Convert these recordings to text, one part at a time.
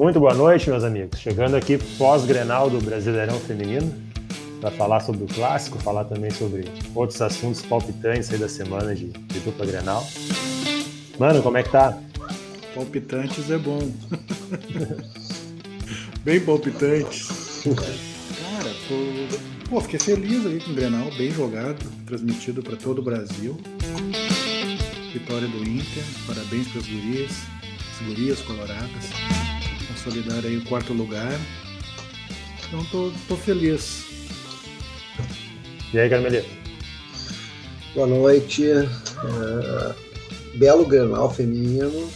Muito boa noite, meus amigos. Chegando aqui pós-grenal do Brasileirão Feminino, para falar sobre o clássico, falar também sobre outros assuntos palpitantes aí da semana de, de dupla grenal. Mano, como é que tá? Palpitantes é bom. bem palpitantes. Cara, tô... Pô, fiquei feliz aí com o Grenal, bem jogado, transmitido para todo o Brasil. Vitória do Inter, parabéns para as gurias, as gurias coloradas consolidar aí o quarto lugar. Então tô, tô feliz. E aí, Carmelita? Boa noite. Uh, belo Grenal feminino.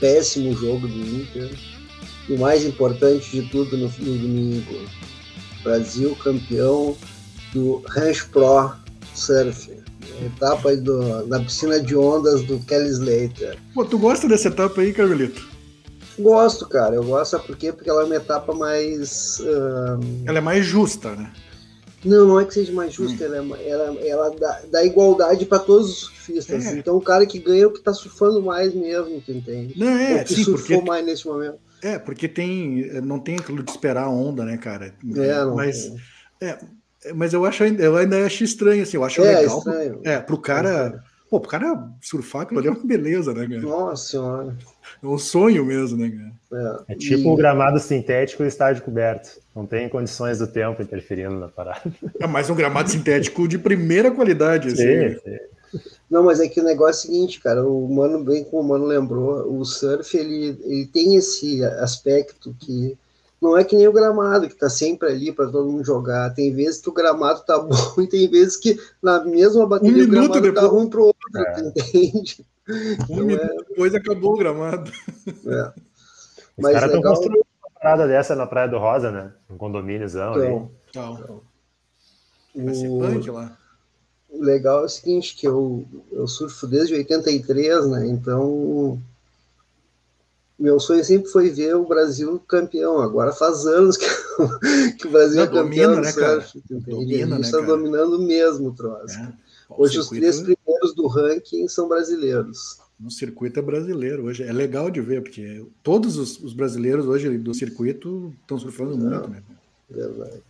Péssimo jogo do Inter. E o mais importante de tudo no, no domingo. Brasil campeão do Ranch Pro Surf. Etapa do, na piscina de ondas do Kelly Slater. Pô, tu gosta dessa etapa aí, Carmelito? Gosto, cara. Eu gosto, sabe por quê? Porque ela é uma etapa mais. Uh... Ela é mais justa, né? Não, não é que seja mais justa, hum. ela, é, ela, ela dá, dá igualdade para todos os surfistas. É. Então o cara que ganha é o que está surfando mais mesmo, que entende? Não, é, o que sim, surfou porque, mais nesse momento. É, porque tem. Não tem aquilo de esperar a onda, né, cara? É, não mas, é, mas eu acho eu ainda acho estranho, assim, eu acho é, legal. Estranho. É, pro cara. Pô, pro cara surfar aquilo ali é uma beleza, né, cara? Nossa senhora. É um sonho mesmo, né, cara? É, é tipo e... um gramado sintético e estádio coberto. Não tem condições do tempo interferindo na parada. É mais um gramado sintético de primeira qualidade. Assim. Sim, sim. Não, mas é que o negócio é o seguinte, cara, o Mano, bem como o Mano lembrou, o surf, ele, ele tem esse aspecto que não é que nem o gramado, que tá sempre ali para todo mundo jogar. Tem vezes que o gramado tá bom e tem vezes que na mesma bateria um o gramado depois... tá ruim pro outro, é. entende? Um então, minuto é... depois acabou o gramado. É. Os caras estão legal... construindo uma parada dessa na Praia do Rosa, né? Um condomíniozão então, então. Vai ser punk lá. O legal é o seguinte, que eu, eu surfo desde 83, né? Então meu sonho sempre foi ver o Brasil campeão. Agora faz anos que, que o Brasil Não, é campeão domina, né, surf. Domina, está né, dominando mesmo o troço. É. Hoje os três primeiros do ranking são brasileiros. No circuito é brasileiro hoje. É legal de ver, porque todos os, os brasileiros hoje do circuito estão surfando Não, muito, né? Verdade.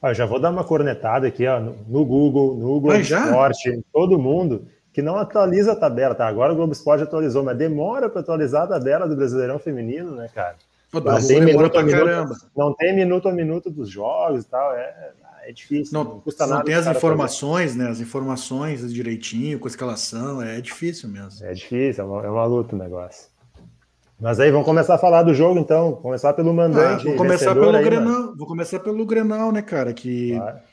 Ah, já vou dar uma cornetada aqui ó, no, no Google, no Google Esporte, todo mundo que não atualiza a tabela, tá? Agora o Globo Esporte atualizou, mas demora para atualizar a tabela do Brasileirão Feminino, né, cara? não, tem minuto a minuto, não tem minuto a minuto dos jogos e tal, é, é difícil. Não, não custa não nada. tem as informações, fazer. né? As informações direitinho, com a escalação, é difícil mesmo. É difícil, é uma, é uma luta o negócio. Mas aí, vamos começar a falar do jogo, então. Começar pelo mandante. Ah, vou começar pelo aí, Grenal. Mano. Vou começar pelo Grenal, né, cara? Que claro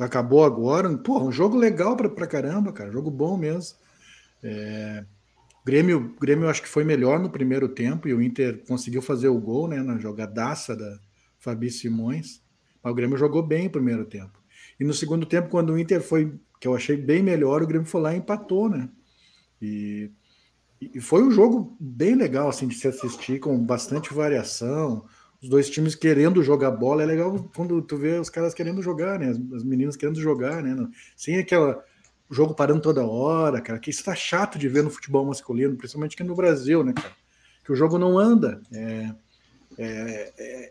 acabou agora. Pô, um jogo legal pra, pra caramba, cara. Jogo bom mesmo. É, Grêmio, Grêmio acho que foi melhor no primeiro tempo e o Inter conseguiu fazer o gol, né, na jogadaça da Fabi Simões. Mas o Grêmio jogou bem o primeiro tempo. E no segundo tempo, quando o Inter foi, que eu achei bem melhor, o Grêmio foi lá e empatou, né? E, e foi um jogo bem legal assim de se assistir, com bastante variação os dois times querendo jogar bola. É legal quando tu vê os caras querendo jogar, né? As, as meninas querendo jogar, né? Sem aquela jogo parando toda hora, cara. Que isso tá chato de ver no futebol masculino, principalmente aqui no Brasil, né, cara? Que o jogo não anda. É, é, é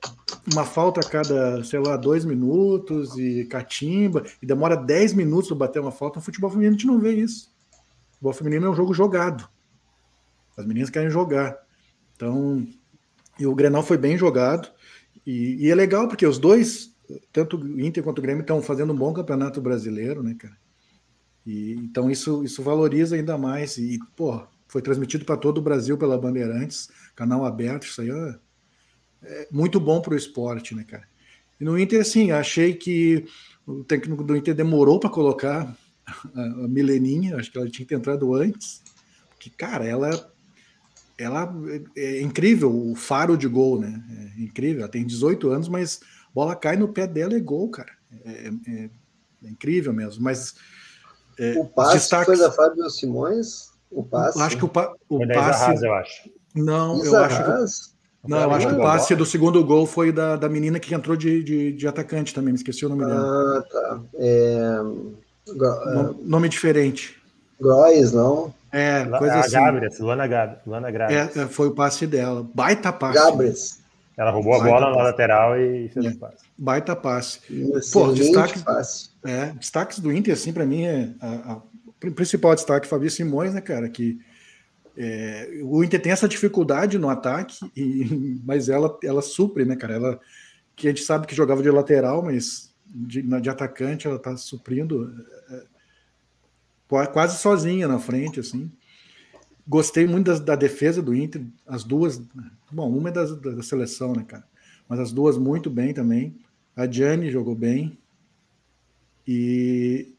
uma falta a cada, sei lá, dois minutos e catimba, e demora dez minutos para bater uma falta. No futebol feminino a gente não vê isso. O futebol feminino é um jogo jogado. As meninas querem jogar. Então, e o Grenal foi bem jogado. E, e, é legal porque os dois, tanto o Inter quanto o Grêmio, estão fazendo um bom campeonato brasileiro, né, cara? E, então isso, isso valoriza ainda mais. E, pô, foi transmitido para todo o Brasil pela Bandeirantes, canal aberto, isso aí é, é muito bom para o esporte, né, cara? E no Inter, assim, achei que o técnico do Inter demorou para colocar a, a Mileninha, acho que ela tinha que ter entrado antes, porque, cara, ela ela é, é incrível, o faro de gol, né? É incrível. Ela tem 18 anos, mas bola cai no pé dela é gol, cara. É, é, é incrível mesmo. Mas é, o passe destaques... foi da Fábio Simões? O passe? Acho que o, pa... o passe. Arras, eu acho. Não, eu acho que. Não, eu acho que o passe do segundo gol foi da, da menina que entrou de, de, de atacante também, me esqueci o nome dela. Ah, tá. É... Nome, nome diferente. Grois, não? É, coisa a assim. Gabres, Luana, Gab, Luana Gabres. É, foi o passe dela. Baita passe. Gabres. Ela roubou a bola passe. na lateral e fez é. o passe. Baita passe. Pô, destaque, é, destaques do Inter, assim, para mim, é a, a, o principal destaque Fabi Simões, né, cara, que é, o Inter tem essa dificuldade no ataque, e, mas ela, ela supre, né, cara? Ela, que a gente sabe que jogava de lateral, mas de, de atacante ela tá suprindo é, quase sozinha na frente, assim. Gostei muito da, da, defesa do Inter, as duas. Bom, uma é da, da, seleção, né, cara? Mas as duas muito bem também. A Gianni jogou bem. E,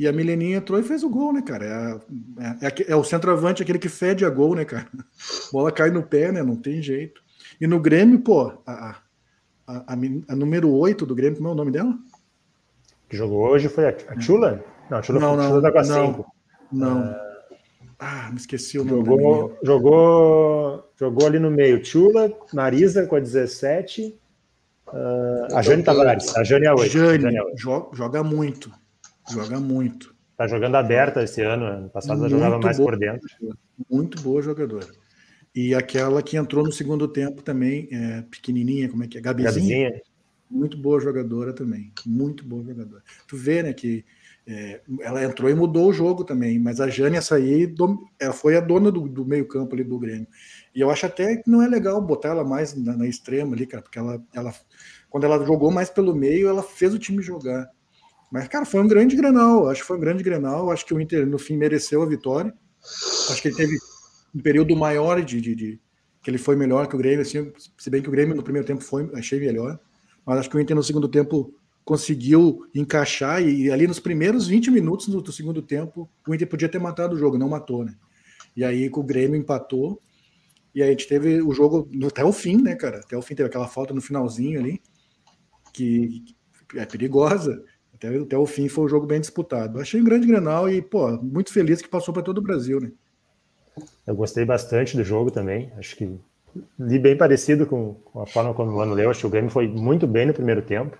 e a Mileninha entrou e fez o gol, né, cara? É, é, é, é, o centroavante, aquele que fede a gol, né, cara? A bola cai no pé, né? Não tem jeito. E no Grêmio, pô, a, a, a, a número 8 do Grêmio, como é o nome dela? Que jogou hoje foi a, Chula? Não, Chula, não, não, Chula tá com a 5. Não. não. Ah, me esqueci o nome. Jogou, jogou, jogou ali no meio. Chula, Marisa com a 17. Uh, a Jane Tavares. A Jane é a 8. Jane, Jane é 8. Joga, joga muito. Joga muito. Tá jogando aberta esse ano. Ano passado ela jogava mais boa, por dentro. Muito boa jogadora. E aquela que entrou no segundo tempo também, é, pequenininha, como é que é? Gabizinha. Gabizinha. Muito boa jogadora também. Muito boa jogadora. Tu vê, né, que é, ela entrou e mudou o jogo também, mas a Jane, essa aí, ela foi a dona do, do meio-campo ali do Grêmio. E eu acho até que não é legal botar ela mais na, na, extrema ali, cara, porque ela, ela, quando ela jogou mais pelo meio, ela fez o time jogar. Mas, cara, foi um grande grenal. Acho que foi um grande grenal. Acho que o Inter, no fim, mereceu a vitória. Acho que ele teve um período maior de, de, de que ele foi melhor que o Grêmio, assim, se bem que o Grêmio no primeiro tempo foi, achei melhor. Mas acho que o Inter no segundo tempo conseguiu encaixar e, ali nos primeiros 20 minutos do, do, segundo tempo, o Inter podia ter matado o jogo, não matou, né? E aí o Grêmio empatou e aí a gente teve o jogo até o fim, né, cara? Até o fim teve aquela falta no finalzinho ali que, é perigosa. Até, até o fim foi um jogo bem disputado. Achei um grande Grenal e, pô, muito feliz que passou para todo o Brasil, né? Eu gostei bastante do jogo também. Acho que li bem parecido com, com a forma como o Mano leu. Acho que o Grêmio foi muito bem no primeiro tempo.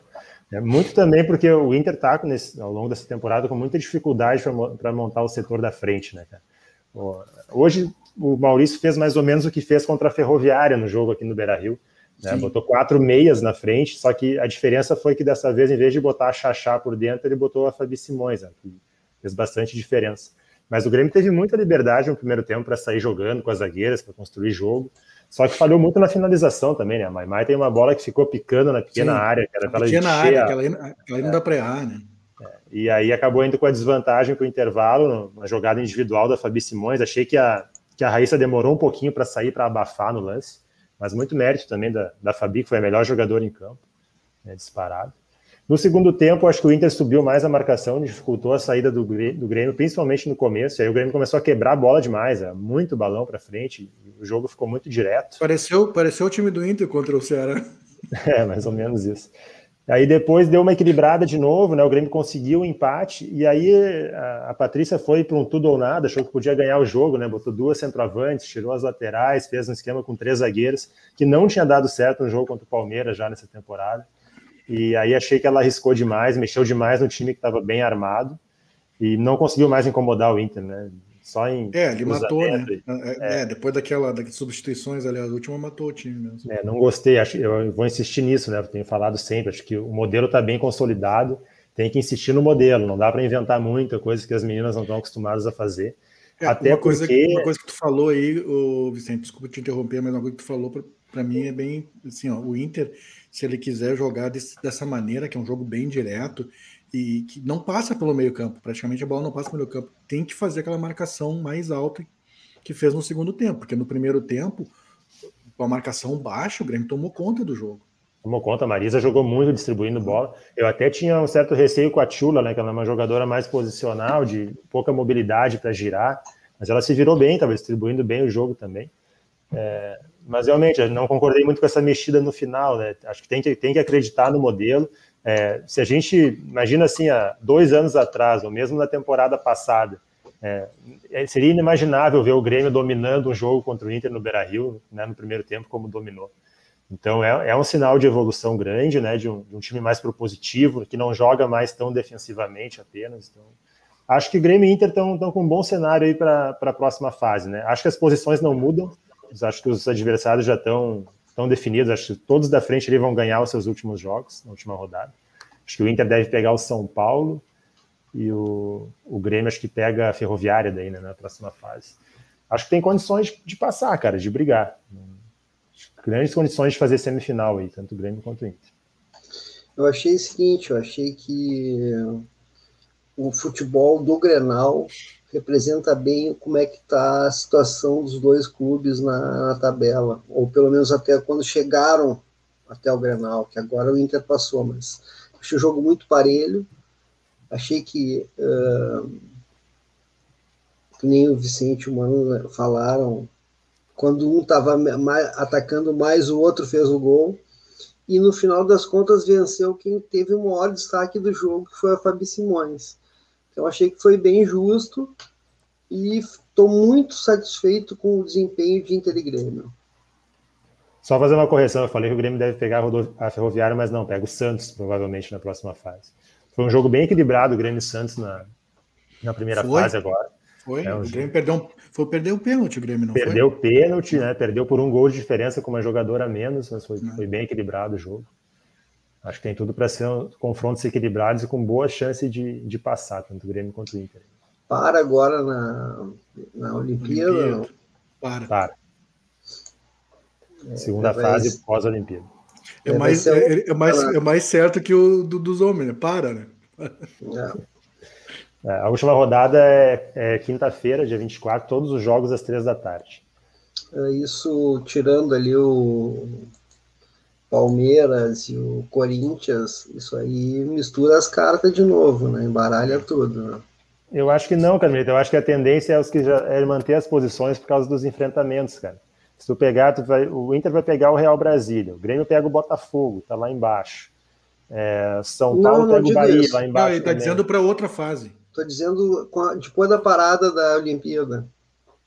É, muito também porque o Inter está ao longo dessa temporada com muita dificuldade para montar o setor da frente, né, cara? Hoje o Maurício fez mais ou menos o que fez contra a Ferroviária no jogo aqui no Beira Rio. Né? Botou quatro meias na frente, só que a diferença foi que dessa vez, em vez de botar a Xaxá por dentro, ele botou a Fabi Simões, né? que fez bastante diferença. Mas o Grêmio teve muita liberdade no primeiro tempo para sair jogando com as zagueiras, para construir jogo. Só que falhou muito na finalização também, né? A Maimai tem uma bola que ficou picando na pequena Sim, área, que era para pequena área, aquela aquela aí não dá para errar, né? É, e aí acabou indo com a desvantagem para o intervalo, na jogada individual da Fabi Simões. Achei que a, que a Raíssa demorou um pouquinho para sair para abafar no lance mas muito mérito também da, da Fabi, que foi a melhor jogadora em campo, né, disparado. No segundo tempo, acho que o Inter subiu mais a marcação, dificultou a saída do Grêmio, do Grêmio principalmente no começo. Aí o Grêmio começou a quebrar a bola demais, é, muito balão para frente, o jogo ficou muito direto. Pareceu, pareceu o time do Inter contra o Ceará. É, mais ou menos isso. Aí depois deu uma equilibrada de novo, né? O Grêmio conseguiu o um empate, e aí a, a Patrícia foi para um tudo ou nada, achou que podia ganhar o jogo, né? Botou duas centroavantes, tirou as laterais, fez um esquema com três zagueiros, que não tinha dado certo no jogo contra o Palmeiras já nessa temporada. E aí achei que ela arriscou demais, mexeu demais no time que estava bem armado, e não conseguiu mais incomodar o Inter, né? Só em. É, ele matou, né? É, é, depois daquela das substituições, aliás, a última matou o time mesmo. É, não gostei, acho, eu vou insistir nisso, né? Eu tenho falado sempre, acho que o modelo está bem consolidado, tem que insistir no modelo, não dá para inventar muita coisa que as meninas não estão acostumadas a fazer. É, Até uma, coisa, porque... uma coisa que tu falou aí, o Vicente, desculpa te interromper, mas uma coisa que tu falou para mim é bem assim, ó, o Inter, se ele quiser jogar desse, dessa maneira, que é um jogo bem direto, e que não passa pelo meio-campo, praticamente a bola não passa pelo meio-campo. Tem que fazer aquela marcação mais alta que fez no segundo tempo, porque no primeiro tempo, com a marcação baixa, o Grêmio tomou conta do jogo. Tomou conta, a Marisa jogou muito distribuindo bola. Eu até tinha um certo receio com a Chula, né, que ela é uma jogadora mais posicional, de pouca mobilidade para girar, mas ela se virou bem, estava distribuindo bem o jogo também. É, mas realmente, não concordei muito com essa mexida no final, né? Acho que tem que, tem que acreditar no modelo. É, se a gente imagina assim, há dois anos atrás, ou mesmo na temporada passada, é, é, seria inimaginável ver o Grêmio dominando um jogo contra o Inter no Beira Rio, né, no primeiro tempo, como dominou. Então é, é um sinal de evolução grande, né, de um, de um, time mais propositivo, que não joga mais tão defensivamente apenas. Então, acho que Grêmio e Inter estão com um bom cenário aí para a próxima fase, né? Acho que as posições não mudam, acho que os adversários já estão estão definidos, acho que todos da frente ali vão ganhar os seus últimos jogos na última rodada. Acho que o Inter deve pegar o São Paulo e o, o Grêmio acho que pega a Ferroviária daí, né, na próxima fase. Acho que tem condições de passar, cara, de brigar. Grandes condições de fazer semifinal aí, tanto o Grêmio quanto o Inter. Eu achei o seguinte, eu achei que o futebol do Grenal representa bem como é que está a situação dos dois clubes na, na, tabela, ou pelo menos até quando chegaram até o Grenal, que agora o Inter passou, mas achei o jogo muito parelho, achei que, uh, que nem o Vicente e o Mano falaram, quando um estava atacando mais, o outro fez o gol, e no final das contas venceu quem teve o maior destaque do jogo, que foi a Fabi Simões. Então achei que foi bem justo e estou muito satisfeito com o desempenho de Inter e Grêmio. Só fazer uma correção, eu falei que o Grêmio deve pegar a Ferroviária, mas não, pega o Santos provavelmente na próxima fase. Foi um jogo bem equilibrado, o Grêmio e Santos na, na primeira foi? fase agora. Foi, é, o, o Grêmio perdeu, foi perder o pênalti, o Grêmio não Perdeu o pênalti, né? Perdeu por um gol de diferença com uma jogadora a menos, mas foi, foi bem equilibrado o jogo. Acho que tem tudo para ser um, confrontos equilibrados e com boa chance de, de passar, tanto o Grêmio quanto o Inter. Para agora na, na Olimpíada? Olimpíada. Para. Para. É, Segunda é, fase pós-Olimpíada. É, é, mais, é, é, mais, é mais certo que o do, dos homens, né? Para, né? É. É, a última rodada é, é quinta-feira, dia 24, todos os jogos às três da tarde. É isso tirando ali o Palmeiras e o Corinthians, isso aí mistura as cartas de novo, né? Embaralha tudo, né? Eu acho que não, Carmelita. Eu acho que a tendência é, os que já, é manter as posições por causa dos enfrentamentos, cara. Se tu pegar, tu vai, o Inter vai pegar o Real Brasília, o Grêmio pega o Botafogo, tá lá embaixo. É, São Paulo não, não pega o Bahia, isso. lá embaixo. Não, ele tá dizendo para outra fase. Estou dizendo depois da parada da Olimpíada.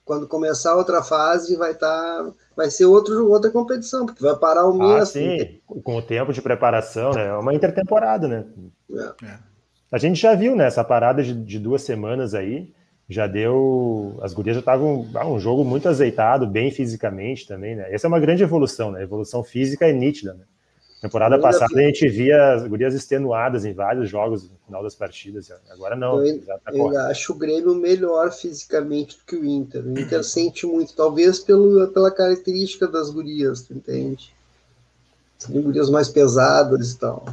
Quando começar outra fase, vai estar. Tá, vai ser outro, outra competição, porque vai parar o mês. Ah, sim, com o tempo de preparação, né? É uma intertemporada, né? É. é. A gente já viu, né? Essa parada de, de, duas semanas aí, já deu. As gurias já estavam. Ah, um jogo muito azeitado, bem fisicamente também, né? Essa é uma grande evolução, né? A evolução física é nítida, né? Temporada passada a gente via as gurias extenuadas em vários jogos no final das partidas. Agora não. Eu, tá eu acho o Grêmio melhor fisicamente do que o Inter. O Inter sente muito, talvez pelo, pela característica das gurias, tu entende? São gurias mais pesadas e tal.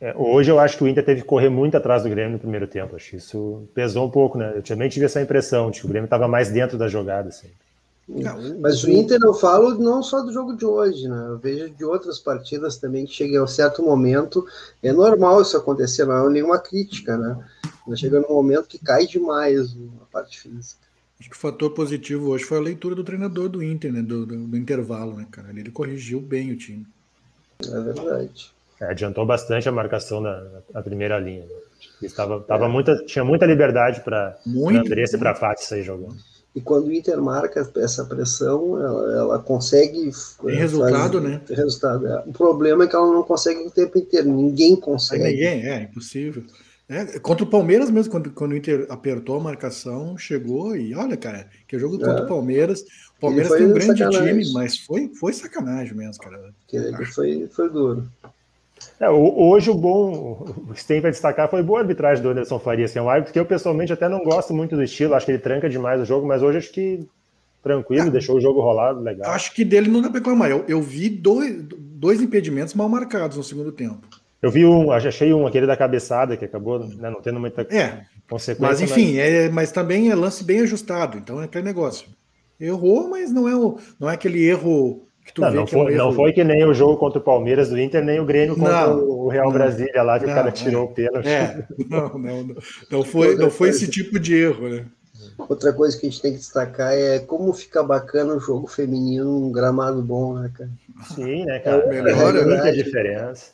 É, hoje eu acho que o Inter teve que correr muito atrás do Grêmio no primeiro tempo. Acho que isso pesou um pouco, né? Eu também tive essa impressão de que o Grêmio estava mais dentro da jogada. Assim. Mas o Inter eu falo não só do jogo de hoje, né? Eu vejo de outras partidas também que chega a um certo momento. É normal isso acontecer, não é nenhuma crítica, né? Mas chega num momento que cai demais a parte física. Acho que o fator positivo hoje foi a leitura do treinador do Inter, né? Do, do, do intervalo, né, cara? Ele corrigiu bem o time. É verdade. É, adiantou bastante a marcação na, na primeira linha. Né? Estava, estava é. muita, tinha muita liberdade para Andressa e para Paty sair jogando. E quando o Inter marca essa pressão, ela, ela consegue. Tem resultado, né? Resultado. É. O problema é que ela não consegue o tempo inteiro. Ninguém consegue. ninguém, é impossível. É, contra o Palmeiras mesmo, quando, quando o Inter apertou a marcação, chegou e olha, cara, que jogo contra é. o Palmeiras. O Palmeiras tem um grande sacanagem. time, mas foi, foi sacanagem mesmo, cara. Foi, foi duro. É, hoje o bom, o que tem para destacar foi boa arbitragem do Anderson Faria, assim, é um árbitro que eu pessoalmente até não gosto muito do estilo, acho que ele tranca demais o jogo, mas hoje acho que tranquilo, é, deixou o jogo rolar legal. Acho que dele não dá para reclamar. Eu, eu vi dois, dois impedimentos mal marcados no segundo tempo. Eu vi um, achei um, aquele da cabeçada, que acabou né, não tendo muita é, consequência. Mas enfim, mas... É, mas também é lance bem ajustado, então é aquele negócio. Errou, mas não é, o, não é aquele erro não, não, foi, não foi que nem o jogo contra o Palmeiras do Inter, nem o Grêmio contra não, o Real não, Brasília lá, que não, o cara tirou é, o pênalti. É, não, não, não, não foi, não foi esse tipo de erro, né? Outra coisa que a gente tem que destacar é como fica bacana o jogo feminino, um gramado bom, né, cara? Sim, né, cara? É, melhor, é muita diferença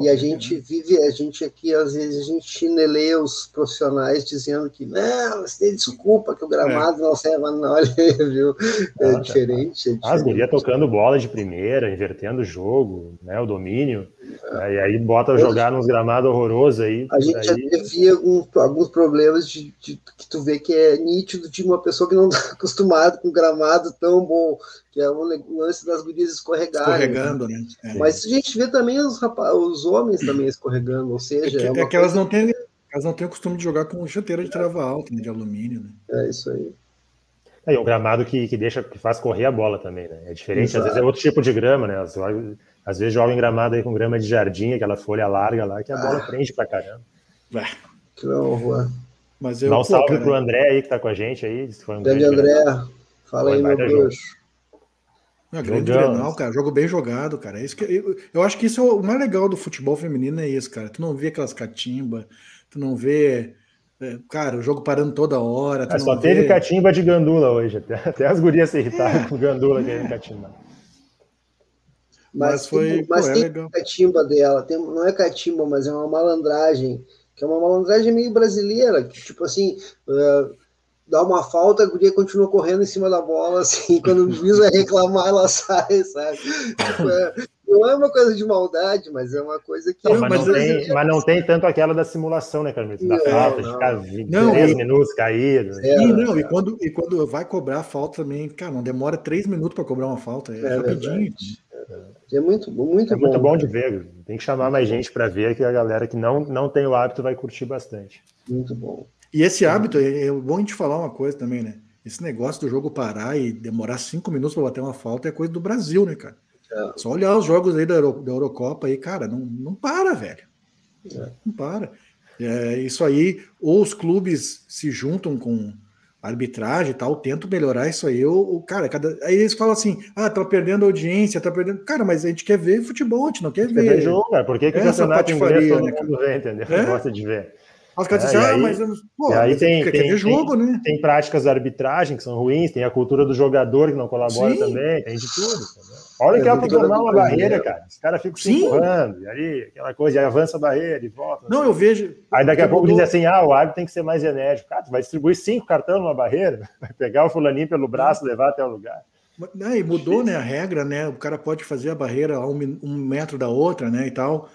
e a gente vive, a gente aqui, às vezes, a gente chineleia os profissionais dizendo que não, você tem desculpa que o gramado é. não serve, não, olha viu? É, ah, diferente, é As gurias tocando bola de primeira, invertendo o jogo, né, o domínio. É. E aí bota jogar nos gramados horrorosos aí. A gente aí... já teve alguns, alguns problemas de, de, que tu vê que é nítido de uma pessoa que não está acostumada com gramado tão bom, que é o lance das gurias escorregarem. Escorregando, né? É. Mas a gente vê também os, rapaz, os homens também escorregando, ou seja. É que, é que elas não têm. Elas não têm o costume de jogar com chuteira de trava alta, né, de alumínio, né? É isso aí. É um gramado que, que deixa, que faz correr a bola também, né? É diferente, Exato. às vezes é outro tipo de grama, né? Às, às vezes joga em gramado aí com grama de jardim, aquela folha larga lá, que a ah. bola prende pra caramba. Que horror. Mas eu, Dá um salve cara, pro André aí que tá com a gente aí. Foi um grande André, fala aí, meu bruxo. Não, grande Grenal, cara, jogo bem jogado, cara. É isso que, eu, eu acho que isso é o mais legal do futebol feminino, é isso, cara. Tu não vê aquelas catimba, tu não vê é, cara, o jogo parando toda hora. É, só teve vê... catimba de gandula hoje. Até, até as gurias se irritaram é. com gandula que é catimba. Mas, mas foi mas pô, é tem legal. catimba dela, tem, não é catimba, mas é uma malandragem, que é uma malandragem meio brasileira, que tipo assim, uh, dá uma falta, a guria continua correndo em cima da bola, assim, quando o juiz vai reclamar, ela sai, sabe? Tipo, é, não é uma coisa de maldade, mas é uma coisa que. Não, mas, não tem, mas não tem tanto aquela da simulação, né, Carmito? Da não, falta, de ficar 10 minutos caído. É, e, não, é. e, quando, e quando vai cobrar a falta também, cara, não demora 3 minutos para cobrar uma falta, é, é rapidinho. É muito, muito é bom. muito bom de ver. Tem que chamar mais gente para ver que a galera que não, não tem o hábito vai curtir bastante. Muito bom. E esse hábito, é, é bom a gente falar uma coisa também, né? Esse negócio do jogo parar e demorar cinco minutos para bater uma falta é coisa do Brasil, né, cara? É. Só olhar os jogos aí da, Euro, da Eurocopa aí, cara, não, não para, velho. É. Não para. É, isso aí, ou os clubes se juntam com arbitragem e tal, tentam melhorar isso aí. O, cara, cada, aí eles falam assim: ah, tá perdendo audiência, tá perdendo. Cara, mas a gente quer ver futebol, a gente não quer ver. Quer ver jogo, cara. Por que, que o campeonato inglês todo né, mundo vê, entendeu? É? Gosta de ver. Os caras dizem, ah, mas pô, aí tem, quer, tem, jogo, tem, né? Tem práticas de arbitragem que são ruins, tem a cultura do jogador que não colabora Sim. também, tem de tudo. Entendeu? Olha que é para tomar uma barreira, cara. Os caras ficam se empurrando, e aí aquela coisa, e avança a barreira e volta. Não, assim. eu vejo. Aí daqui a pouco mudou. diz assim: ah, o árbitro tem que ser mais enérgico. Cara, tu vai distribuir cinco cartões numa barreira, vai pegar o fulaninho pelo braço levar até o lugar. Não, e mudou, né, a regra, né? O cara pode fazer a barreira a um, um metro da outra, né, e tal.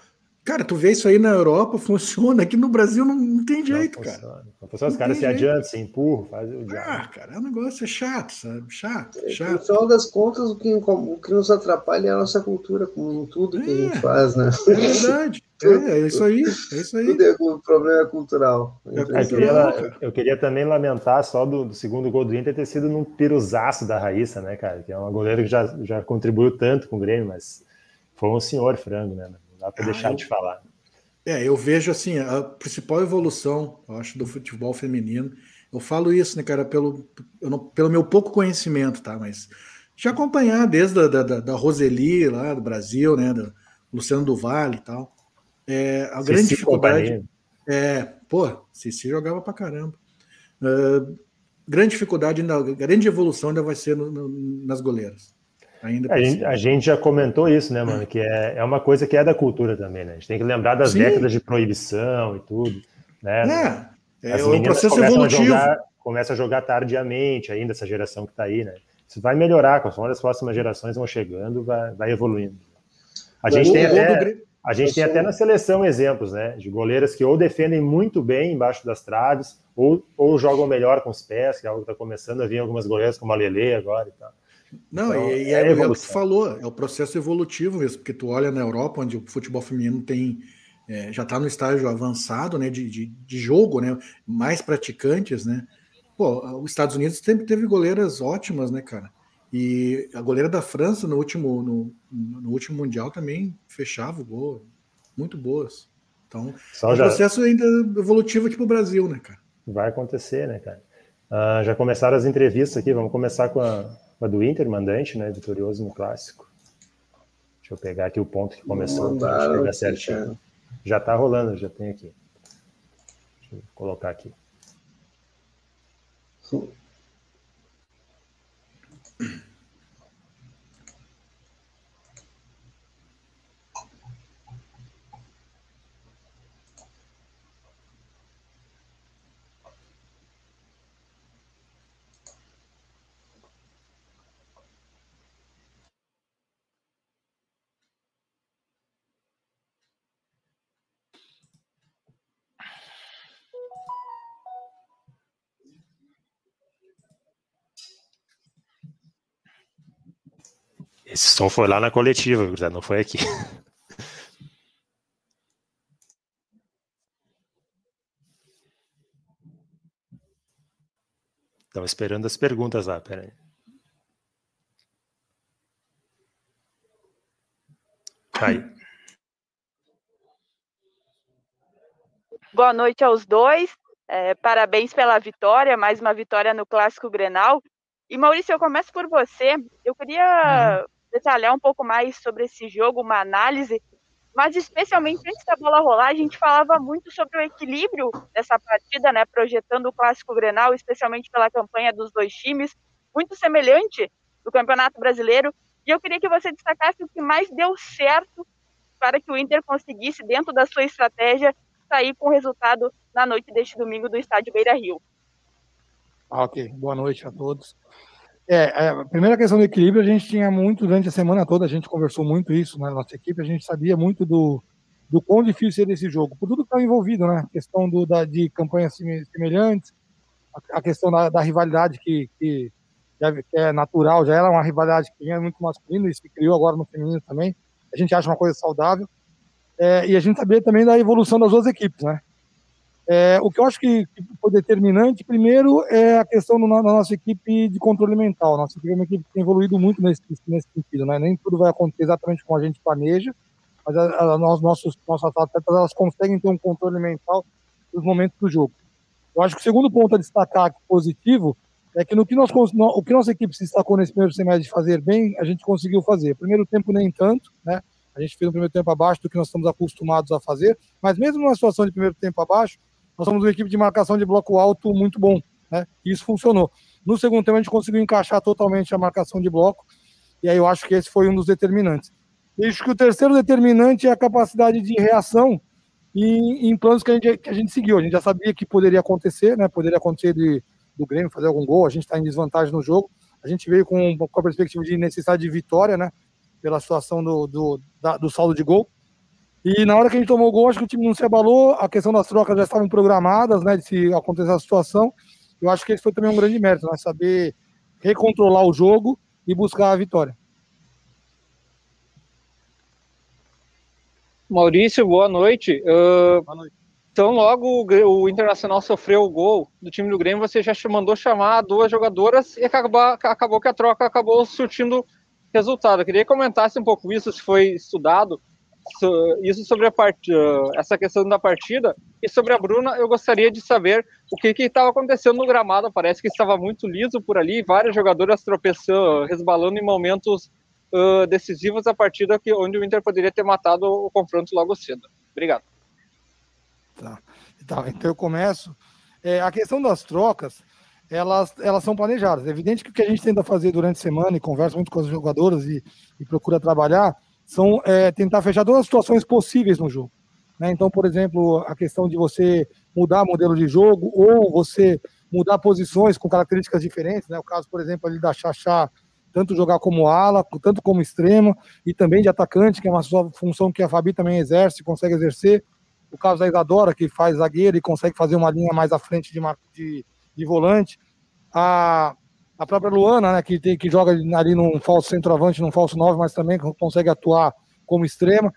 Cara, tu vê isso aí na Europa, funciona. Aqui no Brasil não, não tem jeito, não cara. Não funciona. Os caras se adiantam, se empurram, fazem o diabo. Ah, cara, é um negócio é chato, sabe? Chato, é, chato. No final das contas, o que, o que nos atrapalha é a nossa cultura, com tudo que é, a gente é. faz, né? É verdade. é, é isso aí. É isso aí. Tudo é, o problema é cultural. É eu, queria, eu, queria, também lamentar só do, do, segundo gol do Inter ter sido num piruzaço da Raíssa, né, cara? Que é uma goleira que já, já contribuiu tanto com o Grêmio, mas foi um senhor frango, né? Dá para ah, deixar eu... de falar. É, eu vejo assim, a principal evolução, eu acho, do futebol feminino. Eu falo isso, né, cara, pelo, não, pelo meu pouco conhecimento, tá? Mas já acompanhar desde a, da, da, da Roseli lá do Brasil, né? Do Luciano do Vale e tal. É, a grande dificuldade. É, pô, Cici jogava pra caramba. Uh, grande dificuldade, ainda, grande evolução ainda vai ser no, no, nas goleiras. Ainda a gente, a, gente, já comentou isso, né, mano? Que é, é uma coisa que é da cultura também, né? A gente tem que lembrar das Sim. décadas de proibição e tudo, né? É, é o processo evolutivo. A jogar, começa a jogar tardiamente ainda, essa geração que está aí, né? Isso vai melhorar, conforme as próximas gerações vão chegando, vai, vai evoluindo. A gente tem até, a gente tem até na seleção exemplos, né? De goleiras que ou defendem muito bem embaixo das traves, ou, ou jogam melhor com os pés, que é algo que está começando a vir algumas goleiras como a Lele agora e tal. Não, então, e, e é, é, o que tu falou, é o processo evolutivo mesmo, porque tu olha na Europa, onde o futebol feminino tem é, já está no estágio avançado né, de, de, de, jogo, né, mais praticantes, né? Pô, os Estados Unidos sempre teve goleiras ótimas, né, cara? E a goleira da França no último, no, no último Mundial também fechava o gol, muito boas. Então, Só é um já... processo ainda evolutivo aqui para o Brasil, né, cara? Vai acontecer, né, cara? Uh, já começaram as entrevistas aqui, vamos começar com a, a do Inter, mandante, né? Vitorioso no clássico. Deixa eu pegar aqui o ponto que começou, pegar certinho. Já tá rolando, já tem aqui. Deixa eu colocar aqui. Sim. Som foi lá na coletiva, não foi aqui. Estava esperando as perguntas lá, peraí. Aí. Boa noite aos dois. É, parabéns pela vitória, mais uma vitória no Clássico Grenal. E Maurício, eu começo por você. Eu queria uhum. Detalhar um pouco mais sobre esse jogo, uma análise, mas especialmente antes da bola rolar, a gente falava muito sobre o equilíbrio dessa partida, né? Projetando o Clássico Grenal, especialmente pela campanha dos dois times, muito semelhante do Campeonato Brasileiro. E eu queria que você destacasse o que mais deu certo para que o Inter conseguisse, dentro da sua estratégia, sair com resultado na noite deste domingo do estádio Beira Rio. Ok, boa noite a todos. É, é, a primeira questão do equilíbrio, a gente tinha muito, durante a semana toda, a gente conversou muito isso na nossa equipe, a gente sabia muito do, do quão difícil seria esse jogo, por tudo que estava envolvido, né? A questão do, da, de campanhas semelhantes, a, a questão da, da rivalidade que, que, que, é natural, já era uma rivalidade que vinha muito masculina, isso que criou agora no feminino também, a gente acha uma coisa saudável, é, e a gente sabia também da evolução das duas equipes, né? É, o que eu acho que, foi determinante, primeiro, é a questão do, da nossa equipe de controle mental. Nossa equipe é uma equipe que tem evoluído muito nesse, nesse sentido, né? Nem tudo vai acontecer exatamente como a gente planeja, mas a, a, nós, nossos, nossas atletas elas conseguem ter um controle mental nos momentos do jogo. Eu acho que o segundo ponto a destacar positivo é que no que nós, no, o que nossa equipe se destacou nesse primeiro semestre de fazer bem, a gente conseguiu fazer. Primeiro tempo nem tanto, né? A gente fez um primeiro tempo abaixo do que nós estamos acostumados a fazer, mas mesmo numa situação de primeiro tempo abaixo, nós somos uma equipe de marcação de bloco alto muito bom, né? E isso funcionou. No segundo tempo, a gente conseguiu encaixar totalmente a marcação de bloco, e aí eu acho que esse foi um dos determinantes. E acho que o terceiro determinante é a capacidade de reação em, em planos que a, gente, que a gente seguiu. A gente já sabia que poderia acontecer, né? Poderia acontecer de, do Grêmio fazer algum gol, a gente está em desvantagem no jogo. A gente veio com, com a perspectiva de necessidade de vitória, né? Pela situação do, do, da, do saldo de gol. E na hora que a gente tomou o gol, acho que o time não se abalou, a questão das trocas já estavam programadas, né, de se acontecer a situação. Eu acho que esse foi também um grande mérito, né, saber recontrolar o jogo e buscar a vitória. Maurício, boa noite. Uh, boa noite. Então, logo o Internacional sofreu o gol do time do Grêmio, você já mandou chamar duas jogadoras e acabou, acabou que a troca acabou surtindo resultado. Eu queria que comentasse um pouco isso, se foi estudado, isso sobre a part... essa questão da partida. E sobre a Bruna eu gostaria de saber o que estava acontecendo no gramado. Parece que estava muito liso por ali várias jogadoras tropeçando resbalando em momentos uh, decisivos da partida que onde o Inter poderia ter matado o confronto logo cedo. Obrigado. Tá, tá então eu começo. É, a questão das trocas elas, elas são planejadas. É evidente que o que a gente tenta fazer durante a semana e conversa muito com as jogadoras e, e procura trabalhar são é, tentar fechar todas as situações possíveis no jogo. Né? Então, por exemplo, a questão de você mudar modelo de jogo ou você mudar posições com características diferentes, né? O caso, por exemplo, ali da Xaxá, tanto jogar como ala, tanto como extremo, e também de atacante, que é uma função que a Fabi também exerce, consegue exercer. O caso da Isadora, que faz zagueiro e consegue fazer uma linha mais à frente de, de, de volante. A, a própria Luana, né, que, tem, que joga ali num falso centroavante, num falso 9, mas também consegue atuar como extrema.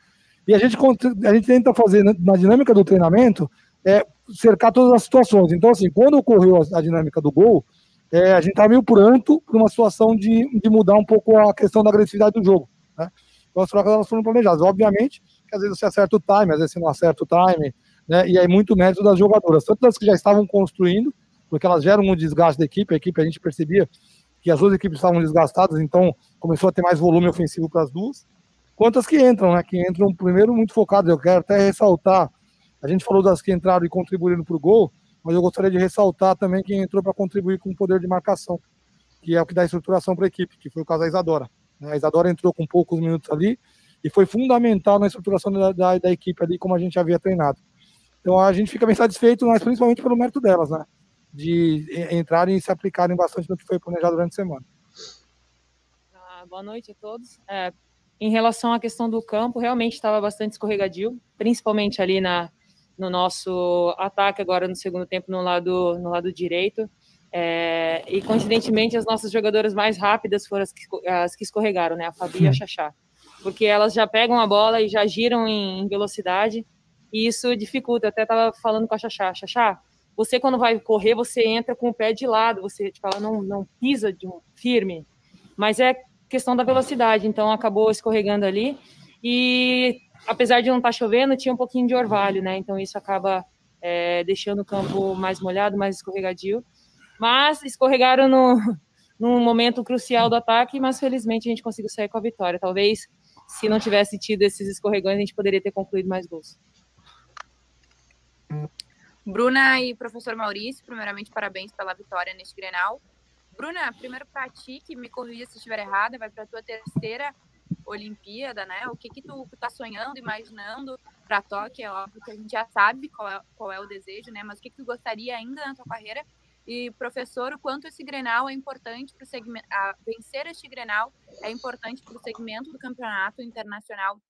E a gente, a gente tenta fazer, na dinâmica do treinamento, é, cercar todas as situações. Então, assim, quando ocorreu a, a dinâmica do gol, é, a gente estava meio pronto para uma situação de, de mudar um pouco a questão da agressividade do jogo. Né? Então, as trocas elas foram planejadas. Obviamente que às vezes você acerta o time, às vezes você não acerta o time, né? e aí muito mérito das jogadoras, tanto das que já estavam construindo, porque elas geram um desgaste da equipe. A equipe, a gente percebia que as duas equipes estavam desgastadas, então começou a ter mais volume ofensivo para as duas. Quanto as que entram, né? Que entram primeiro muito focadas. Eu quero até ressaltar, a gente falou das que entraram e contribuíram para o gol, mas eu gostaria de ressaltar também quem entrou para contribuir com o poder de marcação, que é o que dá estruturação para a equipe, que foi o caso da Isadora. A Isadora entrou com poucos minutos ali e foi fundamental na estruturação da, da, da equipe ali, como a gente havia treinado. Então a gente fica bem satisfeito, mas principalmente pelo mérito delas, né? De entrarem e se aplicarem bastante no que foi planejado durante a semana. Ah, boa noite a todos. É, em relação à questão do campo, realmente estava bastante escorregadio, principalmente ali na, no nosso ataque agora no segundo tempo no lado, no lado direito. É, e coincidentemente as nossas jogadoras mais rápidas foram as que, as que escorregaram, né? A Fabi e a Xaxá. Porque elas já pegam a bola e já giram em, em velocidade e isso dificulta. Eu até estava falando com a Xaxá, Xaxá, você quando vai correr, você entra com o pé de lado, você tipo, ela não, não pisa de um firme, mas é questão da velocidade, então acabou escorregando ali e apesar de não estar tá chovendo, tinha um pouquinho de orvalho, né? Então isso acaba é, deixando o campo mais molhado, mais escorregadio. Mas escorregaram no, num momento crucial do ataque, mas felizmente a gente conseguiu sair com a vitória. Talvez se não tivesse tido esses escorregões, a gente poderia ter concluído mais gols. Bruna e professor Maurício, primeiramente parabéns pela vitória neste Grenal. Bruna, primeiro para ti, que me corrija se estiver errada, vai para a tua terceira Olimpíada, né? O que que tu tá sonhando, imaginando para Tóquio? É óbvio que a gente já sabe qual é, qual é o desejo, né? Mas o que que tu gostaria ainda na tua carreira? E professor, o quanto esse Grenal é importante para o segmento, vencer este Grenal é importante para o segmento do campeonato internacional.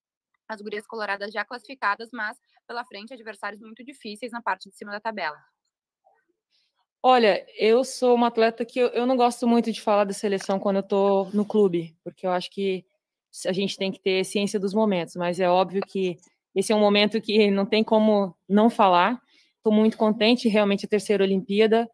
As gurias coloradas já classificadas, mas pela frente adversários muito difíceis na parte de cima da tabela. Olha, eu sou uma atleta que eu, eu não gosto muito de falar da seleção quando eu estou no clube, porque eu acho que a gente tem que ter ciência dos momentos, mas é óbvio que esse é um momento que não tem como não falar. Estou muito contente, realmente a terceira Olimpíada,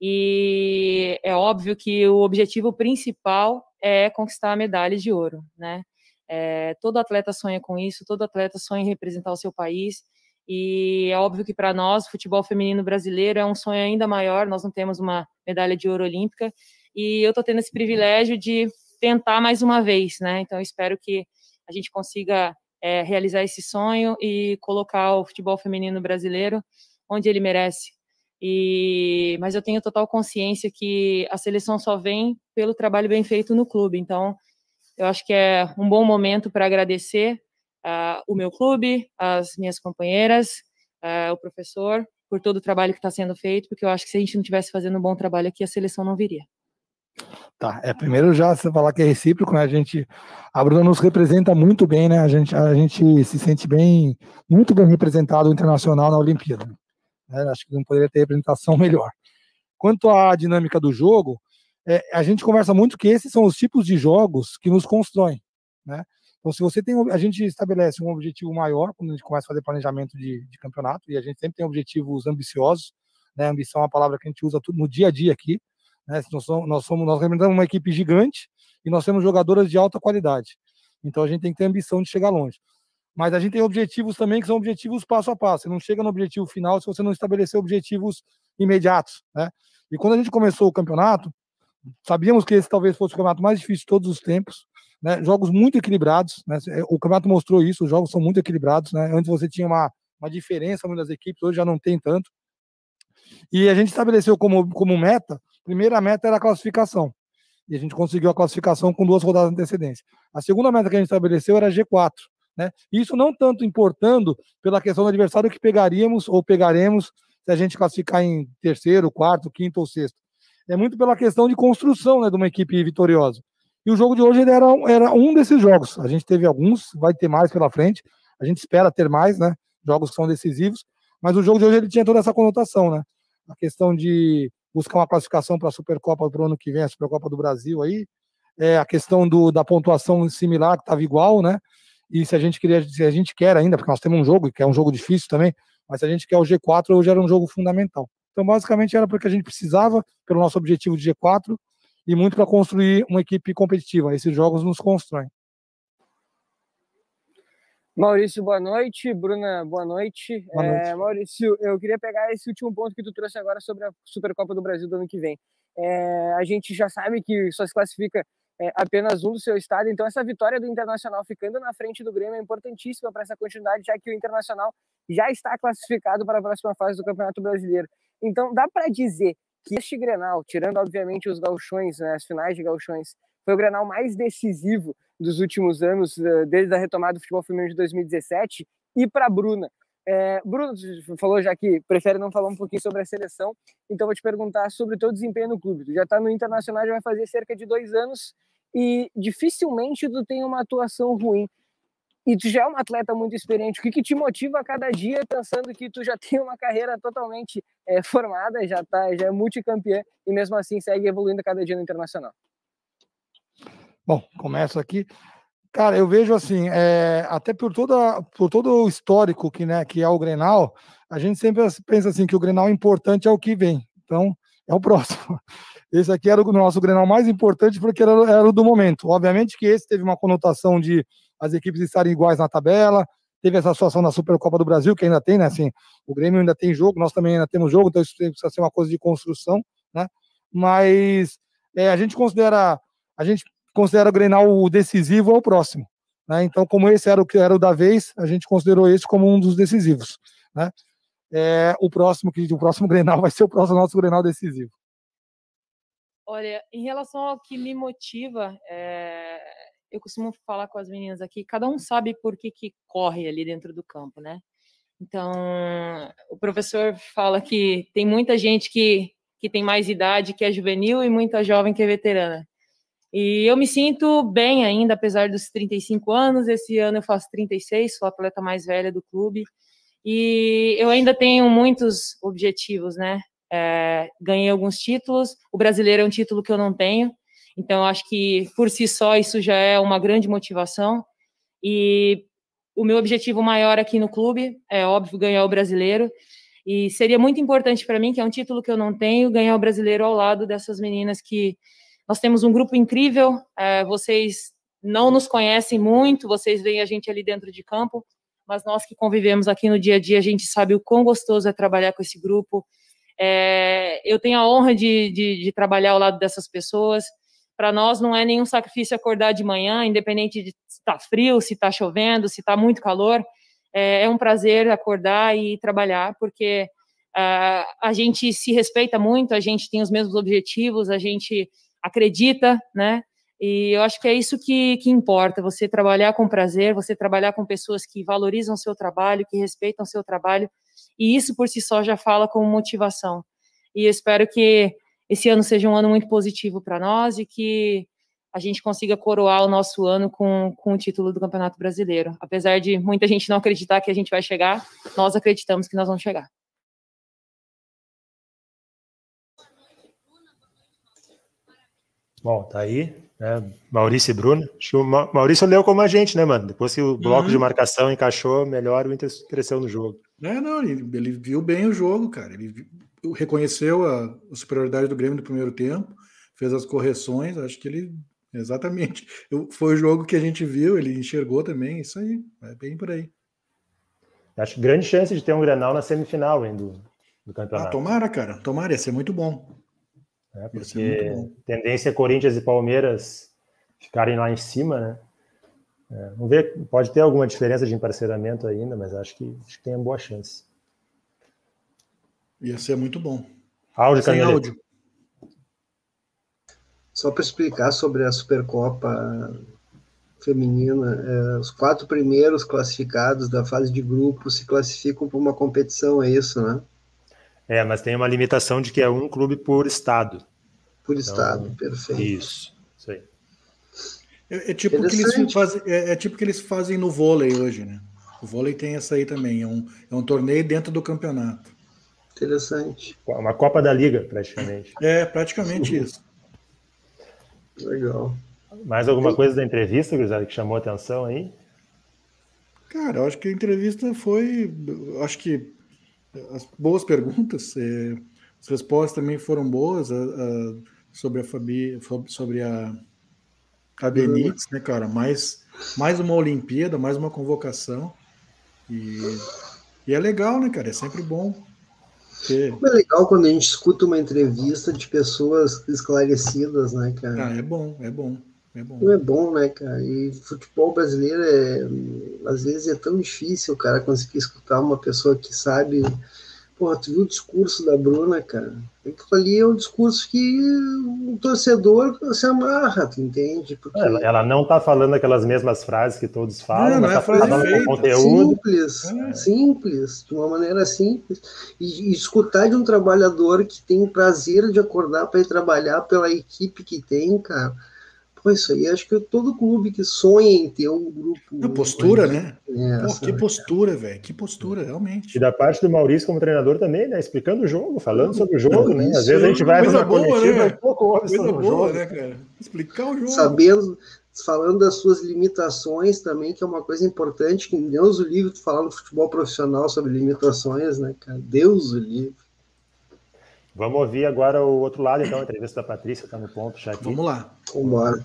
e é óbvio que o objetivo principal é conquistar a medalha de ouro, né? É, todo atleta sonha com isso, todo atleta sonha em representar o seu país, e é óbvio que para nós, futebol feminino brasileiro é um sonho ainda maior. Nós não temos uma medalha de ouro olímpica e eu estou tendo esse privilégio de tentar mais uma vez, né? Então espero que a gente consiga é, realizar esse sonho e colocar o futebol feminino brasileiro onde ele merece. E mas eu tenho total consciência que a seleção só vem pelo trabalho bem feito no clube. Então eu acho que é um bom momento para agradecer uh, o meu clube, as minhas companheiras, uh, o professor, por todo o trabalho que está sendo feito, porque eu acho que se a gente não estivesse fazendo um bom trabalho aqui, a seleção não viria. Tá, é primeiro já você falar que é recíproco, né? A gente, a Bruna nos representa muito bem, né? A gente, a gente se sente bem, muito bem representado internacional na Olimpíada. Né? Acho que não poderia ter representação melhor. Quanto à dinâmica do jogo, é, a gente conversa muito que esses são os tipos de jogos que nos constroem, né? Então, se você tem, a gente estabelece um objetivo maior quando a gente começa a fazer planejamento de, de campeonato, e a gente sempre tem objetivos ambiciosos, né? Ambição é uma palavra que a gente usa no dia a dia aqui, né? Nós somos, nós somos, nós representamos uma equipe gigante e nós temos jogadoras de alta qualidade. Então, a gente tem que ter ambição de chegar longe. Mas a gente tem objetivos também que são objetivos passo a passo. Você não chega no objetivo final se você não estabelecer objetivos imediatos, né? E quando a gente começou o campeonato, sabíamos que esse talvez fosse o campeonato mais difícil de todos os tempos, né? Jogos muito equilibrados, né? É, o campeonato mostrou isso, os jogos são muito equilibrados, né? Antes você tinha uma, uma diferença das equipes, hoje já não tem tanto. E a gente estabeleceu como, como meta, primeira meta era a classificação. E a gente conseguiu a classificação com duas rodadas de antecedência. A segunda meta que a gente estabeleceu era G4. Né? Isso não tanto importando pela questão do adversário que pegaríamos ou pegaremos se a gente classificar em terceiro, quarto, quinto ou sexto. É muito pela questão de construção né, de uma equipe vitoriosa. E o jogo de hoje era, era um desses jogos. A gente teve alguns, vai ter mais pela frente. A gente espera ter mais, né? Jogos que são decisivos. Mas o jogo de hoje ele tinha toda essa conotação, né? A questão de buscar uma classificação para a Supercopa para o ano que vem, a Supercopa do Brasil aí. É a questão do, da pontuação similar, que estava igual, né? E se a gente queria, se a gente quer ainda, porque nós temos um jogo, que é um jogo difícil também, mas se a gente quer o G4, hoje era um jogo fundamental. Então, basicamente, era porque a gente precisava, pelo nosso objetivo de G4, e muito para construir uma equipe competitiva. Esses jogos nos constroem. Maurício, boa noite. Bruna, boa noite. Boa noite. É, Maurício, eu queria pegar esse último ponto que tu trouxe agora sobre a Supercopa do Brasil do ano que vem. É, a gente já sabe que só se classifica é, apenas um do seu estado, então essa vitória do Internacional ficando na frente do Grêmio é importantíssima para essa continuidade, já que o Internacional já está classificado para a próxima fase do Campeonato Brasileiro. Então dá para dizer que este Grenal, tirando obviamente os gauchões, né, as finais de gauchões, foi o Grenal mais decisivo dos últimos anos, eh, desde a retomada do futebol feminino de 2017, e para Bruna. É, Bruno falou já que prefere não falar um pouquinho sobre a seleção, então vou te perguntar sobre o teu desempenho no clube. Tu já está no Internacional, já vai fazer cerca de dois anos e dificilmente tu tem uma atuação ruim. E tu já é um atleta muito experiente. O que, que te motiva a cada dia pensando que tu já tem uma carreira totalmente é, formada, já tá, já é multicampeã e mesmo assim segue evoluindo cada dia no internacional. Bom, começo aqui. Cara, eu vejo assim, é, até por, toda, por todo o histórico que, né, que é o Grenal, a gente sempre pensa assim que o Grenal importante é o que vem. Então, é o próximo. Esse aqui era o nosso Grenal mais importante porque era, era o do momento. Obviamente que esse teve uma conotação de as equipes estarem iguais na tabela, teve essa situação da Supercopa do Brasil, que ainda tem, né? Assim, o Grêmio ainda tem jogo, nós também ainda temos jogo, então isso precisa ser uma coisa de construção, né? Mas é, a gente considera a gente considera o Grenal o decisivo ao próximo, né? Então, como esse era o que era o da vez, a gente considerou esse como um dos decisivos, né? É, o próximo que o próximo Grenal vai ser o próximo nosso Grenal decisivo. Olha, em relação ao que me motiva, é, eu costumo falar com as meninas aqui, cada um sabe por que, que corre ali dentro do campo, né? Então, o professor fala que tem muita gente que, que tem mais idade, que é juvenil, e muita jovem que é veterana. E eu me sinto bem ainda, apesar dos 35 anos. Esse ano eu faço 36, sou a atleta mais velha do clube. E eu ainda tenho muitos objetivos, né? É, ganhei alguns títulos. O brasileiro é um título que eu não tenho. Então, acho que por si só isso já é uma grande motivação. E o meu objetivo maior aqui no clube é, óbvio, ganhar o brasileiro. E seria muito importante para mim, que é um título que eu não tenho, ganhar o brasileiro ao lado dessas meninas que nós temos um grupo incrível. É, vocês não nos conhecem muito, vocês veem a gente ali dentro de campo, mas nós que convivemos aqui no dia a dia, a gente sabe o quão gostoso é trabalhar com esse grupo. É, eu tenho a honra de, de, de trabalhar ao lado dessas pessoas. Para nós não é nenhum sacrifício acordar de manhã, independente de se está frio, se está chovendo, se está muito calor. É, é, um prazer acordar e trabalhar, porque uh, a gente se respeita muito, a gente tem os mesmos objetivos, a gente acredita, né? E eu acho que é isso que, que importa, você trabalhar com prazer, você trabalhar com pessoas que valorizam o seu trabalho, que respeitam o seu trabalho, e isso por si só já fala como motivação. E eu espero que esse ano seja um ano muito positivo para nós e que a gente consiga coroar o nosso ano com, com o título do Campeonato Brasileiro. Apesar de muita gente não acreditar que a gente vai chegar, nós acreditamos que nós vamos chegar. Bom, tá aí, né? Maurício e Bruno. Acho que o Maurício leu como a gente, né, mano? Depois que o bloco uhum. de marcação encaixou melhor, o Inter cresceu no jogo. É, não, ele, ele viu bem o jogo, cara. Ele reconheceu a, a, superioridade do Grêmio no primeiro tempo, fez as correções, acho que ele exatamente eu, foi o jogo que a gente viu, ele enxergou também, isso aí, é bem por aí. Acho grande chance de ter um Grenal na semifinal hein, do, do campeonato. Ah, tomara, cara, tomara, ia ser muito bom. É, porque bom. tendência é Corinthians e Palmeiras ficarem lá em cima, né? É, vamos ver, pode ter alguma diferença de emparceramento ainda, mas acho que, acho que tem uma boa chance. Ia ser muito bom. Áudio, Sem áudio. Só para explicar sobre a Supercopa feminina, é, os quatro primeiros classificados da fase de grupo se classificam para uma competição, é isso, né? É, mas tem uma limitação de que é um clube por estado. Por então, estado, perfeito. Isso, isso aí. É, é tipo que eles fazem, é, é, tipo que eles fazem no vôlei hoje, né? O vôlei tem essa aí também, é um, é um torneio dentro do campeonato. Interessante. Uma Copa da Liga, praticamente. É, praticamente isso. Legal. Mais alguma coisa da entrevista, Grisada, que chamou a atenção aí? Cara, eu acho que a entrevista foi. Acho que as boas perguntas, é, as respostas também foram boas a, a, sobre a Fabi, sobre a, a Benítez, né, cara? Mais, mais uma Olimpíada, mais uma convocação. E, e é legal, né, cara? É sempre bom é legal quando a gente escuta uma entrevista de pessoas esclarecidas, né, cara? Ah, é bom, é bom. É bom. É bom, né, cara? E futebol brasileiro é. Às vezes é tão difícil cara conseguir escutar uma pessoa que sabe Porra, tu viu o discurso da Bruna, cara? Aquilo ali é um discurso que o torcedor se amarra, tu entende? Porque... Ela, ela, não tá falando aquelas mesmas frases que todos falam, não, não é tá falando com conteúdo. Simples, é. simples, de uma maneira simples. E, e, escutar de um trabalhador que tem prazer de acordar para ir trabalhar pela equipe que tem, cara Pô, isso aí acho que todo clube que sonha em ter um grupo. A postura, né? Pô, que postura, velho. Que postura, realmente. E da parte do Maurício como treinador também, né? Explicando o jogo, falando sobre o jogo, né? Às vezes a gente vai coisa boa, coletiva né? e pouco ouve Coisa sobre o boa, jogo. né, cara? Explicar o jogo. Sabendo, falando das suas limitações também, que é uma coisa importante, que Deus o livre, tu falar no futebol profissional sobre limitações, né, cara? Deus o livre. Vamos ouvir agora o outro lado, então, a entrevista da Patrícia, tá no ponto já aqui. Vamos lá. Vambora.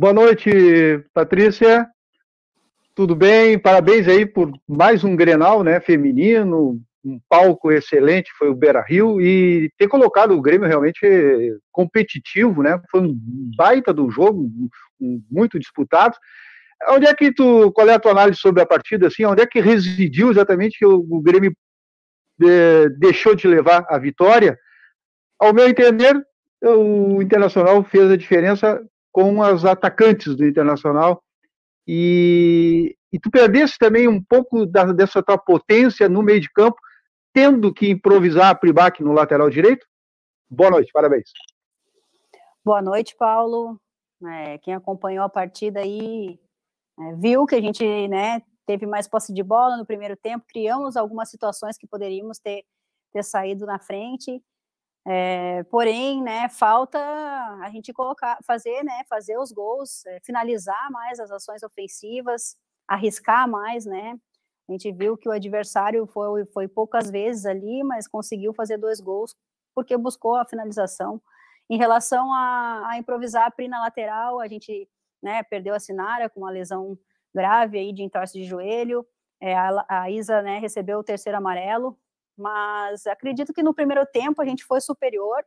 Boa noite, Patrícia. Tudo bem? Parabéns aí por mais um Grenal, né, feminino, um palco excelente, foi o Beira Rio, e ter colocado o Grêmio realmente competitivo, né? Foi um baita do jogo, muito disputado. Onde é que tu, qual é a tua análise sobre a partida, assim, onde é que residiu exatamente que o, Grêmio eh, deixou de levar a vitória? Ao meu entender, o Internacional fez a diferença com as atacantes do Internacional e, e tu perdesse também um pouco da- dessa tua potência no meio de campo, tendo que improvisar a Pribac no lateral direito? Boa noite, parabéns. Boa noite, Paulo. É, quem acompanhou a partida aí é, viu que a gente né, teve mais posse de bola no primeiro tempo, criamos algumas situações que poderíamos ter, ter saído na frente. É, porém, né, falta a gente colocar, fazer, né, fazer os gols, é, finalizar mais as ações ofensivas, arriscar mais, né? A gente viu que o adversário foi, foi poucas vezes ali, mas conseguiu fazer dois gols porque buscou a finalização. Em relação a, a improvisar a Pri na lateral, a gente né, perdeu a Sinara com uma lesão grave aí de entorse de joelho. É, a, a Isa né, recebeu o terceiro amarelo, mas acredito que no primeiro tempo a gente foi superior,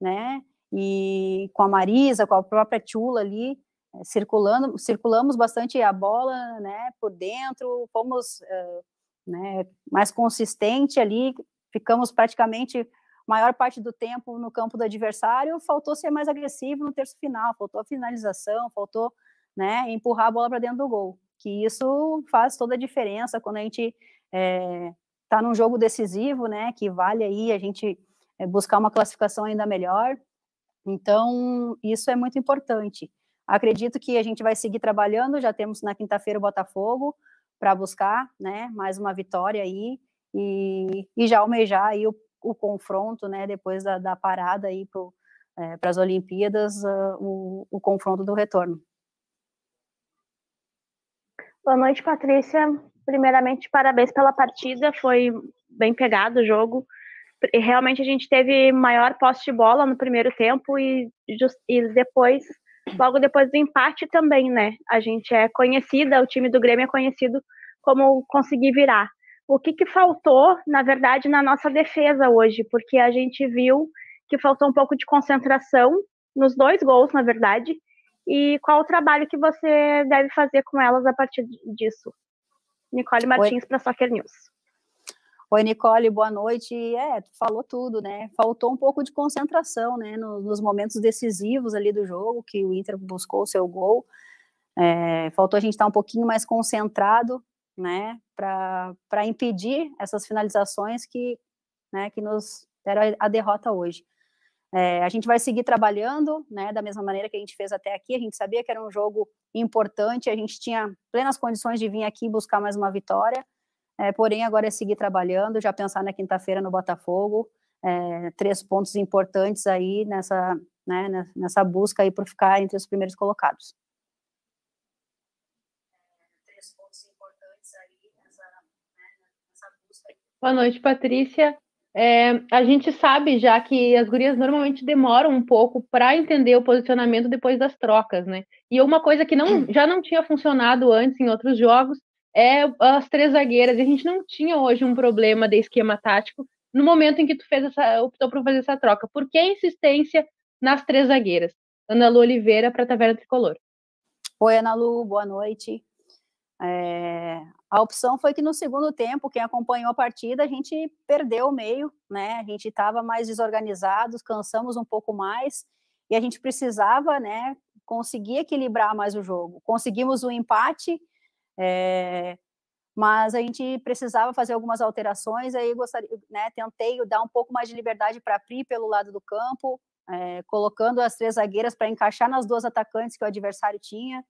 né? E com a Marisa, com a própria Tchula ali, eh, circulando, circulamos bastante a bola, né? Por dentro, fomos eh, né, mais consistente ali, ficamos praticamente maior parte do tempo no campo do adversário, faltou ser mais agressivo no terço final, faltou a finalização, faltou né, empurrar a bola para dentro do gol. Que isso faz toda a diferença quando a gente está num jogo decisivo, né? Que vale aí a gente eh, buscar uma classificação ainda melhor. Então, isso é muito importante. Acredito que a gente vai seguir trabalhando, já temos na quinta-feira o Botafogo para buscar, né, mais uma vitória aí e, e já almejar aí o, o confronto, né, depois da, da parada aí para as Olimpíadas, uh, o, o confronto do retorno. Boa noite, Patrícia. Primeiramente, parabéns pela partida, foi bem pegado o jogo. Realmente a gente teve maior posse de bola no primeiro tempo e, e depois, logo depois do empate também, né? A gente é conhecida, o time do Grêmio é conhecido como conseguir virar. O que, que faltou, na verdade, na nossa defesa hoje? Porque a gente viu que faltou um pouco de concentração nos dois gols, na verdade, e qual o trabalho que você deve fazer com elas a partir disso? Nicole Martins para Soccer News. Oi, Nicole, boa noite. É, tu falou tudo, né? Faltou um pouco de concentração, né? Nos, nos momentos decisivos ali do jogo, que o Inter buscou o seu gol. É, faltou a gente estar um pouquinho mais concentrado, né? Para impedir essas finalizações que, né, que nos deram a derrota hoje. É, a gente vai seguir trabalhando, né, da mesma maneira que a gente fez até aqui. A gente sabia que era um jogo importante, a gente tinha plenas condições de vir aqui buscar mais uma vitória. É, porém, agora é seguir trabalhando, já pensar na quinta-feira no Botafogo. É, três pontos importantes aí nessa, né, nessa busca aí por ficar entre os primeiros colocados. Boa noite, Patrícia. É, a gente sabe já que as gurias normalmente demoram um pouco para entender o posicionamento depois das trocas, né? E uma coisa que não, já não tinha funcionado antes em outros jogos é as três zagueiras. E a gente não tinha hoje um problema de esquema tático no momento em que tu fez essa, optou por fazer essa troca. Por que a insistência nas três zagueiras? Ana Lu Oliveira para a Taverna Tricolor. Oi, Ana Lu, boa noite. É, a opção foi que no segundo tempo, quem acompanhou a partida, a gente perdeu o meio, né? A gente estava mais desorganizados, cansamos um pouco mais e a gente precisava, né, conseguir equilibrar mais o jogo. Conseguimos o um empate, é, mas a gente precisava fazer algumas alterações. Aí gostaria, né, tentei dar um pouco mais de liberdade para a Pri pelo lado do campo, é, colocando as três zagueiras para encaixar nas duas atacantes que o adversário tinha.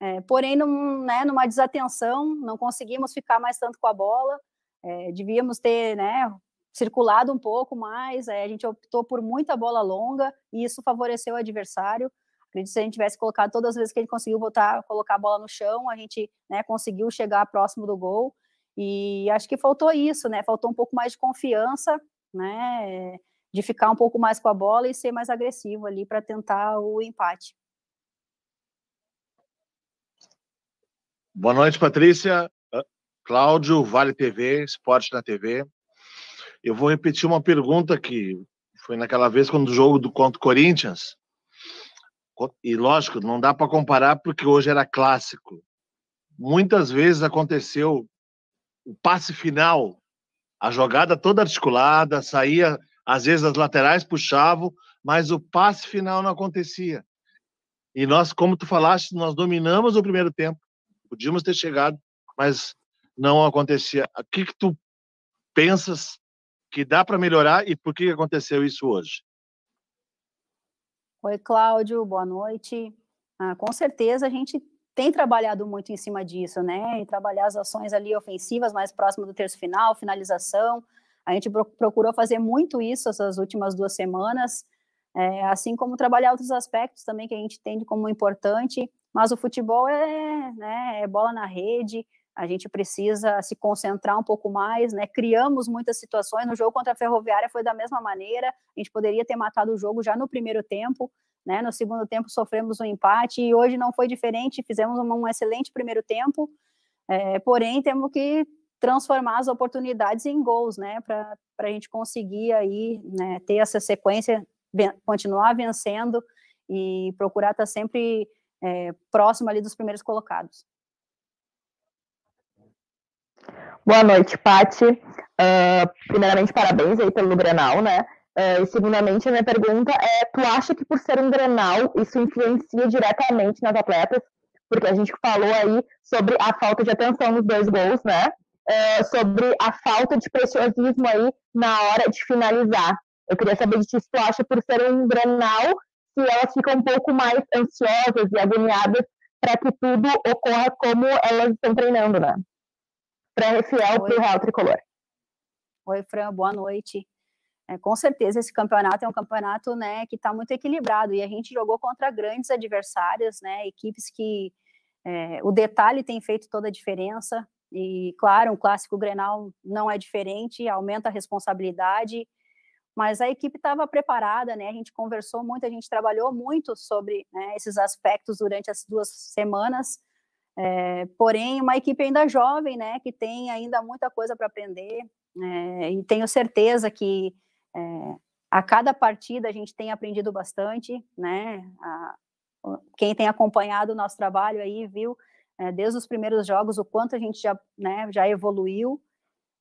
É, porém, num, né, numa desatenção, não conseguimos ficar mais tanto com a bola. É, devíamos ter né, circulado um pouco mais. É, a gente optou por muita bola longa e isso favoreceu o adversário. Acredito que se a gente tivesse colocado todas as vezes que ele conseguiu voltar, colocar a bola no chão, a gente né, conseguiu chegar próximo do gol. E acho que faltou isso, né? Faltou um pouco mais de confiança, né? De ficar um pouco mais com a bola e ser mais agressivo ali para tentar o empate. Boa noite, Patrícia. Ah, Cláudio, Vale TV, Esporte na TV. Eu vou repetir uma pergunta que foi naquela vez quando o jogo do contra o Corinthians. E lógico, não dá para comparar porque hoje era clássico. Muitas vezes aconteceu o passe final, a jogada toda articulada, saía, às vezes as laterais puxavam, mas o passe final não acontecia. E nós, como tu falaste, nós dominamos o primeiro tempo Podíamos ter chegado, mas não acontecia. O que, que tu pensas que dá para melhorar e por que aconteceu isso hoje? Oi, Cláudio, boa noite. Ah, com certeza a gente tem trabalhado muito em cima disso, né? E trabalhar as ações ali ofensivas mais próximo do terço final, finalização. A gente procurou fazer muito isso essas últimas duas semanas, é, assim como trabalhar outros aspectos também que a gente entende como importante. Mas o futebol é, né, é bola na rede, a gente precisa se concentrar um pouco mais, né? Criamos muitas situações. No jogo contra a Ferroviária foi da mesma maneira. A gente poderia ter matado o jogo já no primeiro tempo, né? No segundo tempo sofremos um empate e hoje não foi diferente. Fizemos um excelente primeiro tempo, é, porém temos que transformar as oportunidades em gols, né? Para a gente conseguir aí né, ter essa sequência, continuar vencendo e procurar estar tá sempre é, próximo ali dos primeiros colocados. Boa noite, Pati. Uh, primeiramente, parabéns aí pelo Grenal, né? Uh, e segundamente, a minha pergunta é, tu acha que por ser um Grenal, isso influencia diretamente nas atletas? Porque a gente falou aí sobre a falta de atenção nos dois gols, né? Uh, sobre a falta de preciosismo aí na hora de finalizar. Eu queria saber de ti se tu acha por ser um Grenal, se elas ficam um pouco mais ansiosas e agoniadas para que tudo ocorra como elas estão treinando, né? Para Fiel para o Real Tricolor. Oi, Fran, boa noite. É, com certeza esse campeonato é um campeonato né, que está muito equilibrado e a gente jogou contra grandes adversários, né, equipes que é, o detalhe tem feito toda a diferença e claro, um clássico Grenal não é diferente, aumenta a responsabilidade mas a equipe estava preparada, né? A gente conversou muito, a gente trabalhou muito sobre né, esses aspectos durante as duas semanas. É, porém, uma equipe ainda jovem, né? Que tem ainda muita coisa para aprender. É, e tenho certeza que é, a cada partida a gente tem aprendido bastante, né? A, quem tem acompanhado o nosso trabalho aí viu desde os primeiros jogos o quanto a gente já, né, já evoluiu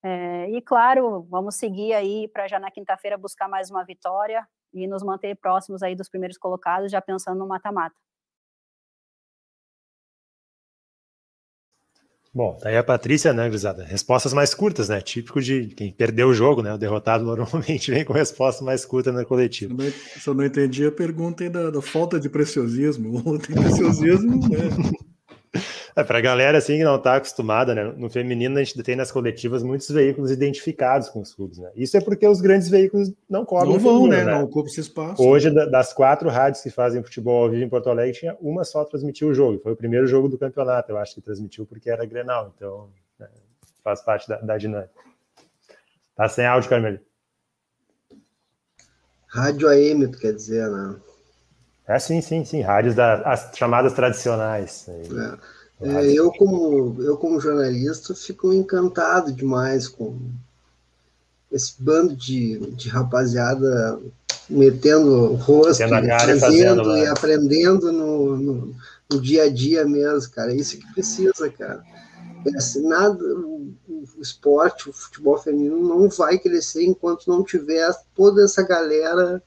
é, e claro, vamos seguir aí para já na quinta-feira buscar mais uma vitória e nos manter próximos aí dos primeiros colocados, já pensando no mata-mata. Bom, daí a Patrícia, né, Grisada? Respostas mais curtas, né? Típico de quem perdeu o jogo, né? O derrotado normalmente vem com resposta mais curta na coletiva. Só não, só não entendi a pergunta da, da falta de preciosismo. Tem preciosismo, né? É, para a galera assim que não está acostumada, né? No feminino a gente tem nas coletivas muitos veículos identificados com os clubes, né? Isso é porque os grandes veículos não cobrem. Não vão, feminino, né? Não ocupam esse espaço. Hoje, das quatro rádios que fazem futebol ao vivo em Porto Alegre, tinha uma só transmitiu o jogo. Foi o primeiro jogo do campeonato, eu acho que transmitiu porque era Grenal, então né? faz parte da, da dinâmica. Tá sem áudio, Carmelo. Rádio AM, tu quer dizer, né? É, sim, sim, sim. Rádios das chamadas tradicionais. É. É, eu, como, eu, como jornalista, fico encantado demais com esse bando de, de rapaziada metendo o rosto, fazendo, fazendo e né? aprendendo no, no, no, dia a dia mesmo, cara. É isso que precisa, cara. É, nada, o, o esporte, o futebol feminino não vai crescer enquanto não tiver toda essa galera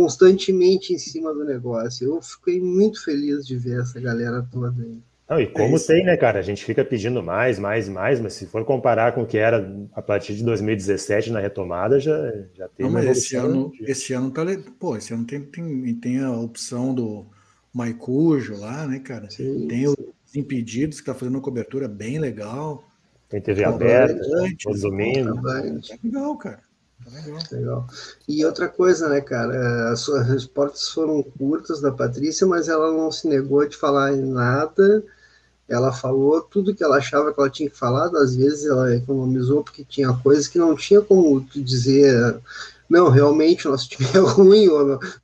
constantemente em cima do negócio. Eu fiquei muito feliz de ver essa galera toda aí. Não, e como é tem, né, cara? A gente fica pedindo mais, mais, mais, mas se for comparar com o que era a partir de 2017 na retomada, já, já tem Não, mas esse ano, de... esse ano tá. Pô, esse ano tem, tem, tem a opção do Maicujo lá, né, cara? Sim, tem sim. os impedidos que tá fazendo uma cobertura bem legal. Tem TV aberta, todo domingo. Tá legal, cara. Tá legal. legal. E outra coisa, né, cara? As suas respostas foram curtas da Patrícia, mas ela não se negou de falar em nada ela falou tudo que ela achava que ela tinha que falar, às vezes ela economizou porque tinha coisas que não tinha como dizer, não, realmente o nosso time é ruim,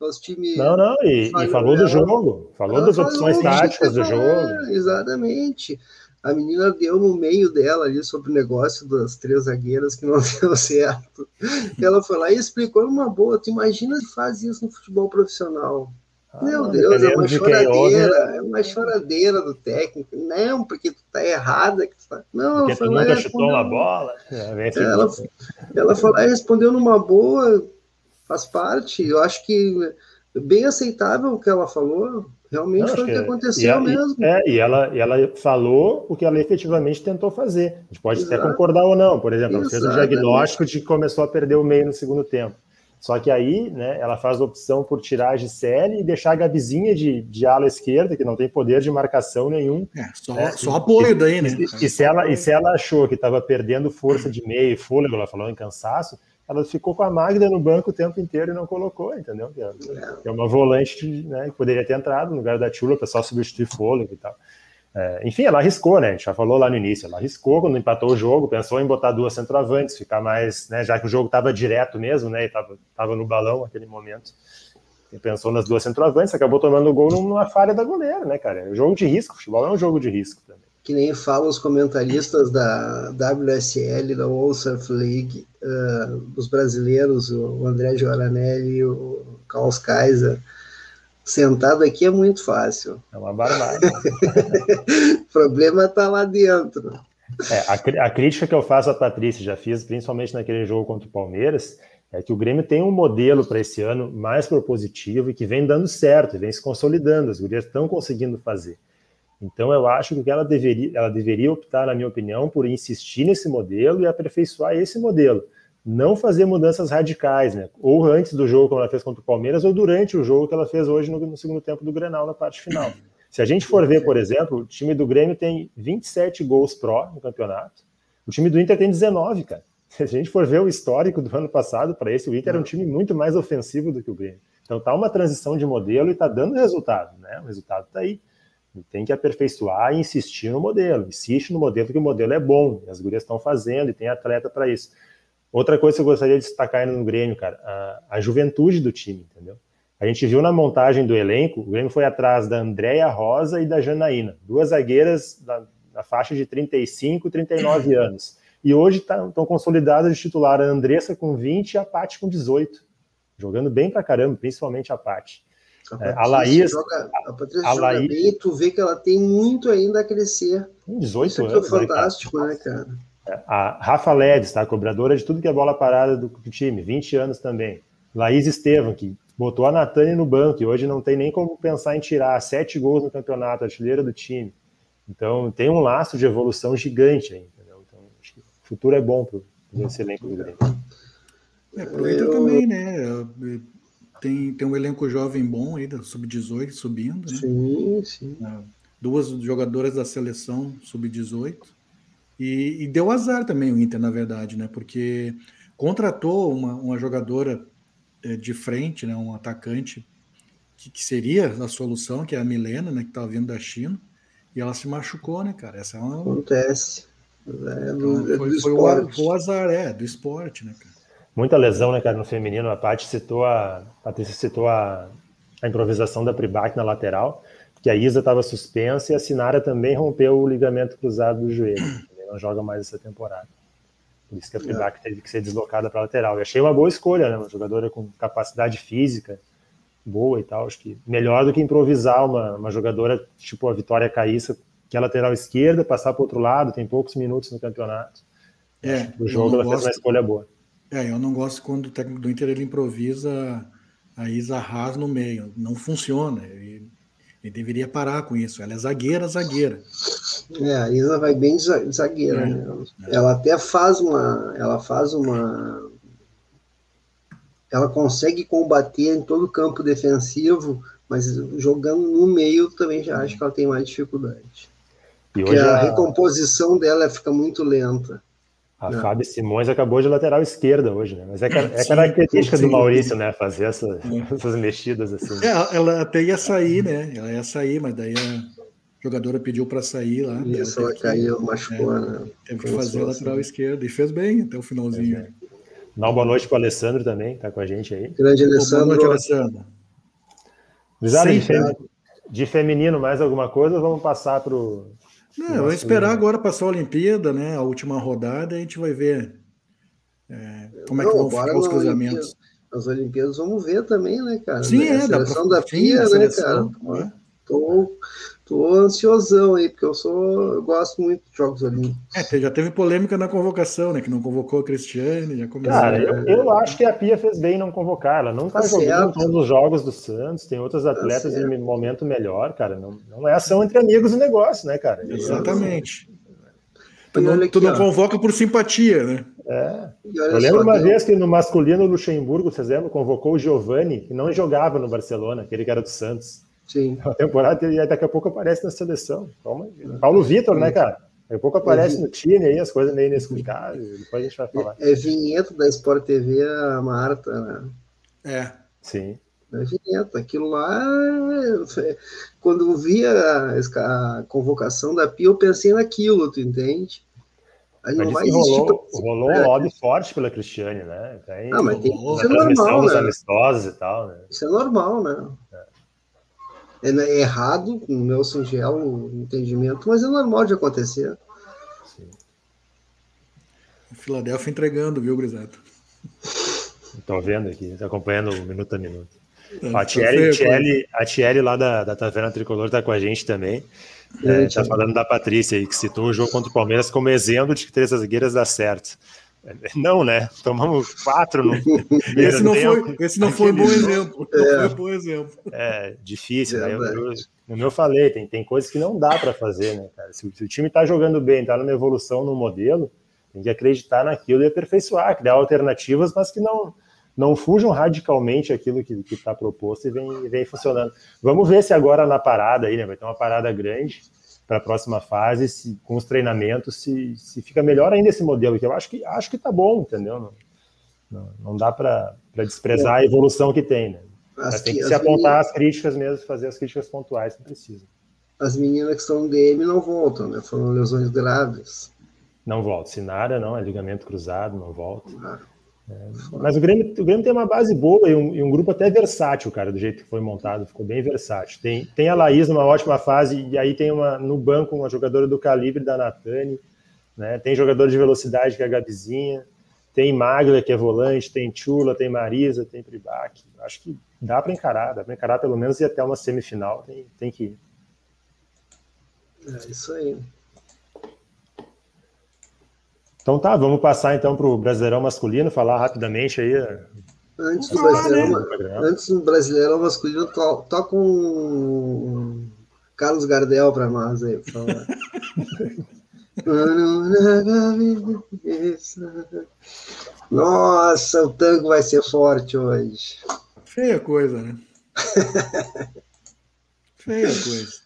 nosso time. Não, não, e, e falou do jogo, falou das opções táticas do jogo. É, exatamente. A menina deu no meio dela ali sobre o negócio das três zagueiras que não deu certo. Ela foi lá e explicou numa boa. Tu imagina se faz isso no futebol profissional. Meu ah, Deus, é uma choradeira, é uma choradeira do técnico. Não, porque tu tá errada. Que tu tá... Não, porque tu nunca chutou uma bola. É, ela, ela foi lá e respondeu numa boa, faz parte. Eu acho que bem aceitável o que ela falou. Realmente Não, foi o que, que aconteceu ela, mesmo. É, e ela, e ela falou o que ela efetivamente tentou fazer. A gente pode Exato. até concordar ou não. Por exemplo, ela fez o diagnóstico de que começou a perder o meio no segundo tempo. Só que aí, né, ela faz a opção por tirar a Gisele e deixar a Gabizinha de, de ala esquerda, que não tem poder de marcação nenhum. É, só, né? só apoio daí, né? E, e, se ela, e se ela achou que estava perdendo força de meio e fôlego, ela falou em cansaço, ela ficou com a Magda no banco o tempo inteiro e não colocou, entendeu? Que é, é uma volante né, que poderia ter entrado no lugar da Tchula, para só substituir fôlego e tal. É, enfim, ela arriscou, né? A gente já falou lá no início. Ela arriscou quando empatou o jogo, pensou em botar duas centroavantes, ficar mais, né? Já que o jogo estava direto mesmo, né? E tava, tava no balão naquele momento. E pensou nas duas centroavantes, acabou tomando o gol numa falha da goleira, né, cara? É um jogo de risco. Futebol é um jogo de risco também. Que nem falam os comentaristas da WSL, da Surf League, uh, os brasileiros, o André Joranelli e o Carlos Kaiser Sentado aqui é muito fácil. É uma barbárie. o problema está lá dentro. É, a, a, crítica que eu faço à Patrícia, já fiz, principalmente naquele jogo contra o Palmeiras, é que o Grêmio tem um modelo para esse ano mais propositivo e que vem dando certo, vem se consolidando, as gurias estão conseguindo fazer. Então eu acho que ela deveria, ela deveria optar, na minha opinião, por insistir nesse modelo e aperfeiçoar esse modelo não fazer mudanças radicais, né? Ou antes do jogo, como ela fez contra o Palmeiras, ou durante o jogo que ela fez hoje no, no segundo tempo do Grenal, na parte final. Se a gente for ver, por exemplo, o time do Grêmio tem 27 gols pró no campeonato, o time do Inter tem 19, cara. Se a gente for ver o histórico do ano passado, para esse, o Inter era um time muito mais ofensivo do que o Grêmio. Então tá uma transição de modelo e tá dando resultado, né? O resultado tá aí. Tem que aperfeiçoar e insistir no modelo. Insiste no modelo, porque o modelo é bom, as gurias estão fazendo e tem atleta para isso. Outra coisa que eu gostaria de destacar ainda no Grêmio, cara, a, a, juventude do time, entendeu? A gente viu na montagem do elenco, o Grêmio foi atrás da Andréia Rosa e da Janaína, duas zagueiras da, da faixa de 35 e 39 anos. E hoje estão tá, consolidadas de titular a Andressa com 20 e a Paty com 18. Jogando bem pra caramba, principalmente a Paty. A, é, a Laís. Joga, a Patrícia a joga Laís, bem, tu vê que ela tem muito ainda a crescer. 18 Isso anos. Isso é fantástico, né, cara? A Rafa Ledes, tá? Cobradora de tudo que é bola parada do, do time, 20 anos também. Laís Estevam, que botou a Natânia no banco e hoje não tem nem como pensar em tirar sete gols no campeonato, artilheira do time. Então tem um laço de evolução gigante aí, entendeu? Então acho que o futuro é bom para esse elenco do Grêmio. É, aproveita Eu... também, né? Tem, tem um elenco jovem bom aí, da Sub-18 subindo. Né? Sim, sim. É, duas jogadoras da seleção Sub-18. E, e, deu azar também o Inter, na verdade, né? Porque contratou uma, uma jogadora é, de frente, né? Um atacante que, que, seria a solução, que é a Milena, né? Que estava vindo da China, e ela se machucou, né, cara? Essa é uma... Acontece. É, do, então, foi, do foi, o, foi, o, azar, é, do esporte, né, cara? Muita lesão, né, cara, no feminino. A Paty citou a. A Patrícia citou a, a improvisação da Pribac na lateral, que a Isa estava suspensa e a Sinara também rompeu o ligamento cruzado do joelho não joga mais essa temporada. Por isso que a Pribac teve que ser deslocada para a lateral. E achei uma boa escolha, né? Uma jogadora com capacidade física boa e tal. Acho que melhor do que improvisar uma, uma jogadora tipo a Vitória Caíssa que é lateral esquerda, passar para o outro lado, tem poucos minutos no campeonato. É, o jogo ela gosto, fez uma escolha boa. É, eu não gosto quando o técnico do Inter ele improvisa a Isa Haas no meio. Não funciona. Ele, ele, deveria parar com isso. Ela é zagueira, zagueira. É, a Isa vai bem zagueira. É, né? é. Ela até faz uma. Ela faz uma. Ela consegue combater em todo o campo defensivo, mas jogando no meio também já acho que ela tem mais dificuldade. E Porque a, a recomposição dela fica muito lenta. A não. Fábio Simões acabou de lateral esquerda hoje, né? Mas é, é sim, característica sim. do Maurício, né? Fazer essa, essas mexidas assim. É, ela até ia sair, né? Ela ia sair, mas daí a jogadora pediu para sair lá. Isso, ela, ela caiu, machucou, é, né? Teve que fazer a lateral esquerda e fez bem até o finalzinho. É, Dá uma boa noite para o Alessandro também, tá com a gente aí. Grande Alessandro. Boa noite, Alessandro. de, de feminino, mais alguma coisa vamos passar para o não, vamos esperar agora passar a Olimpíada, né? A última rodada, a gente vai ver é, como é que vão ficar os cruzamentos. As Olimpíadas vamos ver também, né, cara? Sim, é, a seleção da FIA, né, cara? É. Tô, tô ansiosão aí, porque eu sou. Eu gosto muito de Jogos Olímpicos. É, já teve polêmica na convocação, né? Que não convocou a Cristiane, já começou. Cara, eu, eu acho que a Pia fez bem não convocar. Ela não tá, tá jogando todos os jogos do Santos, tem outros tá atletas tá em momento melhor, cara. Não, não é ação entre amigos e negócio, né, cara? Exatamente. Tu não, aqui, tu não convoca por simpatia, né? É. Eu lembro uma vez que no masculino o Luxemburgo, vocês lembram, convocou o Giovani, que não jogava no Barcelona, aquele que era do Santos. Sim. A temporada e daqui a pouco aparece na seleção. Paulo Vitor, né, cara? Daqui a pouco aparece no time aí, as coisas meio inexplicáveis. Depois a gente vai falar. É, é vinheta da Sport TV, a Marta, né? É. Sim. É vinheta. Aquilo lá, é, quando eu vi a, a, convocação da Pia, eu pensei naquilo, tu entende? Aí não vai rolou, rolou um lobby forte pela Cristiane, né? Tem, ah, mas tem, isso é normal, né? amistosos e tal, né? Isso é normal, né? É. É, né, é errado, no meu singelo entendimento, mas é normal de acontecer. Sim. Filadélfia entregando, viu, Grisato? Estou vendo aqui, acompanhando minuto a minuto. É, a, Thierry, Thierry, a Thierry lá da, da Taverna Tricolor está com a gente também. Está é, falando da Patrícia aí, que citou o jogo contra o Palmeiras como exemplo de que três zagueiras dá certo. Não, né? Tomamos quatro no esse não foi Esse não foi um bom exemplo. É. Não foi bom exemplo. É difícil, é, né? Eu, eu, no meu falei, tem, tem coisas que não dá para fazer, né, cara? Se, se o time está jogando bem, está numa evolução no modelo, tem que acreditar naquilo e aperfeiçoar, criar alternativas, mas que não não fujam radicalmente aquilo que está proposto e vem, vem funcionando. Vamos ver se agora na parada aí, né? Vai ter uma parada grande para a próxima fase, se, com os treinamentos, se, se fica melhor ainda esse modelo, que eu acho que acho que tá bom, entendeu? Não, não, não dá para desprezar a evolução que tem, né? Mas tem que se apontar meninas, as críticas mesmo, fazer as críticas pontuais que precisa. As meninas que estão DM não voltam, né? Foram lesões graves. Não volta. Sinara não, é ligamento cruzado, não volta. Ah. É, mas o Grêmio, o Grêmio tem uma base boa e um, e um, grupo até versátil, cara, do jeito que foi montado, ficou bem versátil. Tem, tem a Laís numa ótima fase, e aí tem uma, no banco uma jogadora do calibre da Natane, né? Tem jogador de velocidade que é a Gabizinha, tem Magla, que é volante, tem Chula, tem Marisa, tem Pribac. Acho que dá para encarar, dá para encarar pelo menos e até uma semifinal, tem, tem que ir. É isso aí. Então tá, vamos passar então para o Brasileirão masculino, falar rapidamente aí. Antes do Brasileirão, né? antes do Brasileirão masculino, to, toca um Carlos Gardel para nós aí, por favor. Nossa, o tango vai ser forte hoje. Feia coisa, né? Feia coisa.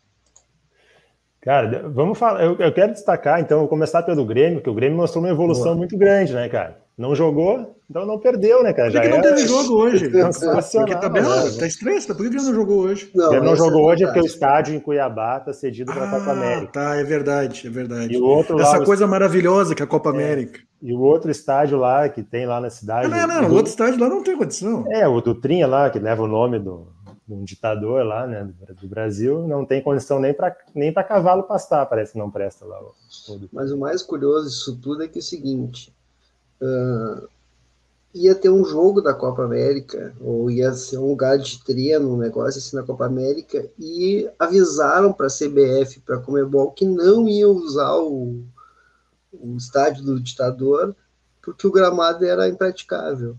Cara, vamos falar. Eu, eu, quero destacar, então, vou começar pelo Grêmio, que o Grêmio mostrou uma evolução Boa. muito grande, né, cara? Não jogou, então não perdeu, né, cara? Por que, que não teve jogo hoje? Porque tá, bem, né? tá estranho, tá? por que ele não jogou hoje? Não, ele não jogou é hoje porque o estádio em Cuiabá tá cedido para a Copa ah, América. Tá, é verdade, é verdade. E o outro Essa lá, coisa maravilhosa que é a Copa é, América. E o outro estádio lá que tem lá na cidade. Ah, não, não, o outro estádio lá não tem condição. É, o do Trinha lá, que leva o nome do, um ditador lá, né, do Brasil, não tem condição nem para nem para cavalo pastar, parece que não presta lá. Mas o mais curioso disso tudo é que é o seguinte, uh, ia ter um jogo da Copa América, ou ia ser um lugar de treino, um negócio assim na Copa América, e avisaram para a CBF, para a Comebol, que não iam usar o, o estádio do ditador, porque o gramado era impraticável.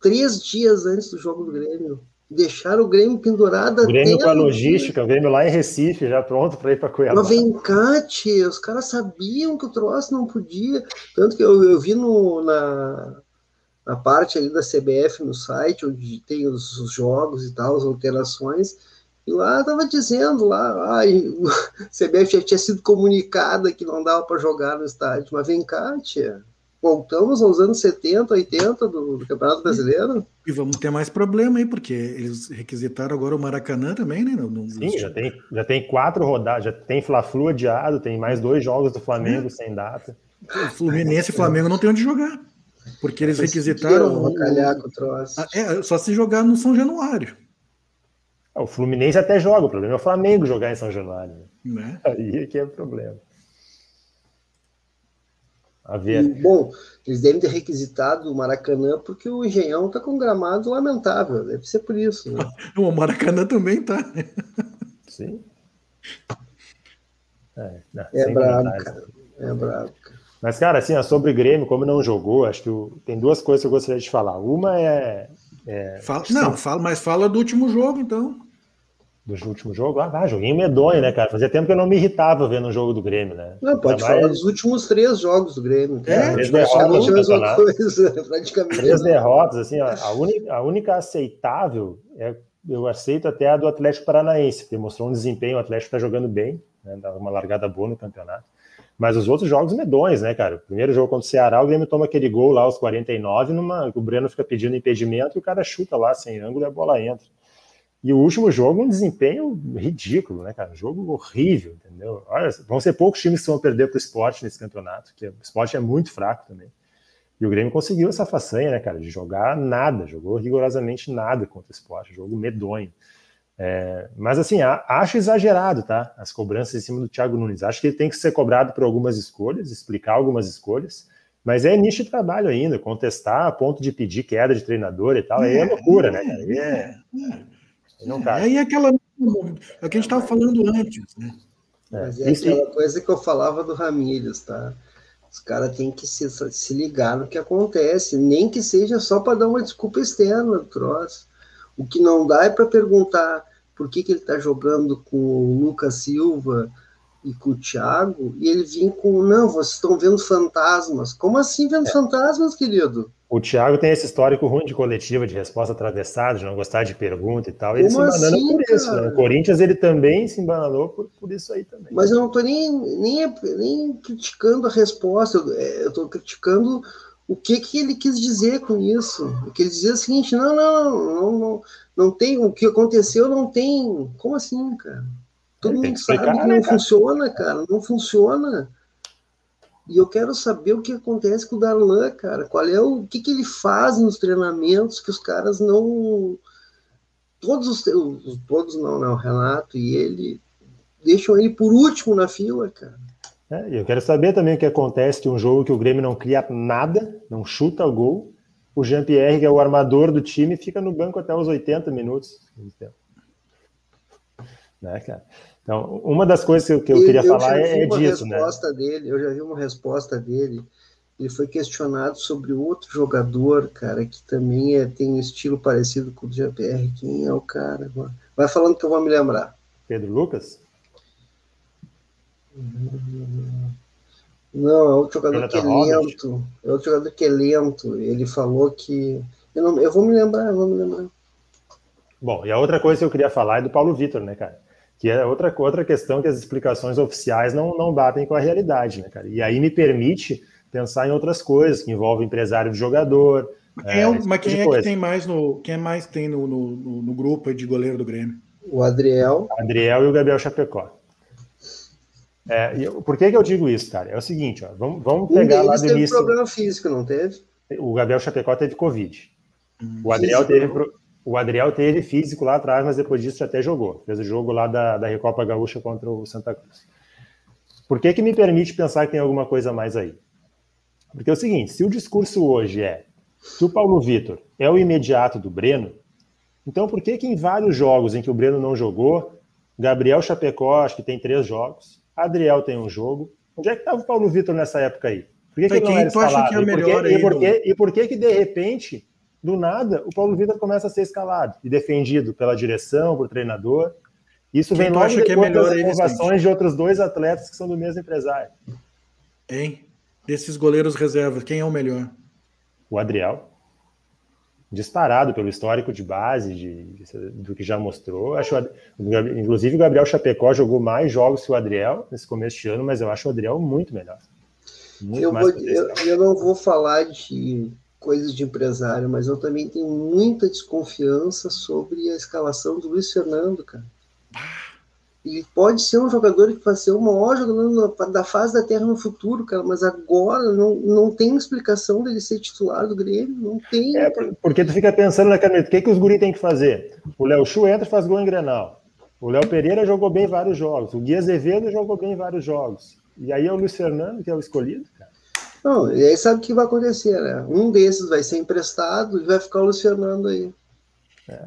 Três dias antes do jogo do Grêmio. Deixaram o Grêmio pendurado o Grêmio com a logística, o Grêmio lá em Recife, já pronto para ir para Cuiabá. Mas vem cá, tia, os caras sabiam que o troço não podia. Tanto que eu, eu vi no, na, na parte ali da CBF no site, onde tem os, os jogos e tal, as alterações, e lá estava dizendo lá, ai, o CBF já tinha sido comunicada que não dava para jogar no estádio. Mas vem cá, tia voltamos aos anos 70, 80 do, do, Campeonato Brasileiro. E vamos ter mais problema aí, porque eles requisitaram agora o Maracanã também, né? No, no... Sim, já tem, já tem quatro rodadas, já tem Fla-Flu adiado, tem mais dois jogos do Flamengo é. sem data. O Fluminense e Flamengo não tem onde jogar. Porque eles requisitaram. O, ah, é, só se jogar no São Januário. O Fluminense até joga, o problema é o Flamengo jogar em São Januário. Né? Aí é que é o problema. A ver. E, bom, eles devem ter requisitado o Maracanã porque o Engenhão está com um gramado lamentável. Deve ser por isso. Né? o Maracanã também tá. Sim. É, não, é brabo, cara. É brabo, cara. Mas, cara, assim, sobre o Grêmio, como não jogou, acho que o... tem duas coisas que eu gostaria de falar. Uma é. é... Fala, não, fala, mas fala do último jogo, então do último jogo? Ah, ah, joguinho medonho, né, cara? Fazia tempo que eu não me irritava vendo um jogo do Grêmio, né? Não, pode falar dos últimos três jogos do Grêmio. É, três derrotas, coisa, praticamente. Três derrotas, assim, ó, a, única, a única aceitável, é, eu aceito até a do Atlético Paranaense, que mostrou um desempenho, o Atlético está jogando bem, né, dá uma largada boa no campeonato. Mas os outros jogos medões, né, cara? O primeiro jogo contra o Ceará, o Grêmio toma aquele gol lá aos 49, numa, o Breno fica pedindo impedimento e o cara chuta lá sem ângulo e a bola entra. E o último jogo, um desempenho ridículo, né, cara? Um jogo horrível, entendeu? Olha, vão ser poucos times que vão perder para o esporte nesse campeonato, que o esporte é muito fraco também. E o Grêmio conseguiu essa façanha, né, cara, de jogar nada, jogou rigorosamente nada contra o esporte, jogo medonho. É, mas assim, acho exagerado, tá? As cobranças em cima do Thiago Nunes. Acho que ele tem que ser cobrado por algumas escolhas, explicar algumas escolhas, mas é nicho de trabalho ainda, contestar a ponto de pedir queda de treinador e tal, aí é loucura, né? Aí é, é não é, Aí é aquela. É o que a gente estava falando antes, né? Mas é aquela coisa que eu falava do Ramírez, tá? Os caras têm que se, se ligar no que acontece, nem que seja só para dar uma desculpa externa do troço. O que não dá é para perguntar por que, que ele está jogando com o Lucas Silva e com o Thiago, e ele vinha com, não, vocês estão vendo fantasmas. Como assim vendo é. fantasmas, querido? O Thiago tem esse histórico ruim de coletiva, de resposta atravessada, de não gostar de pergunta e tal. Ele Como se embanana assim, por isso. Né? O Corinthians ele também se embananou por, por isso aí também. Mas eu não estou nem, nem, nem criticando a resposta, eu estou criticando o que, que ele quis dizer com isso. O que ele dizia é o seguinte: não, não, não, não, não tem, o que aconteceu não tem. Como assim, cara? Todo mundo sabe que né, não funciona, cara, não funciona. E eu quero saber o que acontece com o Darlan, cara. Qual é o, o que, que ele faz nos treinamentos que os caras não. Todos os. Todos não, não. O Renato e ele deixam ele por último na fila, cara. É, eu quero saber também o que acontece que um jogo que o Grêmio não cria nada, não chuta gol. O Jean-Pierre, que é o armador do time, fica no banco até os 80 minutos. Né, cara? Então, uma das coisas que eu, que eu queria eu falar é, disso, né? Dele, eu já vi uma resposta dele. Ele foi questionado sobre outro jogador, cara, que também é, tem um estilo parecido com o do GPR. Quem é o cara? Vai falando que eu vou me lembrar. Pedro Lucas? Não, é outro jogador que é lento. É outro jogador que é lento. Ele falou que. Eu, não, eu vou me lembrar, eu vou me lembrar. Bom, e a outra coisa que eu queria falar é do Paulo Vitor, né, cara? Que é outra, outra questão que as explicações oficiais não, não batem com a realidade, né, cara? E aí me permite pensar em outras coisas que envolvem empresário de jogador. Mas quem é, é mas quem é que tem mais no quem é mais tem no, no, no, grupo de goleiro do Grêmio? O Adriel. Adriel e o Gabriel Chapecó. É, por que, que eu digo isso, cara? É o seguinte, ó, vamos, vamos pegar um lá do teve início. problema físico, não teve? O Gabriel Chapecó teve Covid. Hum, o Adriel teve, o Adriel teve físico lá atrás, mas depois disso até jogou. Fez o jogo lá da, da Recopa Gaúcha contra o Santa Cruz. Por que, que me permite pensar que tem alguma coisa mais aí? Porque é o seguinte: se o discurso hoje é Se o Paulo Vitor é o imediato do Breno, então por que que em vários jogos em que o Breno não jogou, Gabriel Chapecó, acho que tem três jogos, Adriel tem um jogo, onde é que estava o Paulo Vitor nessa época aí? Por que, que ele não era escalado? É e, por que, e, por que, e por que que de repente, do nada, o Paulo Vitor começa a ser escalado e defendido pela direção, por treinador? Isso Quem vem logo depois que é melhor das inovações de outros dois atletas que são do mesmo empresário. Hein? Desses goleiros reservas, quem é o melhor? O Adriel. Disparado pelo histórico de base, de, de, do que já mostrou. Acho, inclusive, o Gabriel Chapecó jogou mais jogos que o Adriel nesse começo de ano, mas eu acho o Adriel muito melhor. Muito eu, vou, eu, eu não vou falar de coisas de empresário, mas eu também tenho muita desconfiança sobre a escalação do Luiz Fernando, cara. Ele pode ser um jogador que vai ser o maior jogador da fase da Terra no futuro, cara, mas agora não, não tem explicação dele ser titular do Grêmio, não tem. É, porque tu fica pensando na caneta, o que, que os guri tem que fazer? O Léo Chu entra e faz gol em Grenal. O Léo Pereira jogou bem vários jogos. O Gui Azevedo jogou bem vários jogos. E aí é o Luiz Fernando que é o escolhido, cara. Não, e aí sabe o que vai acontecer, né? Um desses vai ser emprestado e vai ficar o Luiz Fernando aí. É.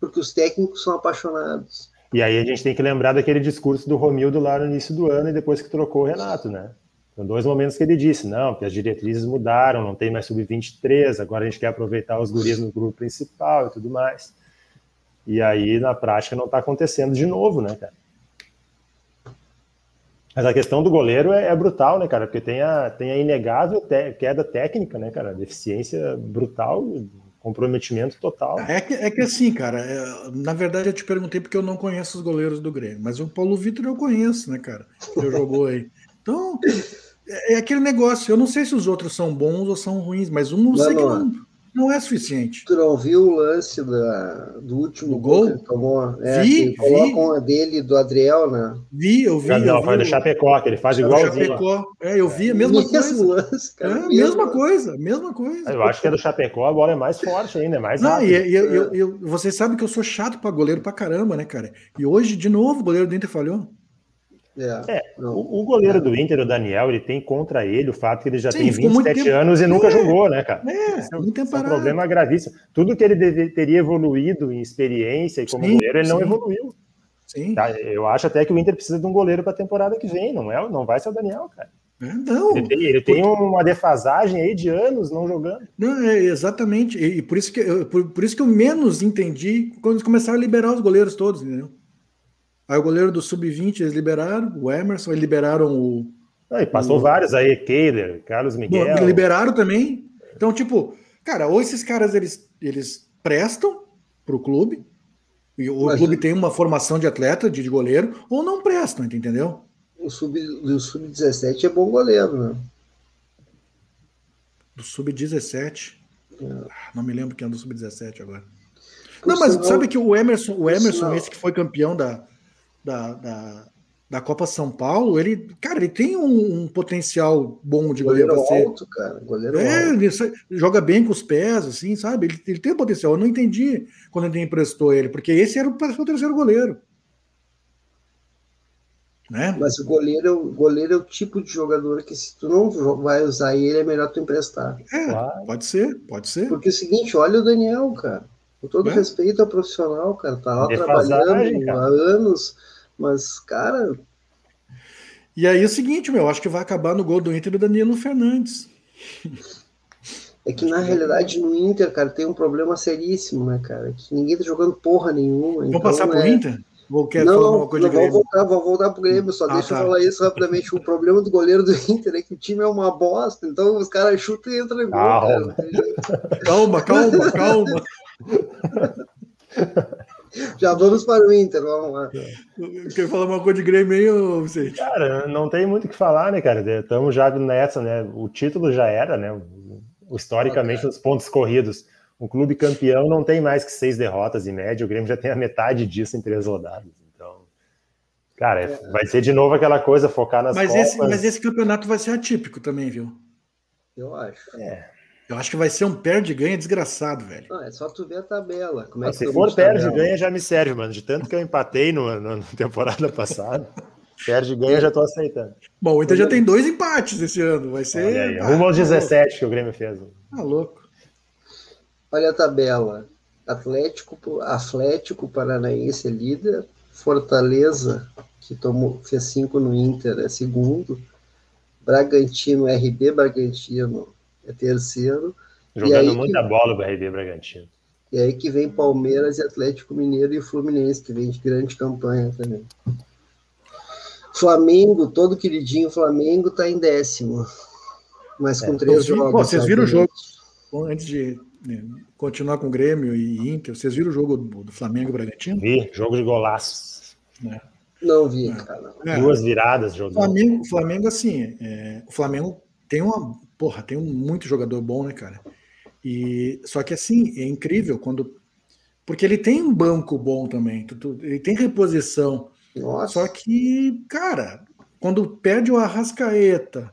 Porque os técnicos são apaixonados. E aí a gente tem que lembrar daquele discurso do Romildo lá no início do ano e depois que trocou o Renato, né? São dois momentos que ele disse, não, porque as diretrizes mudaram, não tem mais sub-23, agora a gente quer aproveitar os guris no grupo principal e tudo mais. E aí, na prática, não está acontecendo de novo, né, cara? Mas a questão do goleiro é, é, brutal, né, cara? Porque tem a, tem a inegável te, queda técnica, né, cara? Deficiência brutal, comprometimento total. É que, é que assim, cara, é, na verdade eu te perguntei porque eu não conheço os goleiros do Grêmio, mas o Paulo Vitor eu conheço, né, cara? Que eu jogou aí. Então, é, é, aquele negócio. Eu não sei se os outros são bons ou são ruins, mas um não, não sei que não, não é suficiente. Tu não viu o lance da, do último do gol? Tomou, é, vi, colocam a dele do Adriel, né? Vi, eu vi. Não, foi do Chapecó, que ele faz igualzinho. Chapecó. É, eu vi a mesma Mesmo coisa. Lance, cara, é, mesma coisa, mesma coisa. Eu acho que é do Chapecó, agora é mais forte ainda, é mais não, rápido. E, e, eu, eu, eu, vocês sabem que eu sou chato para goleiro pra caramba, né, cara? E hoje, de novo, o goleiro do Inter falhou. É, é o, o, goleiro é. do Inter, o Daniel, ele tem contra ele o fato que ele já Sim, tem 27 anos e nunca é. jogou, né, cara? É, é, um, é um problema gravíssimo. Tudo que ele deve, teria evoluído em experiência e como sim, goleiro, ele sim. não evoluiu. Sim. Tá? Eu acho até que o Inter precisa de um goleiro para a temporada que vem, não, é, não vai ser o Daniel, cara. É, não. Ele tem, ele tem uma defasagem aí de anos não jogando. Não, é exatamente. E, e por, isso que eu, por, por, isso que eu menos entendi quando eles começaram a liberar os goleiros todos, entendeu? Aí o goleiro do Sub-20 eles liberaram, o Emerson, eles liberaram o. Ah, passou o... vários aí, Keiler, Carlos Miguel. Liberaram também. Então, tipo, cara, ou esses caras eles, eles prestam pro clube, e o Mas, clube tem uma formação de atleta, de, goleiro, ou não prestam, entendeu? O Sub-17 sub é bom goleiro, né? Do Sub-17. É. Ah, não me lembro quem é do Sub-17 agora. Por não, mas sinal, sabe que o Emerson, o Emerson, esse que foi campeão da, da, da, da Copa São Paulo, ele, cara, ele tem um, um potencial bom de goleiro. Goleiro alto, cara. Goleiro é, alto. ele joga bem com os pés, assim, sabe? Ele, ele tem um potencial. Eu não entendi quando ele emprestou ele, porque esse era o, o terceiro goleiro. Né? Mas o goleiro, o goleiro é o tipo de jogador que se tu não vai usar ele, é melhor tu emprestar. É, claro. pode ser, pode ser. Porque é o seguinte, olha o Daniel, cara. Com todo é? respeito ao profissional, cara, tá lá trabalhando cara. há anos mas, cara. E aí é o seguinte, meu, acho que vai acabar no gol do Inter o Danilo Fernandes. É que na realidade no Inter, cara, tem um problema seríssimo, né, cara? Que ninguém tá jogando porra nenhuma. Vou então, passar pro é... Inter? Vou quer não, falar uma coisa não, vou voltar, vou voltar pro Grêmio, só ah, deixa tá. eu falar isso rapidamente. O problema do goleiro do Inter é que o time é uma bosta, então os caras chutam e entram em gol. Calma, calma, calma, calma. Já vamos para o Inter, vamos lá. Quer falar uma coisa de Grêmio aí, Vicente? Cara, não tem muito o que falar, né, cara? Estamos já nessa, né? O título já era, né? Historicamente, ah, os pontos corridos. Um clube campeão não tem mais que seis derrotas em média, o Grêmio já tem a metade disso em três rodadas. Então, cara, é. vai ser de novo aquela coisa, focar nas mas Esse, mas esse campeonato vai ser atípico também, viu? Eu acho. É. Eu acho que vai ser um perde-ganha desgraçado, velho. Não, é só tu ver a tabela. Como é se for perde-ganha, já me serve, mano. De tanto que eu empatei no, no, na temporada passada. Perde-ganha, já tô aceitando. Bom, o Inter já tem dois empates esse ano. Vai ser. Aí, rumo aos 17 que o Grêmio fez. Tá louco. Olha a tabela. Atlético, Atlético Paranaense é líder, Fortaleza, que tomou, fez cinco no Inter, é segundo, Bragantino, RB Bragantino é terceiro. Jogando muita que, bola o RB Bragantino. E aí que vem Palmeiras e Atlético Mineiro e o Fluminense, que vem de grande campanha também. Flamengo, todo queridinho Flamengo, tá em décimo. Mas com é, três jogos. Pô, vocês viram o jogo? Antes de né, continuar com o Grêmio e Inter, vocês viram o jogo do, do Flamengo e Bragantino? Vi, jogo de golaços. É. Não vi, é. cara. É. Duas viradas jogando. Flamengo, Flamengo assim, é, o Flamengo tem uma. Porra, tem um muito jogador bom, né, cara? E, só que assim, é incrível quando. Porque ele tem um banco bom também, ele tem reposição. Nossa. Só que, cara, quando perde o Arrascaeta.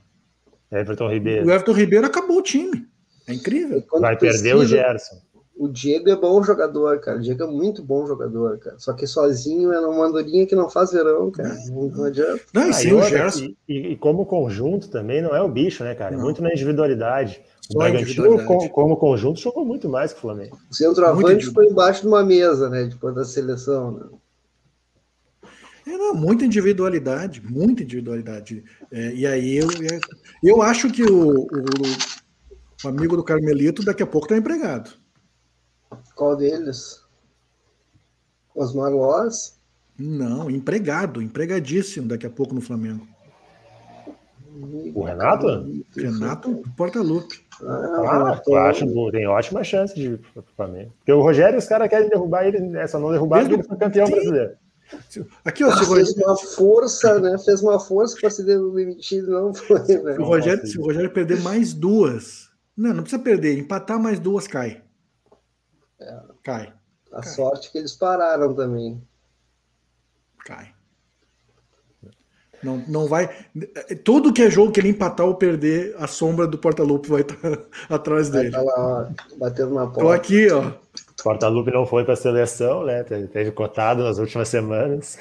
Everton Ribeiro. O Everton Ribeiro acabou o time. É incrível. Vai precisa, perder o Gerson. O Diego é bom jogador, cara. O Diego é muito bom jogador, cara. Só que sozinho é uma andorinha que não faz verão, cara. Não, não adianta. Não, e sim, o Gerson. E, e, como conjunto também não é o bicho, né, cara? Não. Muito na individualidade. O Bragantino, como, como conjunto, jogou muito mais que o Flamengo. O centroavante foi embaixo de uma mesa, né? Depois da seleção, né? É, não, muita individualidade, muita individualidade. É, e aí eu, eu acho que o, o, o amigo do Carmelito daqui a pouco está empregado. Qual deles? Osmar Loz? Não, empregado, empregadíssimo daqui a pouco no Flamengo. O Renato? Renato Portaluppi. Ah, eu acho tem ótima chance de ir para o Flamengo. Porque o Rogério, os caras querem derrubar ele, né? só não derrubar ele foi campeão Sim. brasileiro. Aqui, ó, ah, fez uma força, né? Fez uma força para se demitir, não foi, né? Se o, Rogério, se o Rogério perder mais duas, não, não precisa perder, empatar mais duas cai. É. Cai. A cai. sorte que eles pararam também. Cai. Não, não vai. Tudo que é jogo que ele empatar ou perder, a sombra do Porta-Lupe vai estar tá atrás dele. Vai estar lá, batendo na porta. Tô aqui, ó. Porta-Lupe não foi para a seleção, né? Teve cotado nas últimas semanas.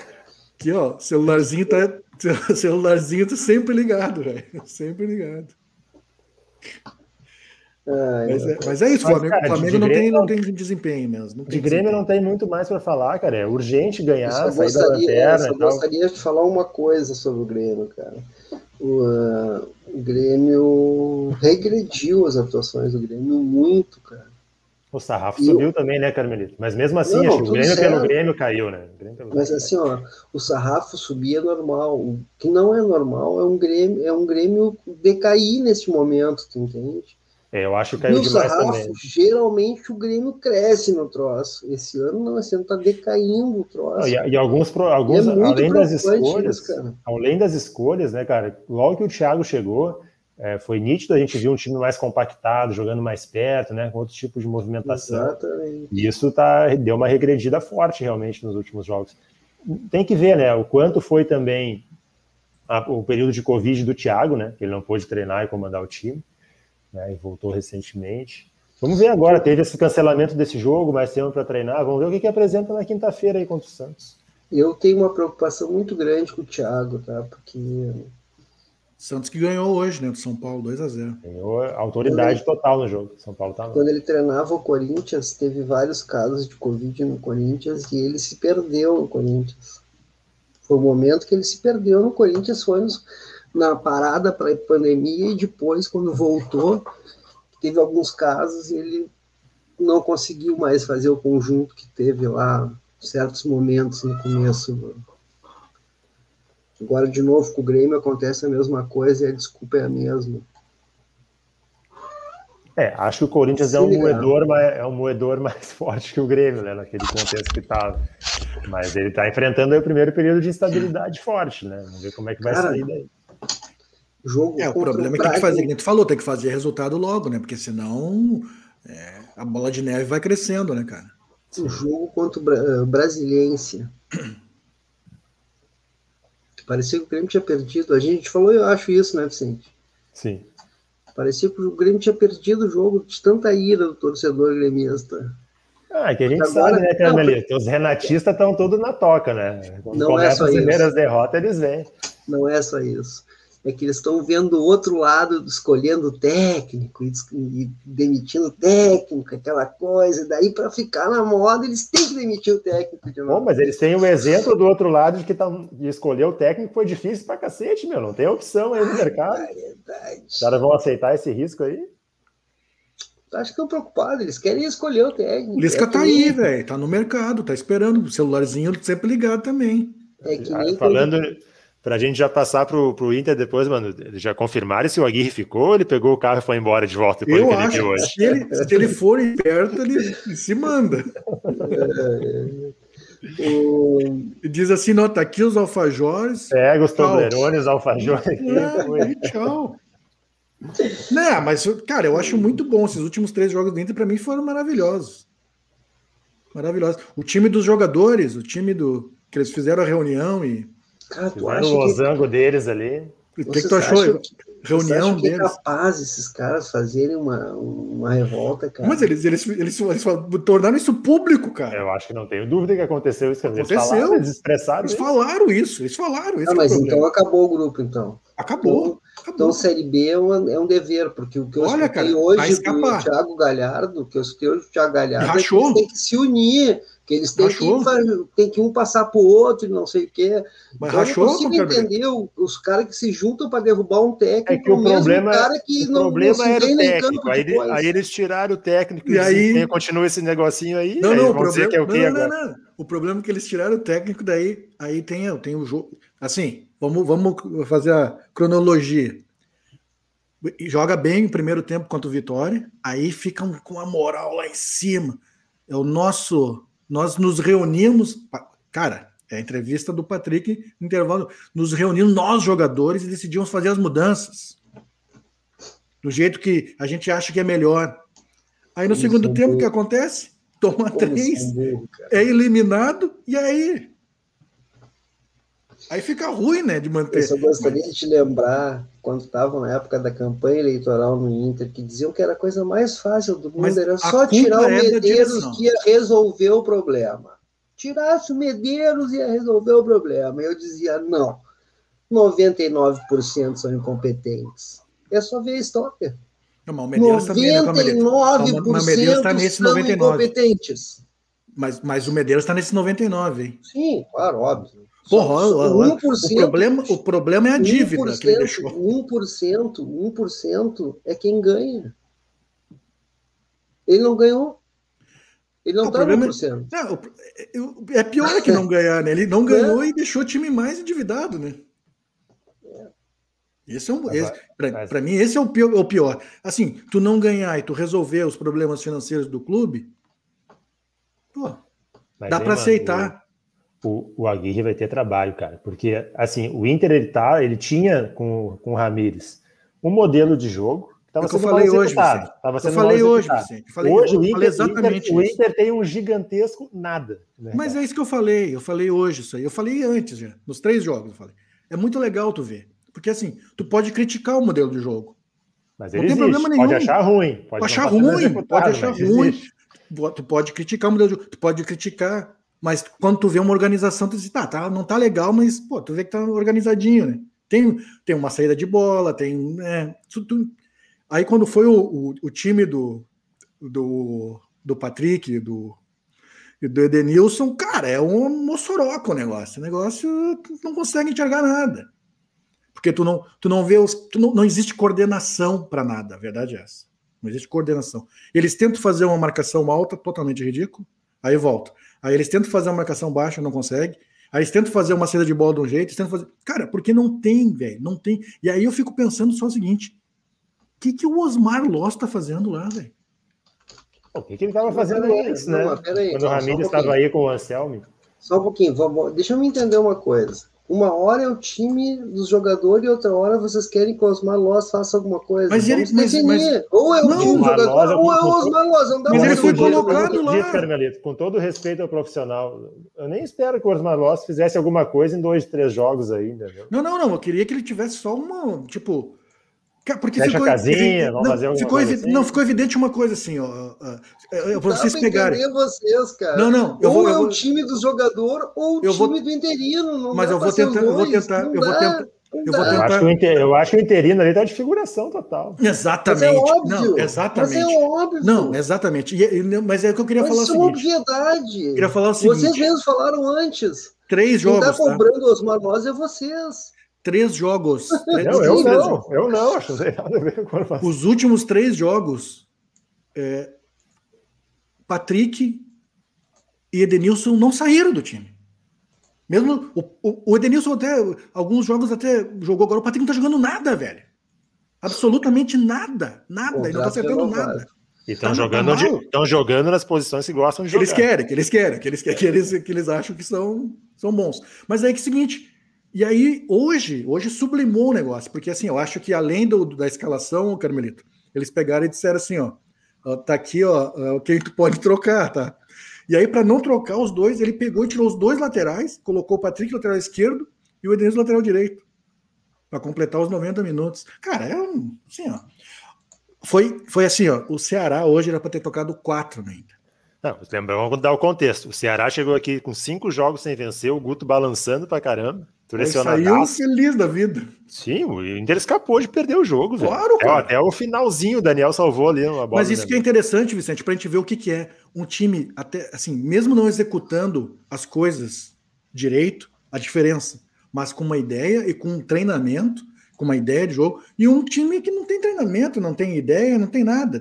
Aqui, ó, celularzinho tá, celularzinho tá sempre ligado, velho. Sempre ligado. Ai, mas, é, mas, é, isso, o Flamengo, cara, Flamengo não, tem, não tem desempenho mesmo. de Grêmio não tem muito mais para falar, cara. É urgente ganhar, sair gostaria, da lanterna. Eu gostaria de falar uma coisa sobre o Grêmio, cara. O, uh, o Grêmio regrediu as atuações do Grêmio muito, cara. O sarrafo e subiu também, né, Carmelito? Mas mesmo assim, não, acho que o Grêmio certo. pelo Grêmio caiu, né? Pelo Mas assim, ó, o sarrafo subir é normal. O que não é normal é um Grêmio, é um Grêmio decair nesse momento, tu entende? É, eu acho que caiu demais sarrafo, também. Geralmente o Grêmio cresce no troço. Esse ano não, esse ano tá decaindo o troço. Não, e, e, alguns, alguns é além das escolhas, isso, além das escolhas, né, cara? Logo que o Thiago chegou, é, foi nítido a gente viu um time mais compactado, jogando mais perto, né, com outros tipos de movimentação. Exatamente. E isso tá, deu uma regredida forte realmente nos últimos jogos. Tem que ver, né, o quanto foi também a, o período de Covid do Thiago, né, que ele não pôde treinar e comandar o time né, e voltou recentemente. Vamos ver agora, teve esse cancelamento desse jogo, mais tempo para treinar, vamos ver o que, que apresenta na quinta-feira aí contra o Santos. Eu tenho uma preocupação muito grande com o Thiago, tá? Porque. Santos que ganhou hoje, né? Do São Paulo, 2 a 0 Ganhou autoridade ele, total no jogo. São Paulo tá Quando ele treinava o Corinthians, teve vários casos de Covid no Corinthians e ele se perdeu no Corinthians. Foi o momento que ele se perdeu no Corinthians, foi nos, na parada para a pandemia e depois, quando voltou, teve alguns casos e ele não conseguiu mais fazer o conjunto que teve lá certos momentos no começo. Agora, de novo, com o Grêmio acontece a mesma coisa e a desculpa é a mesma. É, acho que o Corinthians é um, moedor, é um moedor mais forte que o Grêmio, né, naquele contexto que estava. Mas ele está enfrentando o primeiro período de instabilidade forte, né? Vamos ver como é que vai Cara, sair daí. Jogo é, o problema é que tem que fazer, como tu falou, tem que fazer resultado logo, né? Porque senão é, a bola de neve vai crescendo, né, cara? O jogo contra o eh, Brasiliense. Parecia que o Grêmio tinha perdido. A gente falou, eu acho isso, né, Vicente? Sim. Parecia que o Grêmio tinha perdido o jogo de tanta ira do torcedor gremista. Ah, é que a gente Agora, sabe, né, Carmelito? Os renatistas estão todos na toca, né? Quando não é só as primeiras derrotas, eles vêm. Não é só isso. É que eles estão vendo o outro lado, escolhendo técnico e, e demitindo técnico, aquela coisa. Daí, para ficar na moda, eles têm que demitir o técnico de novo. Bom, mas eles têm o um exemplo do outro lado de que tá, de escolher o técnico foi difícil pra cacete, meu. Não tem opção aí no mercado. Verdade. Os caras vão aceitar esse risco aí? Acho que estão preocupados, eles querem escolher o técnico. O Lisca é tá aí, velho, tá no mercado, tá esperando, o celularzinho sempre ligado também. É que nem Falando, para a gente já passar para o Inter depois, mano, já confirmaram se o Aguirre ficou ele pegou o carro e foi embora de volta depois Eu que acho, ele hoje? Se ele, se ele for perto, ele se manda. o... Diz assim, nota aqui os alfajores. Pega os Toblerones, os alfajores. É, tchau. Não, mas, cara, eu acho muito bom. Esses últimos três jogos do Inter, para mim, foram maravilhosos. Maravilhosos. O time dos jogadores, o time do que eles fizeram a reunião e Cara, tu acha o losango que... deles ali. O que, que tu achou? Que, Reunião que é deles. é capaz esses caras fazerem uma, uma revolta, cara. Mas eles, eles, eles, eles, tornaram isso público, cara. Eu acho que não tenho dúvida que aconteceu isso. Aconteceu. Eles, falaram, eles expressaram Eles isso. falaram isso, eles falaram. Ah, mas é então acabou o grupo, então. Acabou. Então, acabou. então Série B é um, é um dever, porque o que eu Olha, cara, hoje do Thiago Galhardo, o que eu escutei hoje do Thiago Galhardo, é que eles têm que se unir que eles têm que, tem que um passar para o outro não sei o quê. Mas então, rachou, eu consigo entender os caras que se juntam para derrubar um técnico, é que o problema, cara que o não, problema não era o técnico. Aí, aí, eles tiraram o técnico e, e aí continua esse negocinho aí. Não, aí não, o problema, que é o não, não, não, não, O problema é que eles tiraram o técnico, daí aí tem, tem o jogo. Assim, vamos, vamos fazer a cronologia. Joga bem o primeiro tempo contra o Vitória, aí ficam com a moral lá em cima. É o nosso nós nos reunimos, cara, é a entrevista do Patrick, intervalo, nos reunimos nós jogadores e decidimos fazer as mudanças do jeito que a gente acha que é melhor. Aí no segundo tempo o que acontece? Toma Como três, é eliminado e aí Aí fica ruim, né, de manter. Eu só gostaria de te lembrar, quando estavam na época da campanha eleitoral no Inter, que diziam que era a coisa mais fácil do mundo, Mas era só tirar o é Medeiros que ia resolver o problema. Tirasse o Medeiros ia resolver o problema. Eu dizia, não, 99% são incompetentes. É só ver a história. Não, mas o Medeiros 99% tá nesse são 99. incompetentes. Mas, mas o Medeiros está nesse 99, hein? Sim, claro, óbvio. Porra, o, problema, o problema é a dívida 1%, que ele deixou. 1%, 1% é quem ganha. Ele não ganhou. Ele não está no 1%. É, não, é pior que não ganhar, né? Ele não é. ganhou é. e deixou o time mais endividado, né? Esse é um, para mim, esse é o pior, o pior. Assim, tu não ganhar e tu resolver os problemas financeiros do clube, pô, dá para aceitar o, o Aguirre vai ter trabalho, cara, porque assim, o Inter ele tá, ele tinha com, com o Ramires um modelo de jogo que estava é sendo eu falei hoje, Tava sendo eu falei hoje, Vicente. Falei, hoje o Inter, exatamente Inter, o Inter tem um gigantesco nada. Né, Mas é isso que eu falei, eu falei hoje isso aí. Eu falei antes já, nos três jogos eu falei. É muito legal tu ver, porque assim, tu pode criticar o modelo de jogo. Mas ele não existe. tem problema nenhum. Pode achar ruim, pode, pode achar ruim, pode achar ruim. Tu pode criticar o modelo de jogo, tu pode criticar mas quando tu vê uma organização, tu diz, tá, tá não tá legal, mas pô, tu vê que tá organizadinho, né? Tem, tem uma saída de bola, tem. É, tu... Aí quando foi o, o, o, time do, do, do Patrick, do, do Edenilson, cara, é um moçoroca o negócio. O negócio não consegue enxergar nada. Porque tu não, tu não vê os. Tu não, não existe coordenação para nada, a verdade é essa. Não existe coordenação. Eles tentam fazer uma marcação alta, totalmente ridículo, aí volta. Aí eles tentam fazer uma marcação baixa, não consegue. Aí eles tentam fazer uma saída de bola de um jeito, eles tentam fazer. Cara, porque não tem, velho, não tem. E aí eu fico pensando só o seguinte: o que, que o Osmar Loss tá fazendo lá, velho? O que, que ele tava fazendo antes, né? Não, Quando o Ramiro estava aí com o Anselmo. Só um pouquinho, vamos, deixa eu me entender uma coisa. Uma hora é o time dos jogadores e outra hora vocês querem que o Osmar Loz faça alguma coisa. Mas ele, mas, mas, ou é o não, time do jogador, ou é o Osmar Loz. Não dá mas ele foi colocado lá. Carmelito, com todo respeito ao profissional, eu nem espero que o Osmar Loz fizesse alguma coisa em dois, três jogos ainda. Não, não, não. Eu queria que ele tivesse só uma, tipo, porque Fecha ficou, a casinha, não, fazer ficou assim. não, ficou evidente uma coisa assim, ó. ó pra vocês pegarem. vocês, cara. Não, não. ou vou, é o time do jogador ou o time vou, do interino. mas eu vou, tentar, eu vou tentar, eu vou tentar, Eu, vou tentar... eu, acho, que o inter... eu acho que o interino ali tá de figuração total. Exatamente. Mas é óbvio. Não, exatamente. Mas é óbvio. Não, exatamente. E, mas é o que eu queria mas falar. Isso é uma obviedade. Eu queria falar o seguinte. Vocês mesmos falaram antes. Três jogos. Quem tá cobrando tá? os Marmós é vocês. Três jogos. Três, não, eu três não. Jogos. Eu não. Acho que nada a ver com Os últimos três jogos. É, Patrick e Edenilson não saíram do time. Mesmo o, o, o, Edenilson até, alguns jogos até jogou agora, o Patrick não tá jogando nada, velho. Absolutamente nada, nada, ele não tá acertando nada. E estão tá jogando, de, jogando nas posições que gostam de jogar. Eles querem, que eles querem, que eles querem, que eles, que eles acham que são, são bons. Mas aí que é o seguinte, e aí hoje, hoje sublimou o negócio, porque assim, eu acho que além do, da escalação, Carmelito, eles pegaram e disseram assim, ó, tá aqui, ó, quem tu pode trocar, tá? E aí, para não trocar os dois, ele pegou e tirou os dois laterais, colocou o Patrick lateral esquerdo e o Edenilson lateral direito, para completar os 90 minutos. Cara, é um. Assim, ó. Foi, foi assim, ó. O Ceará hoje era para ter tocado quatro ainda. Não, vamos dar o contexto. O Ceará chegou aqui com cinco jogos sem vencer, o Guto balançando para caramba. Saiu feliz da vida. Sim, o Inter escapou de perder o jogo, velho. Claro, cara. Até, o finalzinho, o Daniel salvou ali uma bola. Mas isso que é interessante, Vicente, pra gente ver o que, que é um time, até assim, mesmo não executando as coisas direito, a diferença, mas com uma ideia e com um treinamento, com uma ideia de jogo, e um time que não tem treinamento, não tem ideia, não tem nada.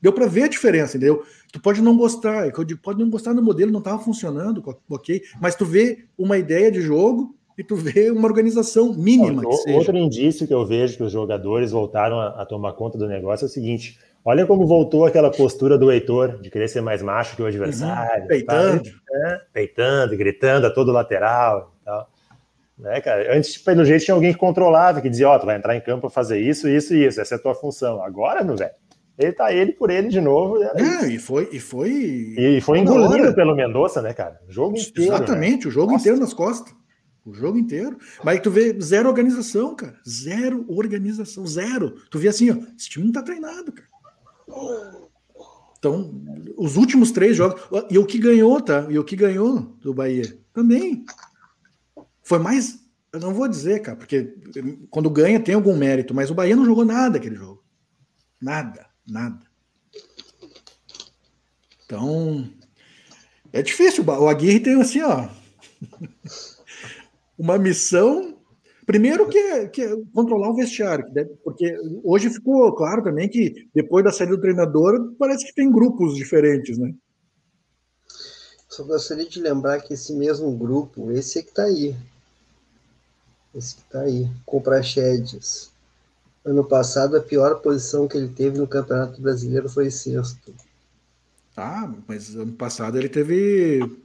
Deu para ver a diferença, entendeu? Tu pode não gostar, pode não gostar do modelo, não estava funcionando, ok, mas tu vê uma ideia de jogo e tu vê uma organização mínima. Outro indício que eu vejo que os jogadores voltaram a, a, tomar conta do negócio é o seguinte: olha como voltou aquela postura do Heitor de querer ser mais macho que o adversário, uhum, peitando, né? peitando, gritando a todo lateral e tal. Né, cara? Antes, pelo jeito, tinha alguém que controlava, que dizia: Ó, oh, tu vai entrar em campo para fazer isso, isso e isso, essa é a tua função. Agora, meu velho, ele tá ele por ele de novo. É, e foi. E foi, e foi engolido pelo Mendonça, né, cara? O jogo inteiro. Né? Exatamente, né? o jogo Nossa. inteiro nas costas. O jogo inteiro. Mas tu vê zero organização, cara. Zero organização. Zero. Tu vê assim, ó. Esse time não tá treinado, cara. Então, os últimos três jogos. E o que ganhou, tá? E o que ganhou do Bahia também. Foi mais. Eu não vou dizer, cara, porque quando ganha tem algum mérito, mas o Bahia não jogou nada aquele jogo. Nada, nada. Então, é difícil. O Aguirre tem assim, ó uma missão. Primeiro que é, que é controlar o vestiário, porque hoje ficou claro também que depois da saída do treinador parece que tem grupos diferentes, né? Só gostaria de lembrar que esse mesmo grupo, esse é que está aí, esse que está aí, com o Praxedes. Ano passado, a pior posição que ele teve no Campeonato Brasileiro foi sexto. Ah, mas ano passado ele teve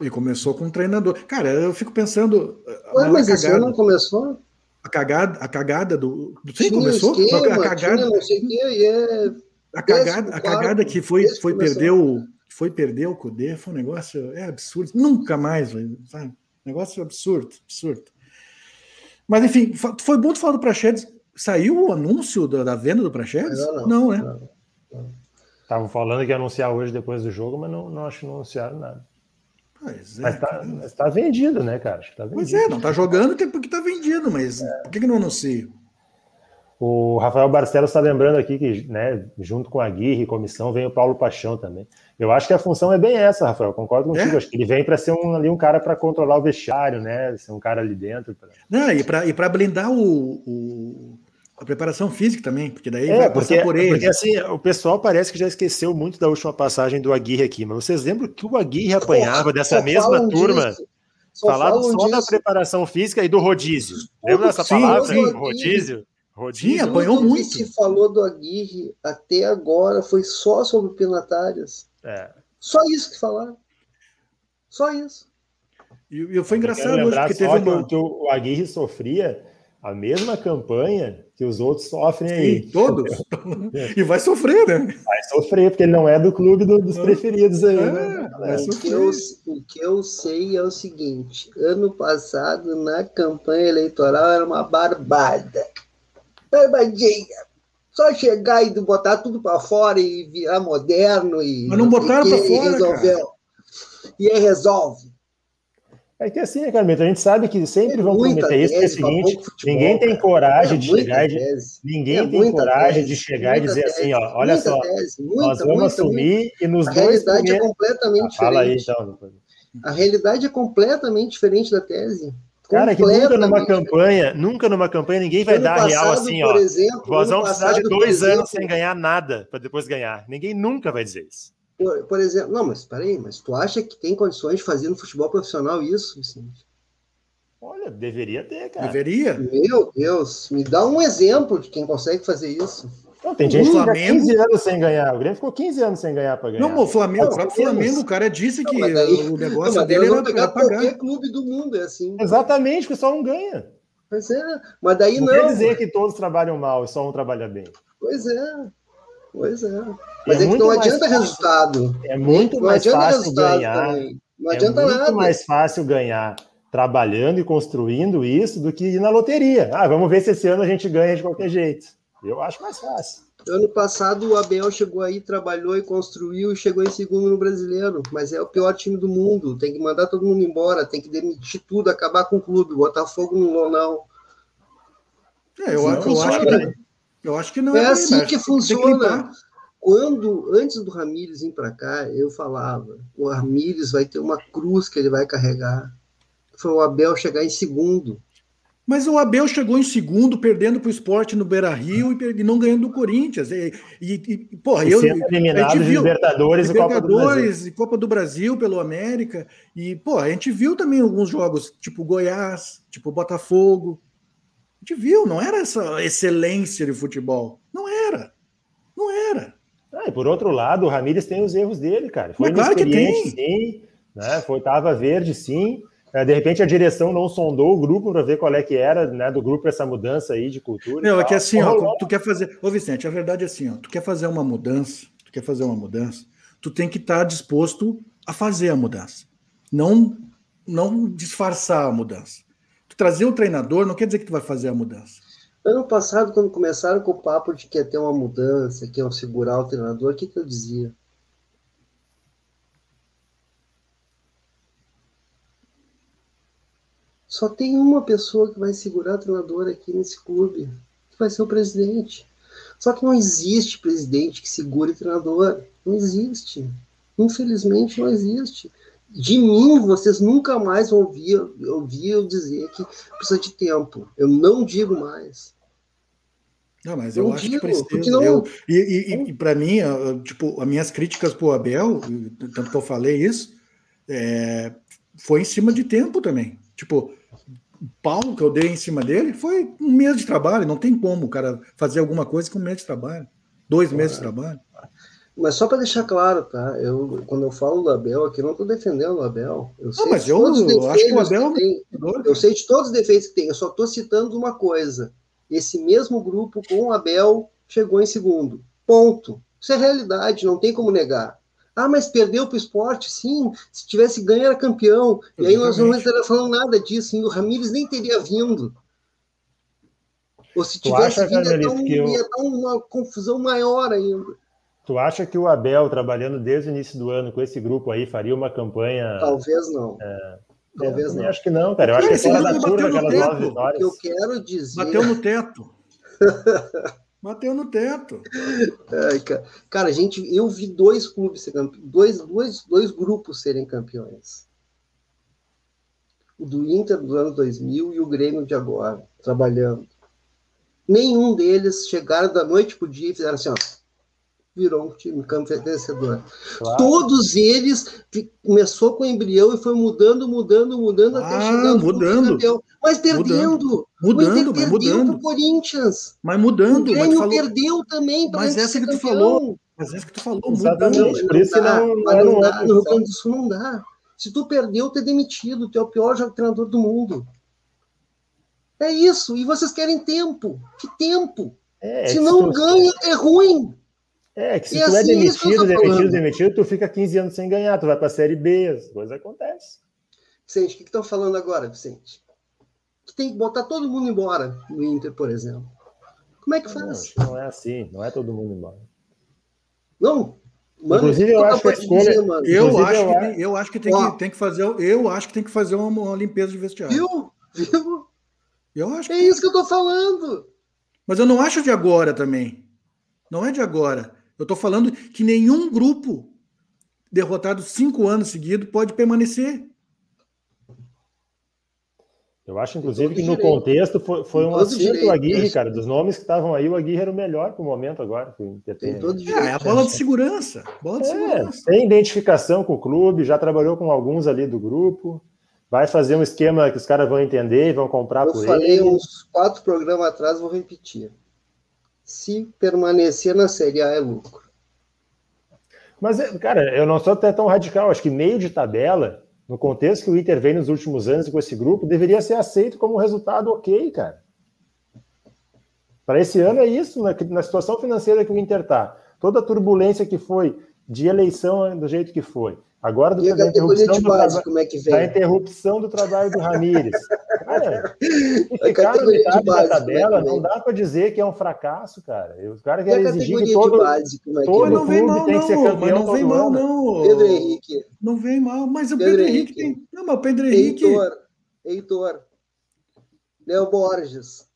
e começou com um treinador. Cara, eu fico pensando. Ué, mas esse ano não começou? A cagada, a cagada do. Sim, começou? Esquema, a cagada. Não sei que, é a cagada, a cagada que foi, foi perder o. Foi perder o Cudê, foi um negócio. É absurdo. Nunca mais, sabe? Negócio absurdo, absurdo. Mas, enfim, foi bom tu falar do Praxedes. Saiu o anúncio da, da venda do Praxedes? Não, não, não, né? Estavam falando que ia anunciar hoje depois do jogo, mas não, não acho que não anunciaram nada. Pois é, mas tá, mas tá vendido, né, cara? Tá vendido. Pois é, não tá jogando porque tá vendido, mas é. por que, que não anuncia? O Rafael Barcelos está lembrando aqui que, né, junto com a Guirre e comissão, vem o Paulo Paixão também. Eu acho que a função é bem essa, Rafael. Concordo contigo. É? Acho que ele vem para ser um, ali um cara para controlar o vestiário, né? Ser um cara ali dentro. Pra... Não, e para blindar o, o, a preparação física também, porque daí é, vai porque, passar por ele. Porque assim, o pessoal parece que já esqueceu muito da última passagem do Aguirre aqui, mas vocês lembram que o Aguirre apanhava dessa mesma turma? Falava só, só da preparação física e do rodízio. Lembra dessa sim, palavra? Sim, rodízio? Rodízio. Sim, apanhou muito. O que se falou do Aguirre até agora foi só sobre pinatárias. É. Só isso que falaram. Só isso. E, e foi engraçado hoje, porque teve uma... que o Aguirre sofria a mesma campanha que os outros sofrem aí. Sim, todos. e vai sofrer, né? Vai sofrer, porque ele não é do clube do, dos preferidos aí. É, né? o, que eu, o que eu sei é o seguinte: ano passado, na campanha eleitoral, era uma barbada. Barbadinha. Só chegar e botar tudo para fora e virar moderno e. Mas não botaram para fora. Resolveu. E aí resolve. É que assim, né, Carmento, a gente sabe que sempre é vão prometer isso, que é o seguinte, futebol, ninguém tem coragem é de chegar e de, ninguém é tem coragem tese, de chegar e dizer tese, assim, ó, olha só, tese, muita, nós vamos muita, assumir muita. e nos a dois realidade primeiros... é completamente ah, fala diferente. Aí, então, a realidade é completamente diferente da tese. Cara, que nunca numa campanha, nunca numa campanha ninguém vai ano dar passado, real assim, ó. Exemplo, nós vamos precisar de dois exemplo, anos sem ganhar nada para depois ganhar. Ninguém nunca vai dizer isso. Por, por, exemplo, não, mas peraí, mas tu acha que tem condições de fazer no futebol profissional isso, Vicente? Olha, deveria ter, cara. Deveria? Meu Deus, me dá um exemplo de quem consegue fazer isso. Não, tem gente que fica 15 anos sem ganhar. O Grêmio ficou 15 anos sem ganhar para ganhar. Não, o Flamengo, o próprio Flamengo, o cara disse que não, daí, o negócio não, dele era pegar qualquer clube do mundo, é assim. Exatamente, que só um ganha. Pois é, mas daí não. Não quer dizer que todos trabalham mal e só um trabalha bem. Pois é. Pois é. Mas é, é que não adianta fácil, resultado. É muito mais fácil ganhar. Também. Não adianta é muito nada. mais fácil ganhar trabalhando e construindo isso do que ir na loteria. Ah, vamos ver se esse ano a gente ganha de qualquer jeito. Eu acho mais fácil. Ano passado o Abel chegou aí, trabalhou e construiu e chegou em segundo no brasileiro, mas é o pior time do mundo. Tem que mandar todo mundo embora, tem que demitir tudo, acabar com o clube, botar fogo no lonão. É, eu, eu, eu acho que, eu acho que não é, é assim que funciona. Quando, antes do Ramires vir para cá, eu falava: o Ramires vai ter uma cruz que ele vai carregar. Foi o Abel chegar em segundo. Mas o Abel chegou em segundo, perdendo para o esporte no Beira Rio e, não ganhando do Corinthians. E, e, e porra, e eu. Eliminado a viu, Libertadores, Libertadores e Copa do Brasil pelo América. E, pô, a gente viu também alguns jogos, tipo Goiás, tipo Botafogo. A gente viu, não era essa excelência de futebol. Não e por outro lado, o Ramires tem os erros dele, cara. Foi claro que tem. sim. Né? Foi, tava verde, sim. É, de repente a direção não sondou o grupo para ver qual é que era, né, do grupo essa mudança aí de cultura. Não, é que assim, ó, tu quer fazer, ô Vicente, a verdade é assim, ó, tu quer fazer uma mudança, tu quer fazer uma mudança, tu tem que estar tá disposto a fazer a mudança, não não disfarçar a mudança. Tu trazer o treinador não quer dizer que tu vai fazer a mudança. Ano passado, quando começaram com o papo de que ia ter uma mudança, que iam segurar o treinador, o que, que eu dizia? Só tem uma pessoa que vai segurar o treinador aqui nesse clube, que vai ser o presidente. Só que não existe presidente que segure o treinador. Não existe. Infelizmente não existe. De mim, vocês nunca mais vão ouvir, ouvir eu dizer que precisa de tempo. Eu não digo mais. Não, mas eu, eu acho digo, que precisa. Não... Eu, e e, e para mim, tipo, as minhas críticas para o Abel, tanto que eu falei isso, é, foi em cima de tempo também. Tipo, o pau que eu dei em cima dele foi um mês de trabalho. Não tem como o cara fazer alguma coisa com um mês de trabalho. Dois meses de trabalho. Mas só para deixar claro, tá? Eu, quando eu falo do Abel aqui, não estou defendendo o Abel. Eu sei não, mas eu, eu acho que o Abel. Que tem, eu sei de todos os defeitos que tem, eu só estou citando uma coisa. Esse mesmo grupo com o Abel chegou em segundo. Ponto. Isso é realidade, não tem como negar. Ah, mas perdeu para o esporte? Sim, se tivesse ganho era campeão. Exatamente. E aí nós não estaríamos falando nada disso, e o Ramires nem teria vindo. Ou se tivesse acha, vindo, ia, um, eu... ia dar uma confusão maior ainda. Tu acha que o Abel, trabalhando desde o início do ano com esse grupo aí, faria uma campanha. Talvez não. É... Talvez não. Acho que não, cara. Eu acho que é fora da curva aquelas nove vitórias. Eu quero dizer. Bateu no teto. Bateu no teto. Ai, cara. cara, gente, eu vi dois clubes ser dois, dois, dois grupos serem campeões. O do Inter do ano 2000 e o Grêmio de agora, trabalhando. Nenhum deles chegaram da noite pro dia e fizeram assim, ó, virou um time campeão vencedor. Claro. Todos eles começou com o embrião e foi mudando, mudando, mudando ah, até chegar mudando. campeão. Mas perdendo. Mudando, mas mudando. pro Corinthians. Mas mudando. O Grêmio falou... perdeu também Mas essa que tu falou. Mas essa que tu falou, Exatamente. mudando. Por isso não, não, não, não, dá, no Rio Grande do Sul não dá. Se tu perdeu, tu é demitido. Tu é o pior treinador do mundo. É isso. E vocês querem tempo. Que tempo? É, se não ganha, é ruim. É, que se e tu é assim, é demitido, demitido, demitido, tu fica 15 anos sem ganhar, tu vai para a Série B, as coisas acontecem. Vicente, o que estão falando agora, Vicente? Que tem que botar todo mundo embora no Inter, por exemplo. Como é que faz? Não, não é assim, não é todo mundo embora. Não? Mano, Inclusive, eu acho que escolha. Dizer, eu, acho eu, que tem, eu acho que tem, que, tem que fazer. Eu acho que tem que fazer uma, uma limpeza de vestiário. Viu? Viu? Eu acho. É que... isso que eu tô falando. Mas eu não acho de agora também. Não é de agora. Eu tô falando que nenhum grupo derrotado cinco anos seguidos pode permanecer. Eu acho, inclusive, que no contexto foi, foi um acerto o Aguirre, cara. Dos nomes que estavam aí, o Aguirre era o melhor pro momento agora. Tem todo é, é a bola de segurança. Bola de é, segurança. Tem identificação com o clube, já trabalhou com alguns ali do grupo. Vai fazer um esquema que os caras vão entender e vão comprar Eu por ele. Eu falei uns quatro programas atrás, vou repetir. Se permanecer na Série A é lucro. Mas, cara, eu não sou até tão radical. Acho que meio de tabela no contexto que o Inter vem nos últimos anos com esse grupo, deveria ser aceito como resultado ok, cara. Para esse ano é isso, na, na situação financeira que o Inter está. Toda a turbulência que foi de eleição do jeito que foi. Agora do, da, interrupção do base, como é que vem? da interrupção do trabalho do Ramires. Cara, ficar no metade da é tabela, é não dá para dizer que é um fracasso, cara. O cara quer exigir que todo, base, é todo não vem mal, tem não, que ser campeão não vem mal, não. Pedro Henrique. Não vem mal, mas o Pedro, Pedro Henrique, tem... Não, mas o Pedro Henrique... Heitor, Heitor, Léo Borges.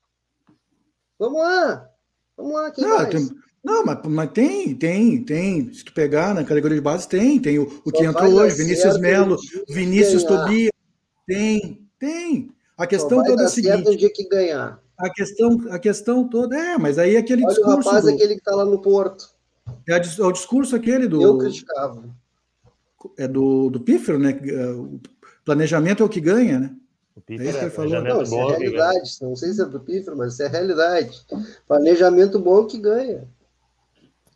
Vamos lá, vamos lá, quem não, mais? Tem... Não, mas, mas tem, tem, tem. Se tu pegar na categoria de base, tem. Tem o, o que entrou hoje, Vinícius Melo, Vinícius Tobias. Tem, tem. A questão toda é a seguinte. o dia que ganhar. A questão, a questão toda. É, mas aí aquele Olha discurso. O rapaz, do, aquele que está lá no Porto. É, é, o discurso aquele do. Eu criticava. É do, do Pífero, né? O planejamento é o que ganha, né? O Pífero é isso que ele falou. Não, isso é realidade. Não sei se é do Pífero, mas isso é realidade. Planejamento bom é o que ganha.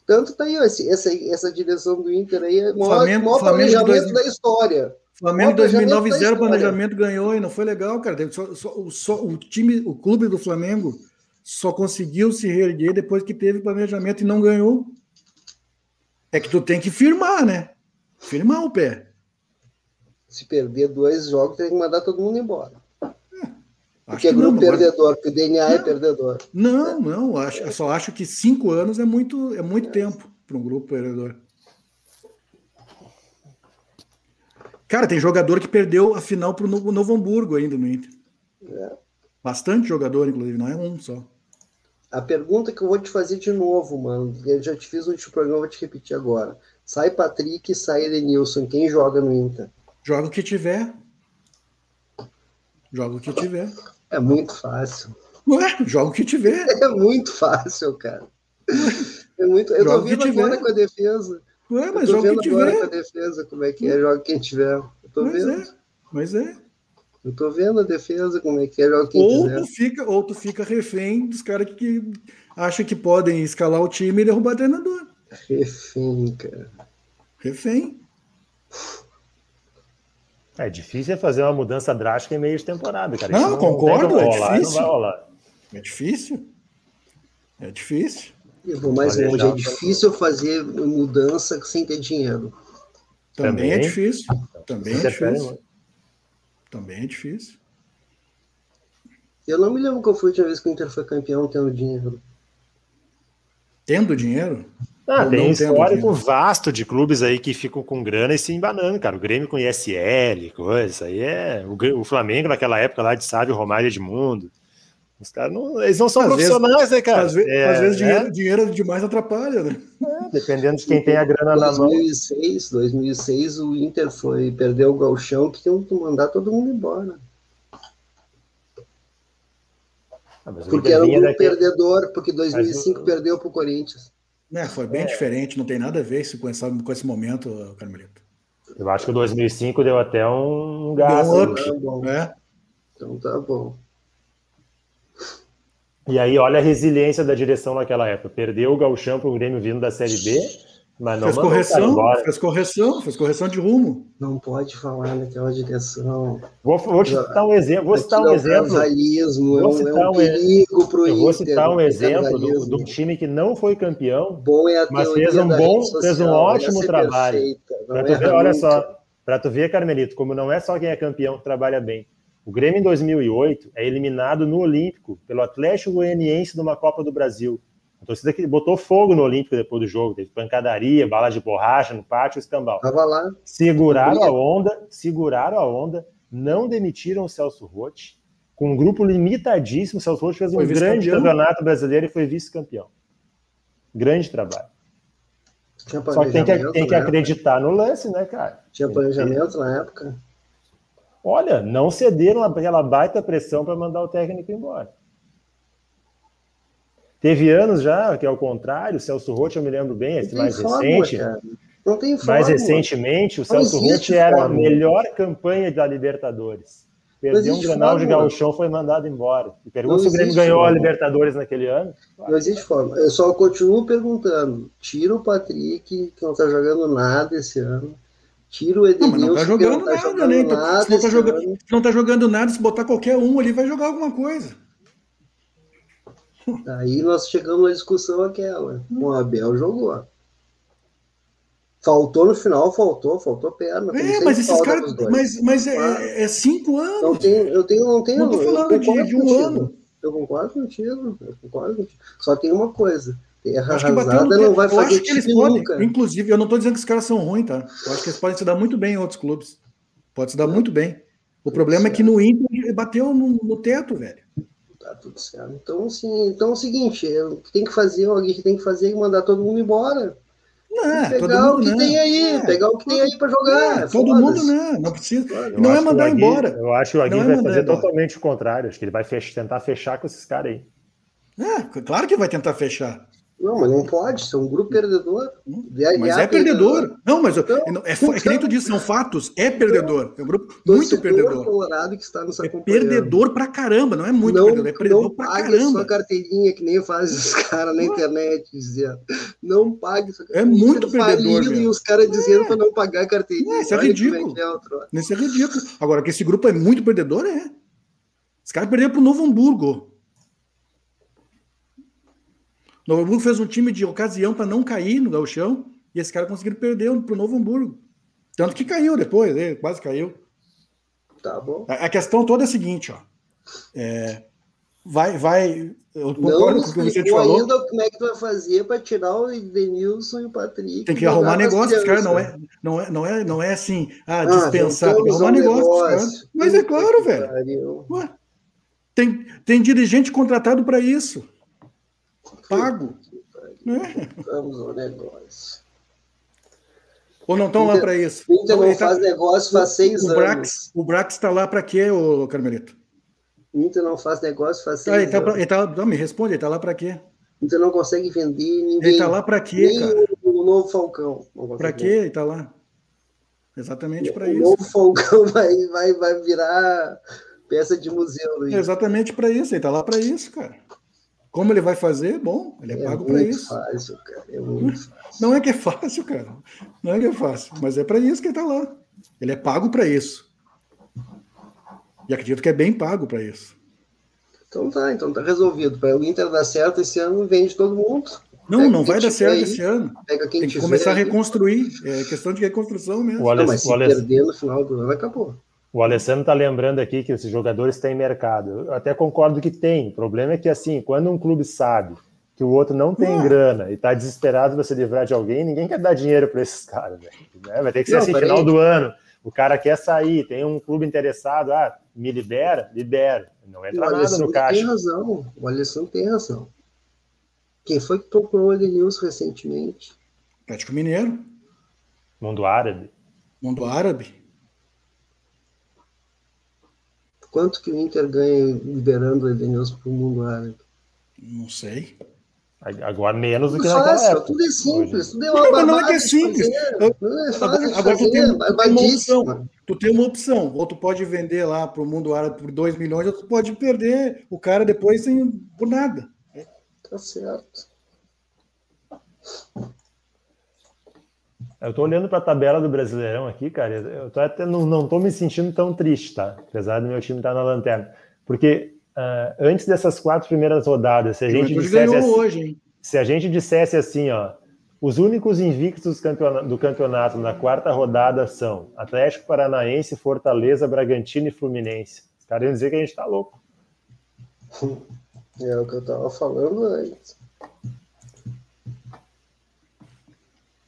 Tanto tá aí, ó, esse, essa, essa direção do Inter aí é o maior, Flamengo, maior Flamengo planejamento dois, da história. Flamengo 2009 zero planejamento ganhou e não foi legal, cara. Só, só, só, o time, o clube do Flamengo só conseguiu se reerguer depois que teve planejamento e não ganhou. É que tu tem que firmar, né? Firmar o pé. Se perder dois jogos, tem que mandar todo mundo embora. Porque é grupo não, perdedor, porque o DNA é não, é perdedor. Não, não, acho, eu só acho que cinco anos é muito, é muito tempo para um grupo perdedor. Cara, tem jogador que perdeu a final para o Novo Hamburgo ainda no Inter. É. Bastante jogador, inclusive, não é um só. A pergunta que eu vou te fazer de novo, mano, eu já te fiz no último programa, vou te repetir agora. Sai Patrick, sai Edenilson, quem joga no Inter? Joga o que tiver. Joga o que tiver. É muito fácil. Ué, joga o que tiver. É muito fácil, cara. É muito... Eu joga tô vendo agora com a defesa. Ué, mas joga o que tiver. com a defesa, como é que é, joga quem tiver. Eu tô mas vendo. É. Mas é. Eu tô vendo a defesa, como é que é, joga quem ou quiser. Tu fica, ou tu fica refém dos caras que, que acham que podem escalar o time e derrubar o treinador. Refém, cara. Refém. É difícil é fazer uma mudança drástica em meio de temporada, cara. Não, não concordo, é rolar, difícil. É difícil. É difícil. Eu vou mais longe, é difícil fazer mudança sem ter dinheiro. Também, é Também é difícil. Também é difícil. Também é difícil. Eu não me lembro qual foi a última vez que o Inter foi campeão tendo dinheiro. Tendo dinheiro? Ah, tem um histórico vasto de clubes aí que ficam com grana e se embanando, cara. O Grêmio com ISL, coisa. Isso aí é. O, o Flamengo naquela época lá de Sávio, Romário e Edmundo. Os caras não. Eles não são às profissionais, vezes, né, cara? Às, ve é, às vezes dinheiro, é. dinheiro demais atrapalha, né? É, dependendo de quem tem a grana 2006, na mão. 2006, 2006, o Inter foi perder o galchão que tinham que mandar todo mundo embora. Ah, porque era um grupo daqui... perdedor, porque 2005 mas, perdeu para o Corinthians. É, foi bem é. diferente, não tem nada a ver isso com, essa, com esse momento, Carmelito. Eu acho que o 2005 deu até um gasto. Um up, tá bom. Né? Então tá bom. E aí, olha a resiliência da direção naquela época. Perdeu o Galchão para o Grêmio vindo da Série B, mas não fez correção, fez correção, fez correção de rumo. Não pode falar naquela direção. Vou, vou citar um exemplo. Vou citar um exemplo. vou citar é um, perigo pro Eu vou citar um exemplo do, do, time que não foi campeão, Bom é mas fez um bom, social, fez um ótimo trabalho. É ver, olha só, para tu ver, Carmelito, como não é só quem é campeão que trabalha bem. O Grêmio em 2008 é eliminado no Olímpico pelo Atlético Goianiense numa Copa do Brasil. A torcida que botou fogo no Olímpico depois do jogo, teve pancadaria, bala de borracha no pátio, escambau. Tava lá. Seguraram a onda, seguraram a onda, não demitiram o Celso Rotti, com um grupo limitadíssimo. O Celso Rotti fez um grande campeonato brasileiro e foi vice-campeão. Grande trabalho. Só que tem que, tem que acreditar no lance, né, cara? Tinha planejamento na época? Olha, não cederam aquela baita pressão para mandar o técnico embora. Teve anos já que, ao contrário, o Celso Rotti, eu me lembro bem, esse mais forma, recente. Cara. Não tem forma. Mais recentemente, o Celso Rotti era a melhor campanha da Libertadores. Perdeu um Granal de Gauchão, foi mandado embora. E pergunta se o Grêmio ganhou forma. a Libertadores naquele ano. Não existe forma. Eu só continuo perguntando. Tira o Patrick, que não está jogando nada esse ano. Tira o Edenilson, não, não tá jogando não tá nada, jogando né? Então, nada se não tá jogando, não tá jogando nada, se botar qualquer um ali, vai jogar alguma coisa. Aí nós chegamos na discussão aquela. O Abel jogou. Faltou no final, faltou, faltou perna. É, mas esses caras. Mas, mas é, é, é, cinco anos. Não tenho, eu tenho, não tenho. Não tô falando de, de, um contigo. ano. Eu concordo contigo. Eu concordo contigo. Só tem uma coisa. Terra acho arrasada não vai fazer acho que eles podem, nunca. Inclusive, eu não estou dizendo que os caras são ruins, tá? Eu acho que eles podem se dar muito bem em outros clubes. Pode se dar muito bem. O problema é que no Inter bateu no, no teto, velho. Tá tudo certo. Então, assim, então é o seguinte, o que tem que fazer, alguém que tem que fazer é mandar todo mundo embora. Não, pegar o que não. tem aí, é, pegar o que tem aí para jogar. É, todo mundo não, não precisa. não é mandar Agui, embora. Eu acho que o Agui é vai fazer embora. totalmente o contrário. Acho que ele vai fech tentar fechar com esses caras aí. É, claro que vai tentar fechar. Não, mas não pode, ser um grupo perdedor. Mas é perdedor. Não, mas então, é, é, é que nem tu disse, são fatos, é perdedor. É um grupo muito perdedor. Colorado que está nos é perdedor pra caramba, não é muito não, perdedor, é perdedor não pra pague caramba. sua carteirinha que nem faz os caras na internet dizendo. Não pague sua É muito perdedor. E os caras dizendo é. para não pagar a carteirinha. É, isso é ridículo. É isso é ridículo. Agora, que esse grupo é muito perdedor, é. Os caras perderam pro Novo Hamburgo. Novo Hamburgo fez um time de ocasião para não cair no gauchão e esse cara conseguiram perder para o Novo Hamburgo. Tanto que caiu depois, né? quase caiu. Tá bom. A, a questão toda é a seguinte, ó. É, vai, vai. Eu concordo com o que você te falou. ainda como é que tu vai fazer para tirar o Denilson e o Patrick. Tem que arrumar negócio, cara. Não é, não, é, não, é, não é assim, ah, ah dispensar. tem que arrumar um negócio. negócio Mas é claro, velho. Ué, tem, tem dirigente contratado para isso pago. Vamos ao negócio. Ou não estão lá para isso? O Inter não tá- faz negócio faz seis o, o Brax, O Brax está lá para quê, ô Carmelito? O Inter não faz negócio faz seis ah, ele tá pra, ele tá, não, me responde, ele está lá para quê? O Inter não consegue vender ninguém. Ele está lá para quê, nem cara? O, o novo Falcão. Para quê ele está lá? Exatamente para isso. O novo Falcão vai, vai, vai virar peça de museu. Luiz. Exatamente para isso, ele está lá para isso, cara. Como ele vai fazer? Bom, ele é, é pago para isso. Fácil, cara. É muito fácil. Não é que é fácil, cara. Não é que é fácil, mas é para isso que ele está lá. Ele é pago para isso. E acredito que é bem pago para isso. Então tá, então tá resolvido. Para o Inter dar certo esse ano, vende todo mundo. Não, pega não vai dar certo aí, esse ano. Pega quem Tem que começar a reconstruir. É questão de reconstrução mesmo. O Alex, não, mas se perder no final do ano, acabou. O Alessandro está lembrando aqui que esses jogadores têm mercado. Eu até concordo que tem. O problema é que, assim, quando um clube sabe que o outro não tem grana e está desesperado para se livrar de alguém, ninguém quer dar dinheiro para esses caras. Né? Vai ter que ser não, assim, final aí. do ano. O cara quer sair, tem um clube interessado, ah, me libera, libera. Não entra nada no caixa. tem razão. O Alessandro tem razão. Quem foi que procurou o Edenilson recentemente? Atlético Mineiro. Mundo Árabe. Mundo Árabe. Quanto que o Inter ganha liberando o Edenilson para o mundo árabe? Não sei. Agora menos do que naquela época. Tudo é simples, tudo é uma não, não é que é simples. Não é fácil agora, agora tu, tem, tu, tem uma opção, tu tem uma opção. Ou tu pode vender lá para o mundo árabe por 2 milhões, ou tu pode perder o cara depois sem, por nada. Tá certo. Eu tô olhando para a tabela do Brasileirão aqui, cara. Eu tô até não, não tô me sentindo tão triste, tá? Apesar do meu time estar tá na lanterna. Porque uh, antes dessas quatro primeiras rodadas, se a gente dissesse assim, hoje, se a gente dissesse assim, ó, os únicos invictos do campeonato na quarta rodada são Atlético Paranaense, Fortaleza, Bragantino e Fluminense. Os caras iam dizer que a gente tá louco. É o que eu tava falando antes.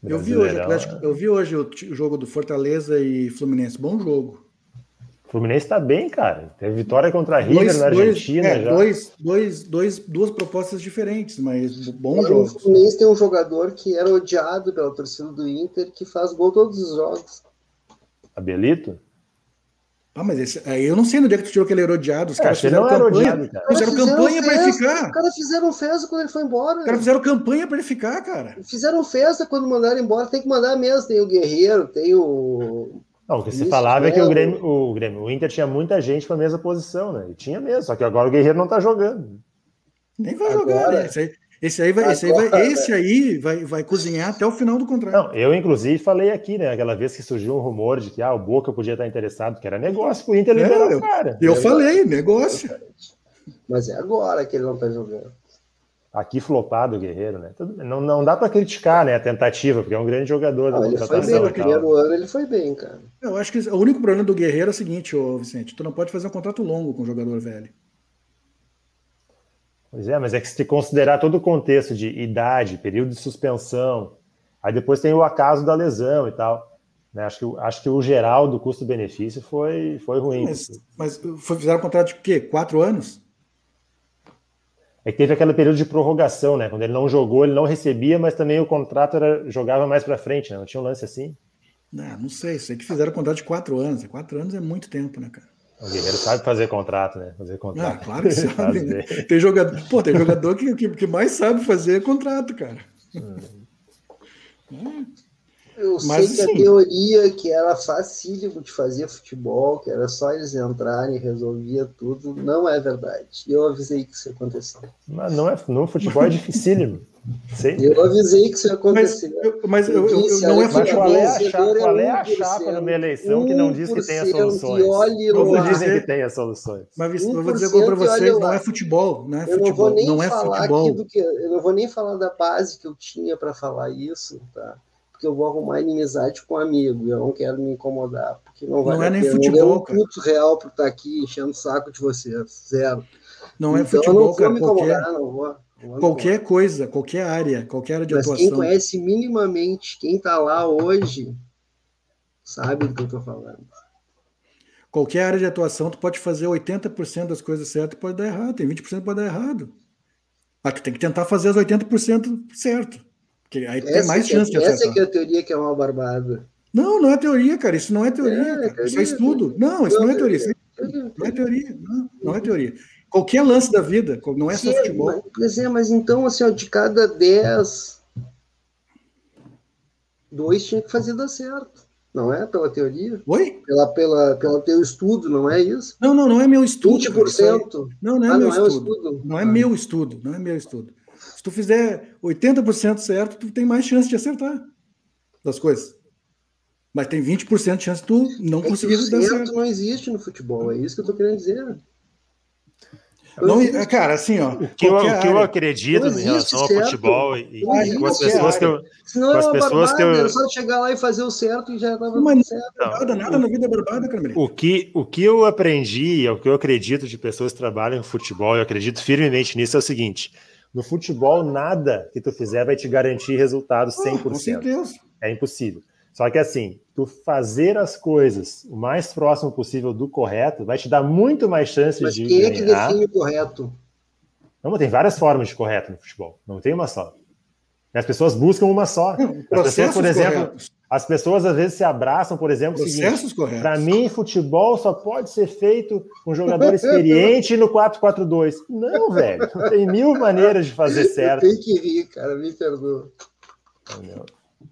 Eu vi, hoje, Atlético, eu vi hoje o jogo do Fortaleza e Fluminense. Bom jogo. O Fluminense está bem, cara. Teve vitória contra a River dois, na Argentina. Dois, é, dois, dois, dois, duas propostas diferentes, mas bom jogo. O Fluminense tem um jogador que era odiado pela torcida do Inter, que faz gol todos os jogos. Abelito? Ah, mas esse, aí eu não sei no dia que tu tirou que ele era odiado. Os é, caras fizeram campanha. Odiado, cara. Fizeram, fizeram campanha para ele ficar. Os caras fizeram festa quando ele foi embora. Os caras fizeram campanha para ele ficar, cara. Fizeram festa quando mandaram embora. Tem que mandar mesmo. Tem o Guerreiro, tem o. Não, o que se falava é que o Grêmio, o Grêmio, o Inter tinha muita gente para a mesma posição, né? E tinha mesmo, só que agora o Guerreiro não tá jogando. Nem vai agora, jogar, né? Esse aí, esse aí, vai, esse aí, vai, esse aí vai, vai cozinhar até o final do contrato. Não, eu, inclusive, falei aqui, né? Aquela vez que surgiu um rumor de que ah, o Boca podia estar interessado, que era negócio pro Inter liberar é, o cara. Eu, eu falei, negócio. Mas é agora que ele não tá jogando. Aqui flopado o Guerreiro, né? Não, não dá para criticar né, a tentativa, porque é um grande jogador não, da ele foi bem, no primeiro ano ele foi bem, cara. Eu acho que o único problema do Guerreiro é o seguinte, ô Vicente, tu não pode fazer um contrato longo com um jogador velho. Pois é, mas é que se considerar todo o contexto de idade, período de suspensão, aí depois tem o acaso da lesão e tal. Né? Acho, que, acho que o geral do custo-benefício foi, foi ruim. Mas, mas fizeram um contrato de quê? Quatro anos? É que teve aquele período de prorrogação, né? Quando ele não jogou, ele não recebia, mas também o contrato era, jogava mais para frente, né? Não tinha um lance assim? Não, não sei. Sei que fizeram um contrato de quatro anos. Quatro anos é muito tempo, né, cara? O Guerreiro sabe fazer contrato, né? Fazer contrato. Ah, claro que sabe. Né? tem jogador, pô, tem jogador que, que, que, mais sabe fazer contrato, cara. Hum. Eu Mas, sei que assim, a teoria que era facílimo de fazer futebol, que era só eles entrarem e resolvia tudo, não é verdade. Eu avisei que isso ia acontecer. Mas não é, no futebol é dificílimo. Sim. Eu avisei que isso ia acontecer. Mas, eu, mas eu, eu, não é mas qual é a chapa, qual é a chapa numa eleição que não diz que tem as soluções? Todos dizem que tem as soluções. Mas eu vou dizer para vocês, não é futebol, não é futebol, não, vou nem não é falar futebol. Do que, eu não vou nem falar da base que eu tinha para falar isso, tá? Porque eu vou arrumar inimizade com um amigo, eu não quero me incomodar, porque não vai Não é nem futebol, não é um culto real para estar aqui enchendo o saco de vocês, zero. Não é então, futebol, eu não vou me incomodar, qualquer... não vou. Qualquer coisa, qualquer área, qualquer área de Mas atuação. Quem conhece minimamente quem está lá hoje, sabe do que eu estou falando. Qualquer área de atuação, tu pode fazer 80% das coisas certas e pode dar errado, tem 20% que pode dar errado. Mas tu tem que tentar fazer as 80% certo. Porque aí essa tem mais é chance é, de acertar. Essa é, é a teoria que é uma barbada. Não, não é teoria, cara. Isso não é teoria, é, cara. Isso é estudo. Não, isso não é teoria. Não é teoria. Não, não é teoria. Qualquer lance da vida, não é só futebol. Mas, é, mas então, assim, ó, de cada 10, dois tinha que fazer dar certo. Não é? Pela teoria? Oi? Pela, pela, pelo teu estudo, não é isso? Não, não, não é meu estudo. 20%? Não, não é ah, meu não estudo. É estudo. Não é ah. meu estudo, não é meu estudo. Se tu fizer 80% certo, tu tem mais chance de acertar das coisas. Mas tem 20% de chance de tu não é conseguir dar certo. não existe no futebol, é isso que eu tô querendo dizer. Não, cara, assim, ó. O que, eu, o que eu acredito em relação ao futebol e, e com as pessoas que eu. Senão com as é pessoas que eu. Era só chegar lá e fazer o certo e já estava Mas certo. Nada, nada na vida é barbada, cara. O que, o que eu aprendi, é o que eu acredito de pessoas que trabalham em futebol, eu acredito firmemente nisso, é o seguinte: no futebol, nada que tu fizer vai te garantir resultados 100%. Oh, com certeza. É impossível. Só que assim, tu fazer as coisas o mais próximo possível do correto vai te dar muito mais chances Mas de quem ganhar. é que define o correto? Não, tem várias formas de correto no futebol. Não tem uma só. As pessoas buscam uma só. As pessoas, por exemplo, corretos. as pessoas às vezes se abraçam, por exemplo, processos corretos. Para mim, futebol só pode ser feito com um jogador experiente no 4-4-2. Não, velho. Tem mil maneiras de fazer certo. Tem que rir, cara. Me perdoa. Entendeu?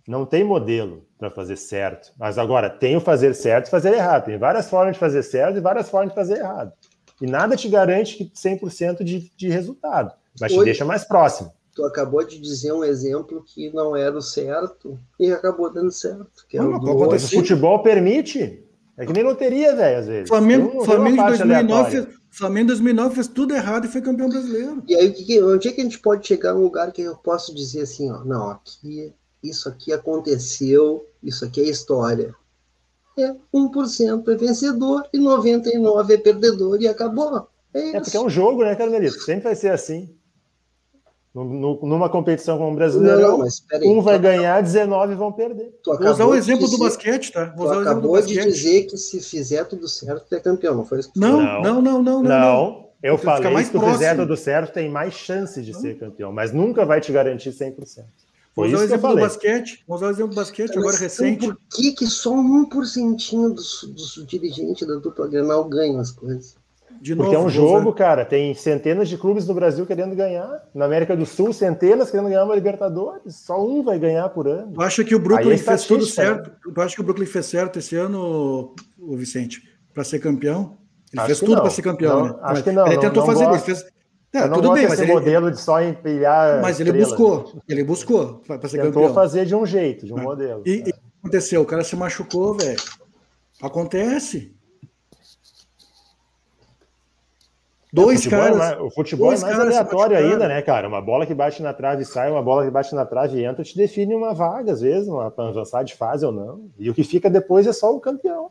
Não tem modelo para fazer certo. Mas agora, tem o fazer certo e fazer errado. Tem várias formas de fazer certo e várias formas de fazer errado. E nada te garante que 100% de, de resultado, mas te deixa mais próximo. Tu acabou de dizer um exemplo que não era o certo e acabou dando certo. Que não, o, o futebol permite. É que nem loteria, velho, às vezes. Flamengo, Flamengo, 2009 fez, Flamengo 2009 fez tudo errado e foi campeão brasileiro. E aí, onde é que a gente pode chegar num lugar que eu posso dizer assim, ó, não, aqui isso aqui aconteceu, isso aqui é história. É 1% é vencedor e 99% é perdedor e acabou. É, é porque é um jogo, né, Carmelito? Sempre vai ser assim. numa competição como o brasileiro, um vai ganhar, 19 vão perder. Vou usar o exemplo dizer, do basquete, tá? Vou usar o exemplo do basquete. de dizer que se fizer tudo certo, tu é campeão, não foi isso que não, não, não, não, não, não, não. Eu falei que se tu fizer tudo certo, tem mais chances de ser campeão, mas nunca vai te garantir 100%. Foi Vou usar o exemplo do basquete. Vou usar o exemplo do basquete mas agora recente. Por que, que só 1% dos, dos dirigentes da dupla Grenal ganham as coisas? De Porque novo, é um jogo, cara. Tem centenas de clubes no Brasil querendo ganhar. Na América do Sul, centenas querendo ganhar uma Libertadores. Só um vai ganhar por ano. Tu acha que o Brooklyn é fez tudo né? certo? Tu acha que o Brooklyn fez certo esse ano, o Vicente, para ser campeão? Ele acho fez tudo para ser campeão, não, né? Acho que não. Ele tentou não fazer isso. Ele fez... É, tudo bem, mas ele modelo de só empilhar. Mas ele buscou, ele buscou para ser Tentou campeão. fazer de um jeito, de um é. modelo. E, é. e aconteceu, o cara se machucou, velho. Acontece. Dois caras. É o futebol é mais aleatório ainda, né, cara? Uma bola que bate na trave e sai, uma bola que bate na trave e entra, te define uma vaga, às vezes, para avançar de fase ou não. E o que fica depois é só o campeão.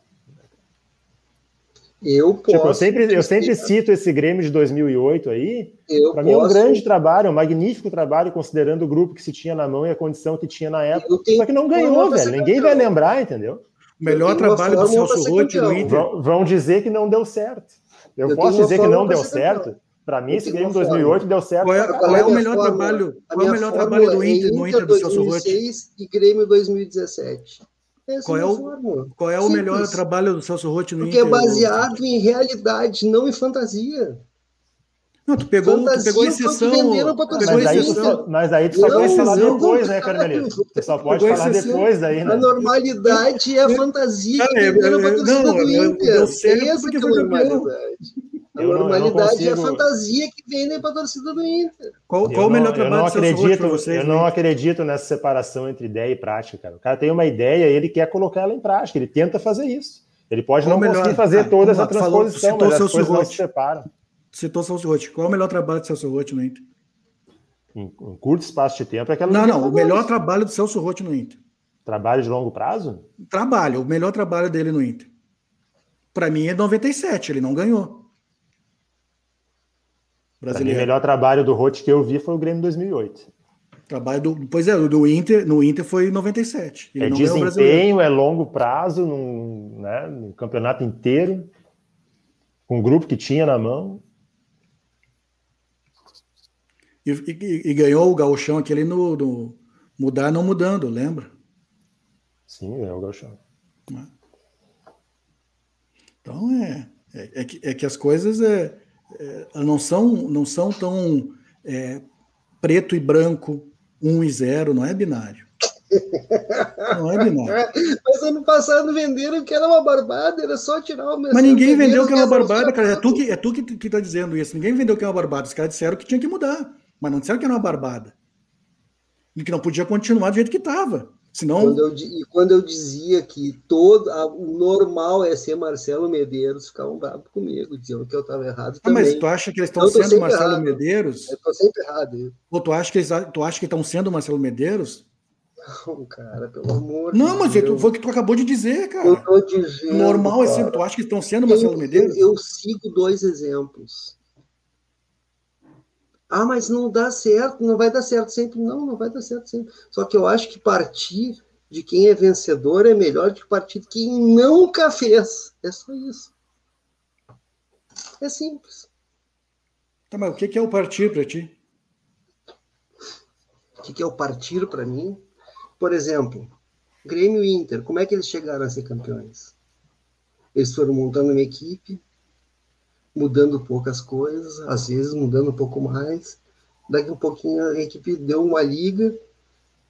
Eu posso. Tipo, eu sempre, eu sempre cito esse Grêmio de 2008 aí. Para mim é um grande trabalho, um magnífico trabalho, considerando o grupo que se tinha na mão e a condição que tinha na época. Só que não ganhou, velho. Ninguém vai lembrar, entendeu? O melhor trabalho do Celso Rotti no Inter. Vão dizer que não deu certo. Eu, eu posso dizer que não deu certo? Para mim, esse Grêmio 2008 deu certo. Qual é, qual é o melhor fórmula? trabalho? Qual é o melhor trabalho do Inter, no Inter do Celso Rotti? e Grêmio 2017. Qual é, o, qual é o melhor trabalho do Celso Rotti no Porque Inter? Porque é baseado em realidade, não em fantasia. Não, tu pegou, tu pegou exceção. Mas, mas, aí tu, mas aí tu só não, pode falar depois, né, Carmelito? Tu só pode falar depois daí, né? A normalidade é a fantasia que venderam pra torcida do Inter. Essa que é a normalidade. A eu normalidade não, é a fantasia que vendem para a torcida do Inter. Qual, qual o melhor trabalho eu não acredito, vocês, Eu não acredito nessa separação entre ideia e prática, cara. O cara tem uma ideia e ele quer colocar ela em prática, ele tenta fazer isso. Ele pode qual não melhor, conseguir fazer ah, toda essa transposição, falou, mas as coisas não se separam citou Celso Rotti. Qual é o melhor trabalho de Celso Rotti no Inter? Em, em curto espaço de tempo é aquela. Não, não. O melhor trabalho do Celso Rotti no Inter. Trabalho de longo prazo? Trabalho. O melhor trabalho dele no Inter. Para mim é 97. Ele não ganhou. Brasileiro. Mim, o melhor trabalho do Rotti que eu vi foi o Grêmio 2008. Trabalho do, pois é, do Inter, no Inter foi 97. Ele é desempenho, é longo prazo, num, né, no campeonato inteiro com o grupo que tinha na mão. E, e, e ganhou o gauchão aquele no, no, mudar não mudando, lembra? Sim, é o gauchão. Né? Então é, é, é, que, é que as coisas é, é, não, são, não são tão é, preto e branco, um e zero, não é binário. Não é binário. Mas ano passado venderam que era uma barbada, era só tirar o Mas ninguém vendeu que era uma barbada, cara. É tu que, é tu que, que tá dizendo isso. Ninguém vendeu que era uma barbada. Os caras disseram que tinha que mudar, mas não disseram que era uma barbada. E que não podia continuar do jeito que estava. Senão... Quando eu, e quando eu dizia que todo a, o normal é ser Marcelo Medeiros, ficavam bravos comigo, diziam que eu estava errado. Ah, mas tu acha que eles estão sendo Marcelo errado. Medeiros? Eu estou sempre errado. Ou tu acha que eles, tu acha que estão sendo Marcelo Medeiros? Não, cara, pelo amor Não, mas Deus. foi o que tu acabou de dizer, cara. Eu tô dizendo. Normal é sempre. Tu acha que estão sendo Marcelo Medeiros? Eu, eu sigo dois exemplos. Ah, mas não dá certo, não vai dar certo sempre. Não, não vai dar certo sempre. Só que eu acho que partir de quem é vencedor é melhor do que partir de quem nunca fez. É só isso. É simples. Tá, mas o que é o partir para ti? O que é o partir para mim? Por exemplo, Grêmio e Inter, como é que eles chegaram a ser campeões? Eles foram montando uma equipe, mudando poucas coisas, às vezes mudando um pouco mais. Daqui um pouquinho a equipe deu uma liga,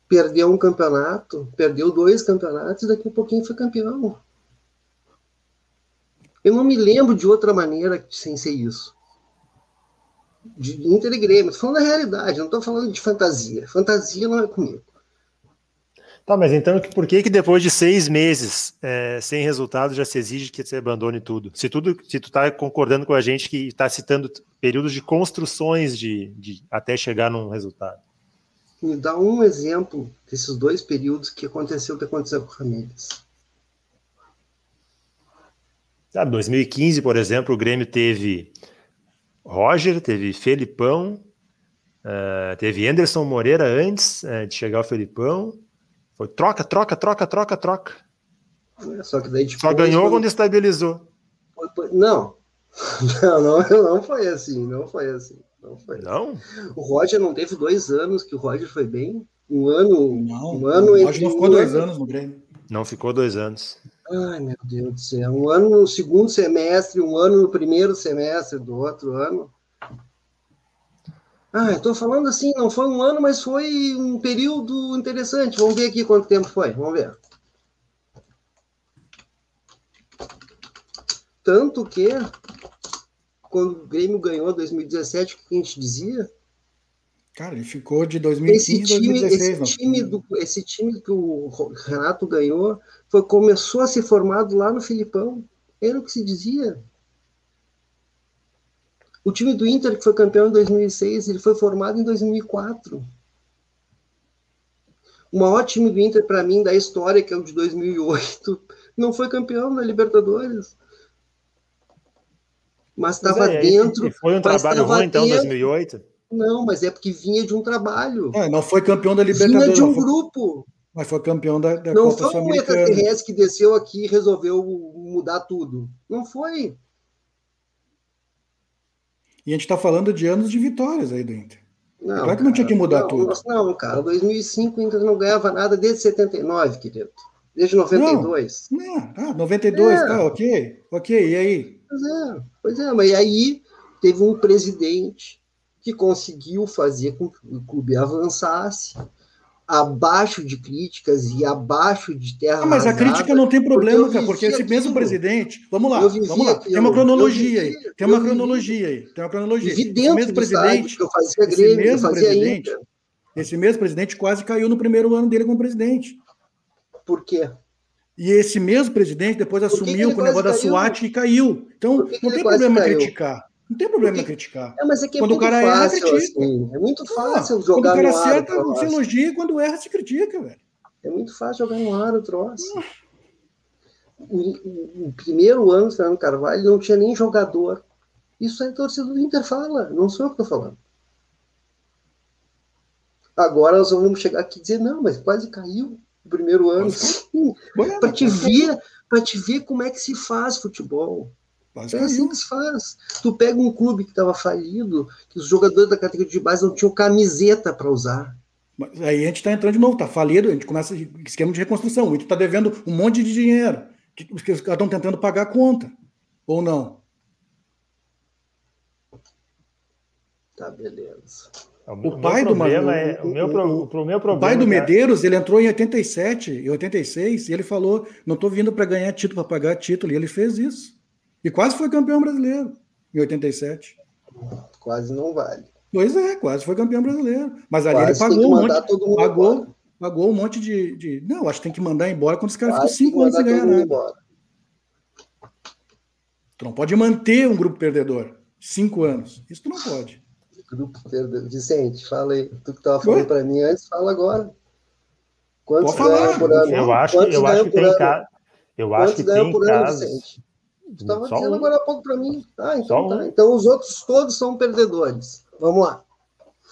perdeu um campeonato, perdeu dois campeonatos, e daqui um pouquinho foi campeão. Eu não me lembro de outra maneira sem ser isso. De Inter e Grêmio. Estou falando da realidade, não estou falando de fantasia. Fantasia não é comigo. Tá, mas então por que que depois de seis meses é, sem resultado já se exige que você abandone tudo? Se tudo, se tu está concordando com a gente que está citando períodos de construções de, de, até chegar num resultado. Me dá um exemplo desses dois períodos que aconteceu o que aconteceu com o Ramírez. Ah, 2015, por exemplo, o Grêmio teve Roger, teve Felipão, Uh, teve Anderson Moreira antes uh, de chegar o Felipão. Foi troca, troca, troca, troca, troca. Só que daí Só ganhou foi... quando estabilizou. Não. não, não, não foi assim, não foi assim. Não foi. Não? Assim. O Roger não teve dois anos que o Roger foi bem. Um ano. Não, um ano o Roger não ficou um dois ano... anos no Grêmio. Não ficou dois anos. Ai, meu Deus do céu. Um ano no segundo semestre, um ano no primeiro semestre do outro ano. Ah, estou falando assim, não foi um ano, mas foi um período interessante. Vamos ver aqui quanto tempo foi. Vamos ver. Tanto que, quando o Grêmio ganhou 2017, o que a gente dizia? Cara, ele ficou de 2015 esse time, 2016. Esse time, do, esse time que o Renato ganhou foi, começou a ser formado lá no Filipão. Era o que se dizia. O time do Inter, que foi campeão em 2006, ele foi formado em 2004. O maior time do Inter, para mim, da história, que é o de 2008, não foi campeão da Libertadores. Mas estava é, dentro. E foi um trabalho ruim, então, em 2008? Não, mas é porque vinha de um trabalho. É, não foi campeão da Libertadores. Vinha de um grupo. Mas foi campeão da, da não Copa Não foi um extraterrestre que desceu aqui e resolveu mudar tudo. Não foi. E a gente está falando de anos de vitórias aí do Inter. Não, claro que não tinha que mudar não, tudo. Não, cara, 2005 o Inter não ganhava nada desde 79, querido. Desde 92. Não, não ah, 92, é. tá, ok. Ok, e aí? Pois é, pois é, mas aí teve um presidente que conseguiu fazer com que o clube avançasse, abaixo de críticas e abaixo de terra. Ah, mas a crítica não tem problema, cara, porque esse mesmo presidente. Vamos lá, vamos lá. Tem uma cronologia aí. Tem uma cronologia aí. Tem uma cronologia. Esse mesmo presidente. Que eu fazia Grêmio, esse mesmo presidente. Esse mesmo presidente quase caiu no primeiro ano dele como presidente. Por quê? E esse mesmo presidente depois assumiu com o negócio da SWAT e caiu. Então, não tem problema criticar. Não tem problema Porque... criticar. É, mas é que é quando o cara fácil, erra, critica. Assim. É muito fácil ah, jogar Quando o cara acerta, se elogia, quando erra, se critica, velho. É muito fácil jogar no ar o troço. O, o, primeiro ano do Fernando Carvalho não tinha nem jogador. Isso aí a torcida do Inter fala, não sou eu que estou falando. Agora nós vamos chegar aqui e dizer, não, mas quase caiu o primeiro ano. Para te ver, para te ver como é que se faz futebol. É assim que se faz. Tu pega um clube que estava falido, que os jogadores da categoria de base não tinham camiseta para usar. Mas aí a gente está entrando de novo, está falido, a gente começa esquema de reconstrução. A gente está devendo um monte de dinheiro, que os caras estão tentando pagar a conta. Ou não? Tá, beleza. É o, o pai do é, o, meu, o, meu problema, o pai do Medeiros, ele entrou em 87, em 86, e ele falou: não estou vindo para ganhar título, para pagar título, e ele fez isso. E quase foi campeão brasileiro em 87. Quase não vale. Pois é, quase foi campeão brasileiro. Mas ali quase ele pagou um monte, pagou, pagou um monte de, de, Não, acho que tem que mandar embora quando os caras ficam cinco anos sem ganhar nada. Tu não pode manter um grupo perdedor. Cinco anos. Isso tu não pode. Grupo perdedor. Vicente, fala aí. Tu que estava falando para mim antes, fala agora. Quantos ganham por ano? Eu acho, eu acho que tem casos. Eu acho que tem casos. Tu estava dizendo um. agora há pouco para mim. Ah, então tá. Um. Então os outros todos são perdedores. Vamos lá.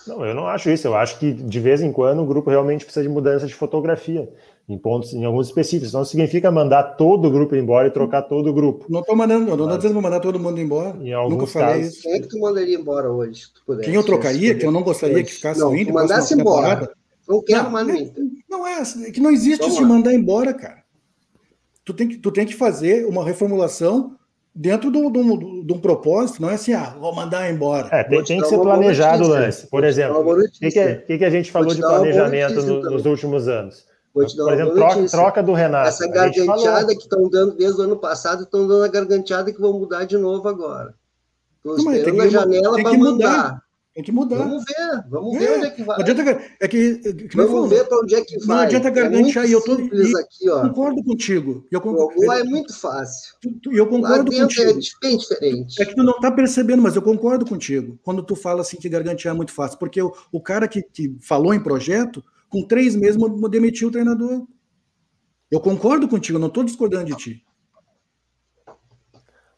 Não, eu não acho isso. Eu acho que de vez em quando o grupo realmente precisa de mudança de fotografia em pontos, em alguns específicos. Não significa mandar todo o grupo embora e trocar todo o grupo. Não estou mandando, não estou dizendo mandar todo mundo embora. Em Nunca falei casos, isso. Quem é que tu mandaria embora hoje? Quem eu trocaria, que eu não gostaria hoje. que ficasse não, indo mandasse embora. Não quero mais no Inter. Não é, é que não existe isso de mandar embora, cara. Tu tem que, tu tem que fazer uma reformulação dentro de um, propósito, não é assim, ah, vou mandar embora. É, tem, tem que ser planejado o lance. Por exemplo, o que, que, que, a gente falou de planejamento no, nos últimos anos? Vou te dar Por exemplo, troca, troca, do Renato. Essa garganteada que estão dando desde o ano passado, estão dando a garganteada que vão mudar de novo agora. Estou esperando a janela para mudar. Tem que mudar. Vamos ver, vamos é, ver onde é que vai. Adianta, é que, que vamos falou, ver para onde é que vai. Não adianta gargantear. É eu tô, e, aqui, ó. concordo contigo. Eu concordo, lá é muito fácil. E eu concordo lá é contigo. É bem diferente. É que tu não está percebendo, mas eu concordo contigo. Quando tu fala assim que gargantear é muito fácil. Porque o, o cara que, que falou em projeto, com três meses demitiu o treinador. Eu concordo contigo, não estou discordando de ti.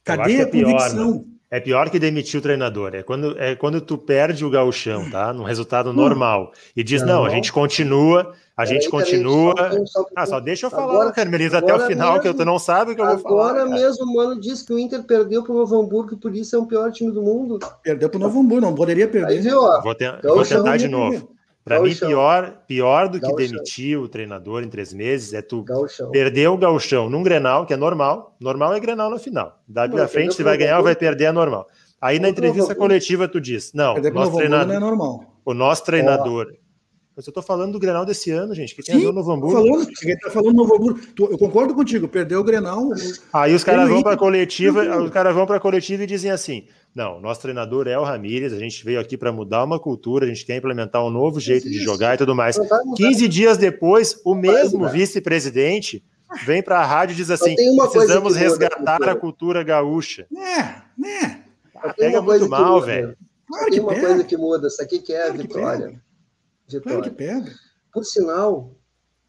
Cadê a é pior, convicção? Né? É pior que demitir o treinador. É quando, é quando tu perde o gauchão, tá? Num resultado normal. E diz, não, não a gente continua, a gente continua. Só, ah, só deixa eu falar, agora, Carmelisa, até o final, mesmo, que tu não sabe o que eu vou falar. Agora mesmo o Mano disse que o Inter perdeu para o Novo Hamburgo e por isso é o pior time do mundo. Perdeu para o Novo Hamburgo, não poderia perder. Aí, viu, ó, vou, te, vou tentar de novo. Para mim, pior, pior do que demitir o treinador em três meses é tu Gauchão. perder o gauchão num Grenal, que é normal. Normal é Grenal no final. Daí pra frente, se vai ganhar ou vai perder, é normal. Aí na entrevista coletiva tu diz, não, o nosso treinador, não é normal. O nosso treinador... Mas eu tô falando do Grenal desse ano, gente, que tem Sim, a ver Novo Hamburgo. Falando, quem tá falando Novo Hamburgo. Eu concordo contigo, perdeu o Grenal. Aí os caras vão para coletiva, os caras vão para coletiva e dizem assim: não, nosso treinador é o Ramírez, a gente veio aqui para mudar uma cultura, a gente quer implementar um novo jeito de jogar e tudo mais. 15 dias depois, o mesmo vice-presidente vem para a rádio e diz assim: precisamos resgatar a cultura gaúcha. É, né? Ah, pega muito mal, velho. Claro tem uma pega. coisa que muda, isso aqui que é claro a vitória. Claro que pega. Por sinal,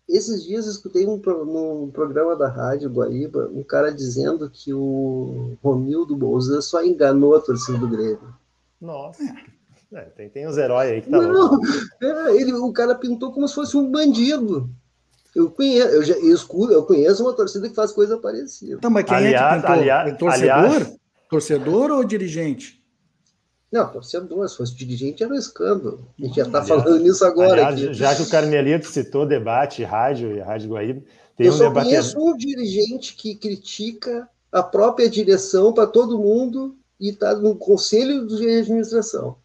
esses dias escutei um, no programa da rádio Guaíba um cara dizendo que o Romildo Bolsa só enganou a torcida do Grêmio. Nossa. É, tem, tem uns heróis aí que tá Não, é, ele, o cara pintou como se fosse um bandido. Eu conheço, eu, já, eu, eu conheço uma torcida que faz coisa parecida. Tá, mas quem aliás, é que pintou? Aliás, torcedor? Aliás, torcedor ou dirigente? Não, torcedor, se fosse dirigente era um escândalo. A gente já está falando nisso agora. Aliás, já que o Carmelito citou debate, rádio e Rádio Guaíba, tem eu um só debate... conheço um dirigente que critica a própria direção para todo mundo e está no conselho de administração.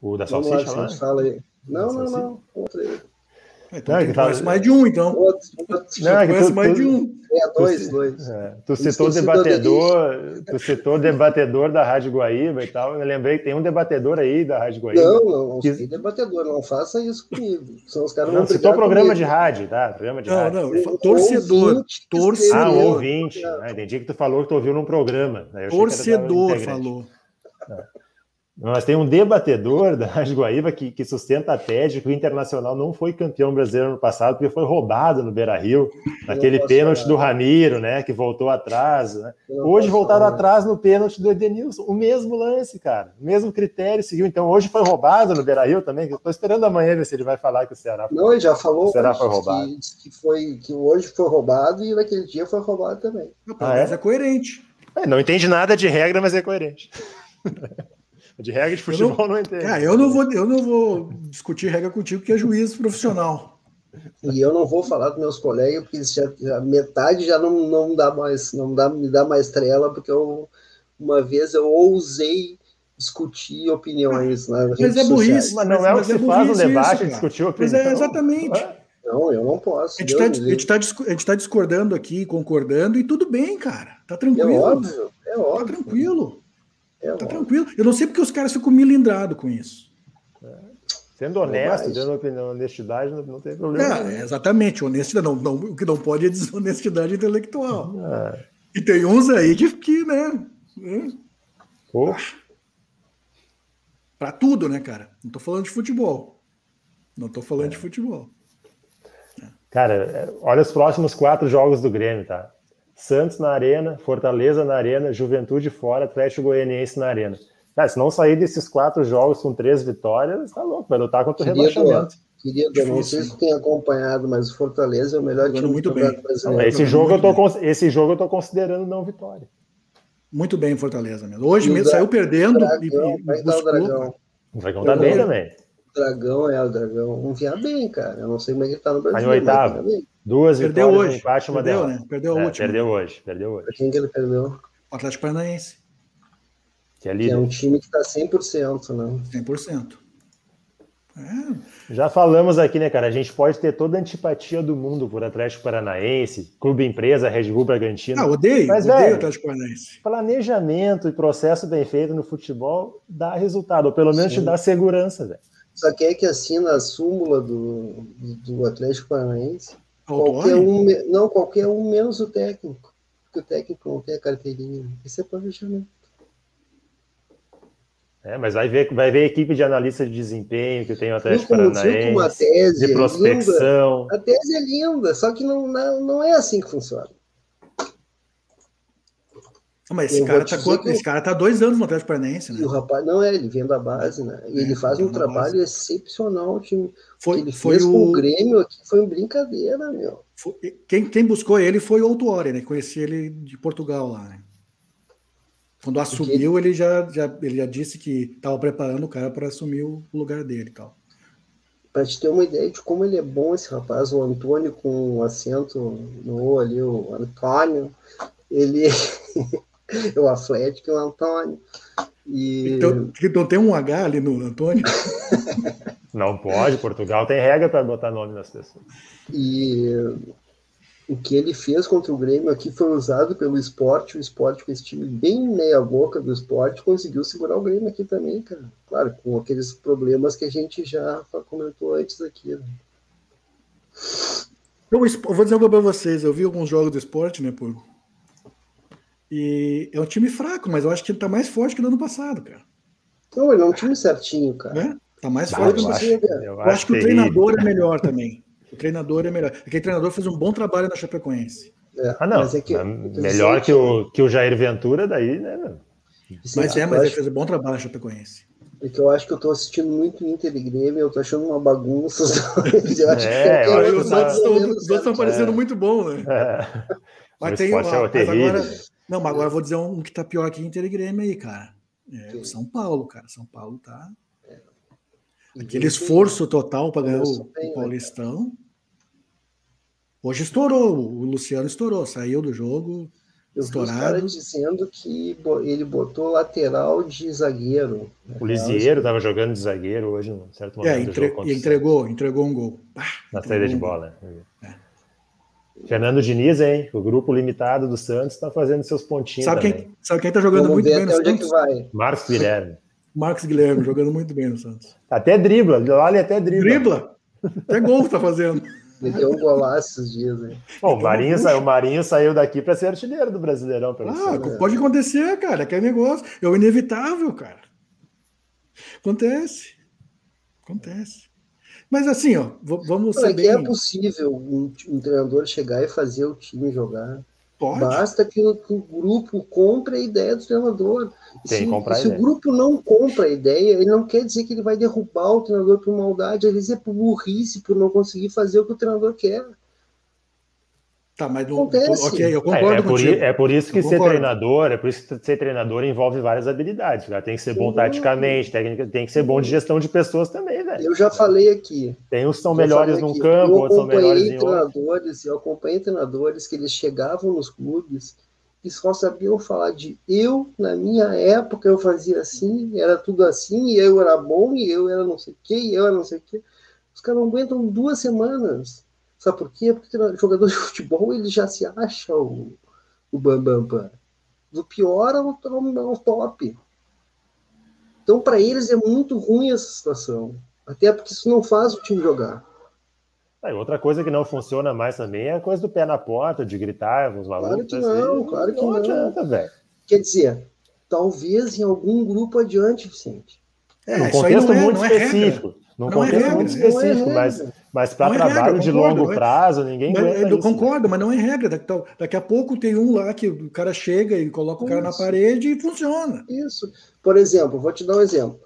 O da Salsicha lá? Fala aí. Não, não, não. Outro aí. Então, não, conhece mais de um, então. Outro, outro, não, é conhece tu, mais tu, de um. É, dois, tu, dois. É, tu citou o debatedor, tu citou debatedor da Rádio Guaíba e tal. Eu lembrei que tem um debatedor aí da Rádio Guaíba. Não, não, não que... debatedor, não faça isso comigo. São os caras não, citou programa comigo. de rádio, tá? Programa de não, rádio. não, torcedor. Ouvinte, torcedor. Ah, ouvinte. Ah, entendi que tu falou que tu ouviu num programa. Torcedor falou. É. Nós temos um debatedor da Rádio Guaíba que, que, sustenta a tese que o Internacional não foi campeão brasileiro no passado porque foi roubado no Beira Rio, naquele pênalti falar. do Ramiro, né? Que voltou atrás. Né? Hoje voltaram falar. atrás no pênalti do Edenilson. O mesmo lance, cara. O mesmo critério seguiu. Então hoje foi roubado no Beira Rio também. Estou esperando amanhã ver se ele vai falar que o Ceará foi, Não, ele já falou o Ceará foi roubado. Que, que, foi, que hoje foi roubado e naquele dia foi roubado também. Ah, é? é coerente. É, não entende nada de regra, mas é coerente. De regra de futebol não, não entendo. Ah, eu não vou, eu não vou discutir regra contigo, que é juiz profissional. E eu não vou falar dos meus colegas, porque já, já, metade já não, não dá mais, não dá, me dá mais trela, porque eu, uma vez eu ousei discutir opiniões na Mas é burrice. Mas não é o que se é faz no debate, isso, discutir opinião. Mas é exatamente. Não, eu não posso. A gente está tá, tá discordando aqui, concordando, e tudo bem, cara. Tá tranquilo. É óbvio, é óbvio. Tá tranquilo. É tá tranquilo. Eu não sei porque os caras ficam milindrados com isso. É. Sendo honesto, tendo honestidade, não, não tem problema. É, exatamente, honestidade. Não, não, o que não pode é desonestidade intelectual. É. E tem uns aí que, que né? Poxa. Pra tudo, né, cara? Não tô falando de futebol. Não tô falando de futebol. Cara, é, olha os próximos quatro jogos do Grêmio, tá? Santos na arena, Fortaleza na arena, Juventude fora, Atlético Goianiense na arena. Cara, se não sair desses quatro jogos com três vitórias, tá louco, vai lutar contra o queria rebaixamento. Queria, eu não sei se tem acompanhado, mas o Fortaleza é o melhor time muito do bem. brasileiro. Esse jogo, eu tô, esse jogo eu tô considerando não vitória. Muito bem, Fortaleza mesmo. Hoje mesmo saiu perdendo. Dragão, e, e, vai dar o Dragão. O Dragão tá bem também. O Dragão é o Dragão. Não vinha bem, cara. Eu não sei como é que ele tá no Brasil. Tá em oitavo. Duas perdeu vitórias, hoje. um empate, uma perdeu, derrota. Né? Perdeu, é, última. perdeu hoje, perdeu hoje. Quem que ele perdeu? O Atlético Paranaense. Que é, que é um time que tá 100%, né? 100%. É. Já falamos aqui, né, cara? A gente pode ter toda a antipatia do mundo por Atlético Paranaense, clube empresa, Red Bull Bragantino. Ah, odeio, mas, odeio velho, Atlético Paranaense. Planejamento e processo bem feito no futebol dá resultado, ou pelo menos Sim. te dá segurança, velho. Só que é que assina a súmula do, do Atlético Paranaense Qualquer um, não, qualquer um menos o técnico. Porque o técnico não tem a carteirinha. Isso é planejamento. É, mas vai ver, vai ver equipe de analista de desempenho que tem o Atlético Paranaense, uma tese de prospecção. Linda. A tese é linda, só que não, não, não é assim que funciona. Mas esse cara, tá, quanto, esse cara tá dois anos no Atlético Paranaense, né? o rapaz, não é, ele vem da base, né? E é, ele faz um trabalho excepcional. O time foi, ele foi fez o... com o Grêmio aqui foi uma brincadeira, meu. Foi, quem, quem buscou ele foi o Autuori, né? Conheci ele de Portugal lá, né? Quando assumiu, ele já, já, ele já disse que estava preparando o cara para assumir o lugar dele e tal. Para te ter uma ideia de como ele é bom, esse rapaz, o Antônio com o acento no ali, o Antônio, ele o Atlético e o Antônio. E... Então, então tem um H ali no Antônio? Não pode, Portugal tem regra para botar nome nas pessoas. E o que ele fez contra o Grêmio aqui foi usado pelo esporte, o esporte com esse time bem meia boca do esporte, conseguiu segurar o Grêmio aqui também, cara. Claro, com aqueles problemas que a gente já comentou antes aqui. Né? Eu, vou dizer algo para vocês, eu vi alguns jogos do esporte, né, por E é um time fraco, mas eu acho que ele tá mais forte que no ano passado, cara. Não, ele é um time certinho, cara. É? Tá mais forte que você. Eu, eu acho, acho que o treinador é melhor também. O treinador é melhor. Aquele treinador fez um bom trabalho na Chapecoense. É, ah, não. É que, melhor que o, que o Jair Ventura, daí, né? Mas é, mas ele fez um bom trabalho na Chapecoense. É que eu acho que eu tô assistindo muito Inter e Grêmio, eu tô achando uma bagunça. eu acho é, que eu, eu, os outros estão parecendo é. muito bom, né? É. Mas tem uma, mas agora, não, mas agora eu vou dizer um que tá pior que Inter e Grêmio aí, cara. É o São Paulo, cara. São Paulo tá. É. Aquele esforço total para ganhar o, o né, Paulistão. Hoje estourou, o Luciano estourou, saiu do jogo. Eu estourado. vi os caras dizendo que ele botou lateral de zagueiro. Né? O Lisieiro estava jogando de zagueiro hoje, num certo momento. É, entre, e entregou, entregou um gol. Ah, Na saída de bola. É. Fernando Diniz, hein? O grupo limitado do Santos está fazendo seus pontinhos. Sabe também. quem, sabe quem tá jogando Vamos muito bem no é Santos? Marcos Guilherme. Marcos Guilherme jogando muito bem no Santos. Até dribla, lá ele até dribla. Dribla? Até gol tá fazendo. Meteu um golaço esses dias aí. Bom, o Marinho, saiu, o Marinho saiu daqui para ser artilheiro do Brasileirão. Ah, pode acontecer, cara. Que é negócio. É o inevitável, cara. Acontece. Acontece. Mas assim, ó, vamos saber. É que é possível um, um treinador chegar e fazer o time jogar. Pode. Basta que o, que o, grupo compre a ideia do treinador. se, se o grupo não compra a ideia, ele não quer dizer que ele vai derrubar o treinador por maldade, às vezes é por burrice, por não conseguir fazer o que o treinador quer. Tá, mas não. Ok, eu concordo é, é, por, é por isso que ser treinador, é por isso que ser treinador envolve várias habilidades. Cara. Tem que ser bom taticamente, técnica, tem que ser bom de gestão de pessoas também, velho. Eu já falei aqui. Tem uns que são melhores num campo, outros são melhores em treinadores, Eu acompanhei treinadores que eles chegavam nos clubes e só sabiam falar de eu, na minha época, eu fazia assim, era tudo assim, e eu era bom, e eu era não sei o quê, e eu era não sei o quê. Os caras não aguentam duas semanas Sabe por quê? Porque o jogador de futebol ele já se acha o, o bambambam. Bam, bam. Do pior ao, ao top. Então, para eles é muito ruim essa situação. Até porque isso não faz o time jogar. Ah, outra coisa que não funciona mais também é a coisa do pé na porta, de gritar os malucos. Claro que não, assim, claro que não. não. Adianta, velho. Quer dizer, talvez em algum grupo adiante, Vicente. É, num contexto é, muito é específico. Num não é contexto é muito específico, mas mas para é trabalho regra, de concordo, longo prazo, ninguém mas, aguenta Eu isso. concordo, mas não é regra. Daqui, daqui, a pouco tem um lá que o cara chega e coloca o cara na parede e funciona. Isso. Por exemplo, vou te dar um exemplo.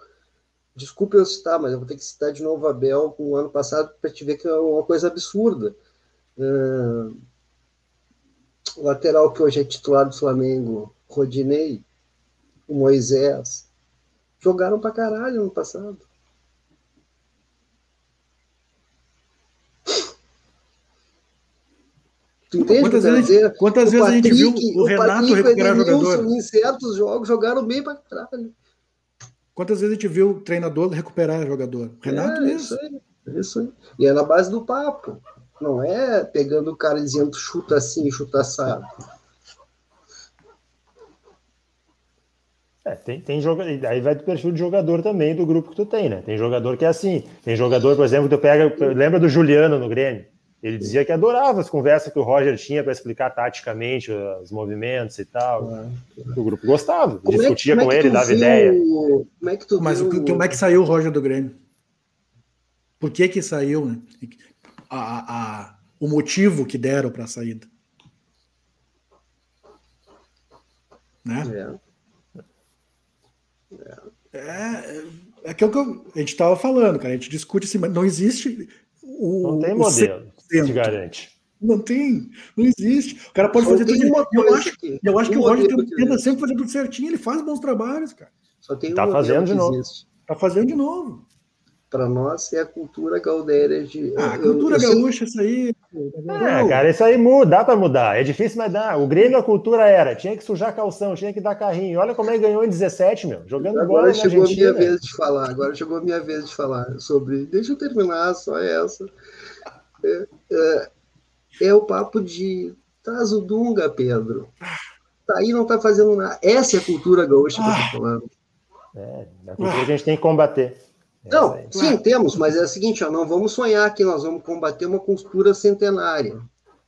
Desculpe eu citar, mas eu vou ter que citar de novo a Bel com o ano passado para te ver que é uma coisa absurda. Uh, o lateral que hoje é titular do Flamengo, Rodinei, o Moisés, jogaram para caralho no passado. Tu entende quantas vezes, dizer? Quantas vezes Patrick, a gente viu o, Renato Patrick, recuperar jogador? Em certos jogos jogaram bem pra caralho. Quantas vezes a gente viu o treinador recuperar jogador? Renato é, mesmo. Isso aí, isso aí. E é na base do papo. Não é pegando o cara dizendo chuta assim, chuta assado. É, tem, tem jogador, aí vai do perfil de jogador também do grupo que tu tem, né? Tem jogador que é assim. Tem jogador, por exemplo, que tu pega. Lembra do Juliano no Grêmio? Ele dizia que adorava as conversas que o Roger tinha para explicar taticamente os movimentos e tal. É. O grupo gostava, como discutia é, com ele, dava viu, ideia. Como é que tu Mas viu... como é que saiu o Roger do Grêmio? Por que que saiu, né? A, a, o motivo que deram para a saída. Né? É. É, é que é o que a gente estava falando, cara. A gente discute assim, mas não existe o. Não tem modelo, te garante. Não tem, não existe. O cara pode Só fazer tudo. Eu acho, eu acho que o Roger tenta sempre fazer tudo certinho, ele faz bons trabalhos, cara. Só tem tá fazendo de novo. Existe. Tá fazendo de novo para nós é a cultura gaudéria de. Ah, a cultura eu, eu gaúcha, isso aí. É, cara, isso aí muda, dá para mudar. É difícil, mas dá. O Grêmio, a cultura era: tinha que sujar calção, tinha que dar carrinho. Olha como ele ganhou em 17, meu, jogando agora bola. Agora chegou a minha vez de falar. Agora chegou a minha vez de falar sobre. Deixa eu terminar, só essa. É, é, é o papo de. Traz o Dunga, Pedro. Tá aí, não tá fazendo nada. Essa é a cultura gaúcha que eu tô falando. É, a cultura que a gente tem que combater. Não, sim, temos, mas é o seguinte, ó, não vamos sonhar que nós vamos combater uma cultura centenária.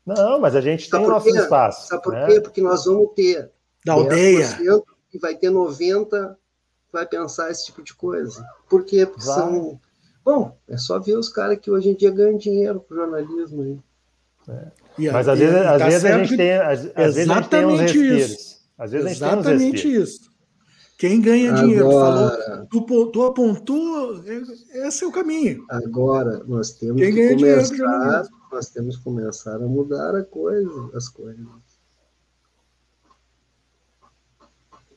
Não, mas a gente Sabe tem nosso espaço. Sabe por né? quê? Porque nós vamos ter da aldeia e vai ter 90 vai pensar esse tipo de coisa. Por quê? Porque vai. são Bom, é só ver os caras que hoje em dia ganham dinheiro com jornalismo aí. É. Mas às vezes, às tá vezes a gente tem, às, às vezes a gente tem uns respiros. Isso. Às vezes Exatamente isso. Quem ganha Agora, dinheiro? Falou, tu, tu apontou, é, esse é o caminho. Agora, nós temos Quem que começar, nós temos que começar a mudar a coisa, as coisas.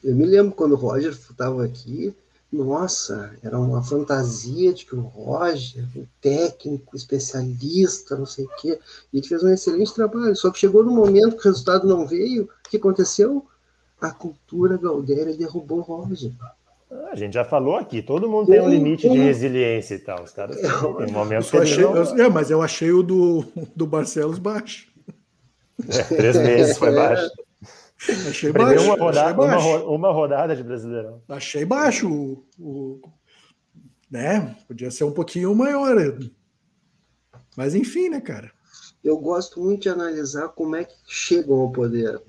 Eu me lembro quando o Roger estava aqui, nossa, era uma fantasia de que o Roger, um técnico, especialista, não sei o quê, e ele fez um excelente trabalho. Só que chegou no momento que o resultado não veio, o que aconteceu? a cultura gaudéria derrubou Roger. Ah, a gente já falou aqui, todo mundo tem um limite de resiliência e tal. Os caras têm um momento eu achei, eu, é, mas eu achei o do, do Barcelos baixo. É, três meses foi é. baixo. Achei baixo. Uma rodada, achei baixo. Uma, uma, rodada de Brasileirão. Achei baixo. O, o, né? Podia ser um pouquinho maior. Mas enfim, né, cara? eu gosto muito de analisar como é que chegam ao poder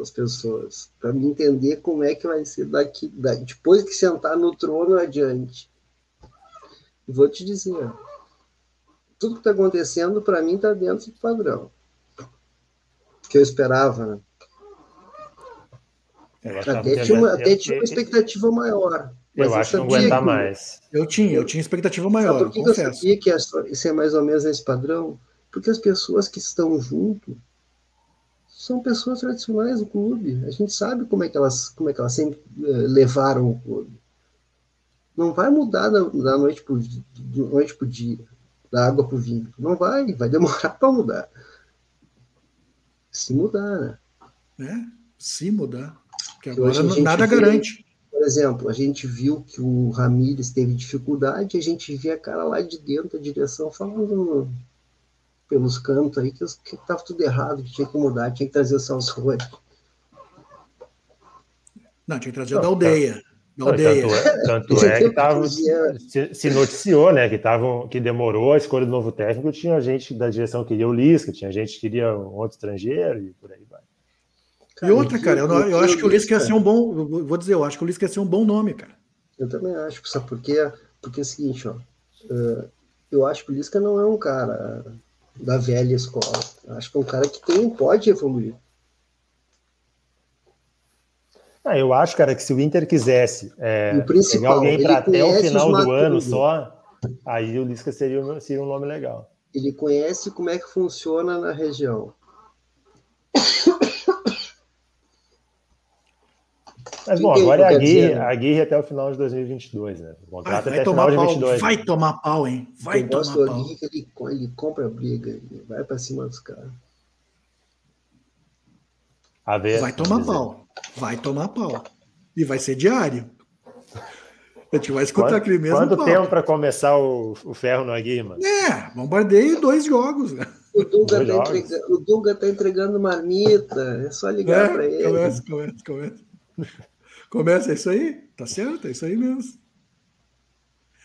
as, pessoas, para me entender como é que vai ser daqui, daqui, depois que sentar no trono adiante. E vou te dizer, tudo que está acontecendo para mim está dentro do padrão que eu esperava. Né? Eu até tinha, uma, até tinha uma expectativa maior. eu acho que não aguentar que, mais. Eu tinha, eu tinha expectativa maior. Sabe por que eu sabia que isso é mais ou menos esse padrão? Porque as pessoas que estão junto são pessoas tradicionais do clube. A gente sabe como é que elas, como é que elas sempre uh, levaram o clube. Não vai mudar da, da noite para noite pro dia, da água para o vinho. Não vai, vai demorar para mudar. Se mudar, né? É, se mudar. Porque agora nada vê, garante. Por exemplo, a gente viu que o Ramires teve dificuldade, a gente via a cara lá de dentro da direção falando pelos cantos aí que estava tudo errado, que tinha que mudar, tinha que trazer o Rotti. Não, tinha que trazer da aldeia. Da aldeia. Tanto, tanto é que tava, se, se, noticiou, né, que, tavam, que demorou a escolha do novo técnico, tinha gente da direção que queria o Lisca, tinha gente que queria um outro estrangeiro e por aí vai. Cara, e outra, cara, eu, não, eu acho que o Lisca ia ser um bom, vou dizer, eu acho que o Lisca ia ser um bom nome, cara. Eu também acho, sabe por quê? Porque é o seguinte, ó, uh, eu acho que o Lisca não é um cara da velha escola. Acho que é um cara que tem, pode evoluir. Ah, eu acho, cara, que se o Inter quisesse é, pegar alguém para até o final do ano só, aí o Lisca seria, seria um nome legal. Ele conhece como é que funciona na região. Mas bom, agora é a Aguirre, a Aguirre até o final de 2022, né? O contrato vai, vai até final de 2022. Vai tomar pau, hein? Vai tomar pau. Aguirre, ele, ele compra briga, ele vai para cima dos caras. A ver, vai tomar dizer. pau. Vai tomar pau. E vai ser diário. A gente vai escutar quanto, aquele mesmo Quanto pau. tempo para começar o, o ferro no Aguirre, mano? É, bombardeio dois jogos. Né? O Dunga, tá entregando, o Dunga tá entregando marmita, é só ligar é, para ele. Começa, começa, começa. Começa, é isso aí? Tá certo, é isso aí mesmo.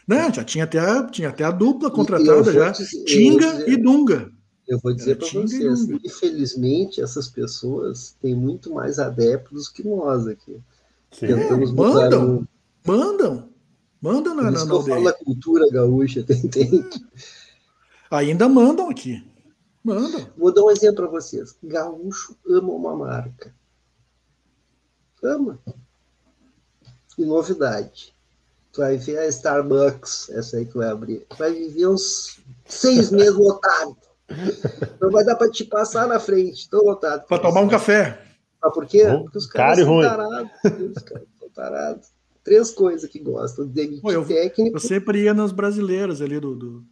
Não, já tinha até a, tinha até a dupla contratada já. Dizer, Tinga dizer, e Dunga. Eu vou dizer para vocês, infelizmente, essas pessoas têm muito mais adeptos que nós aqui. Tentamos mandam, um... mandam, mandam na, na, na aldeia. cultura gaúcha, tem, tem. Ainda mandam aqui. Mandam. Vou dar um exemplo para vocês. Gaúcho ama uma marca Ama. E novidade. Tu vai ver a Starbucks, essa aí que vai abrir. Tu vai viver uns seis meses lotado. Não vai dar para te passar na frente, tô lotado. Para tomar um café. Ah, por quê? Porque os caras são tarados. Os caras são tarados. Três coisas que gostam. De Pô, eu, técnico. Eu sempre ia nos brasileiros ali do, do,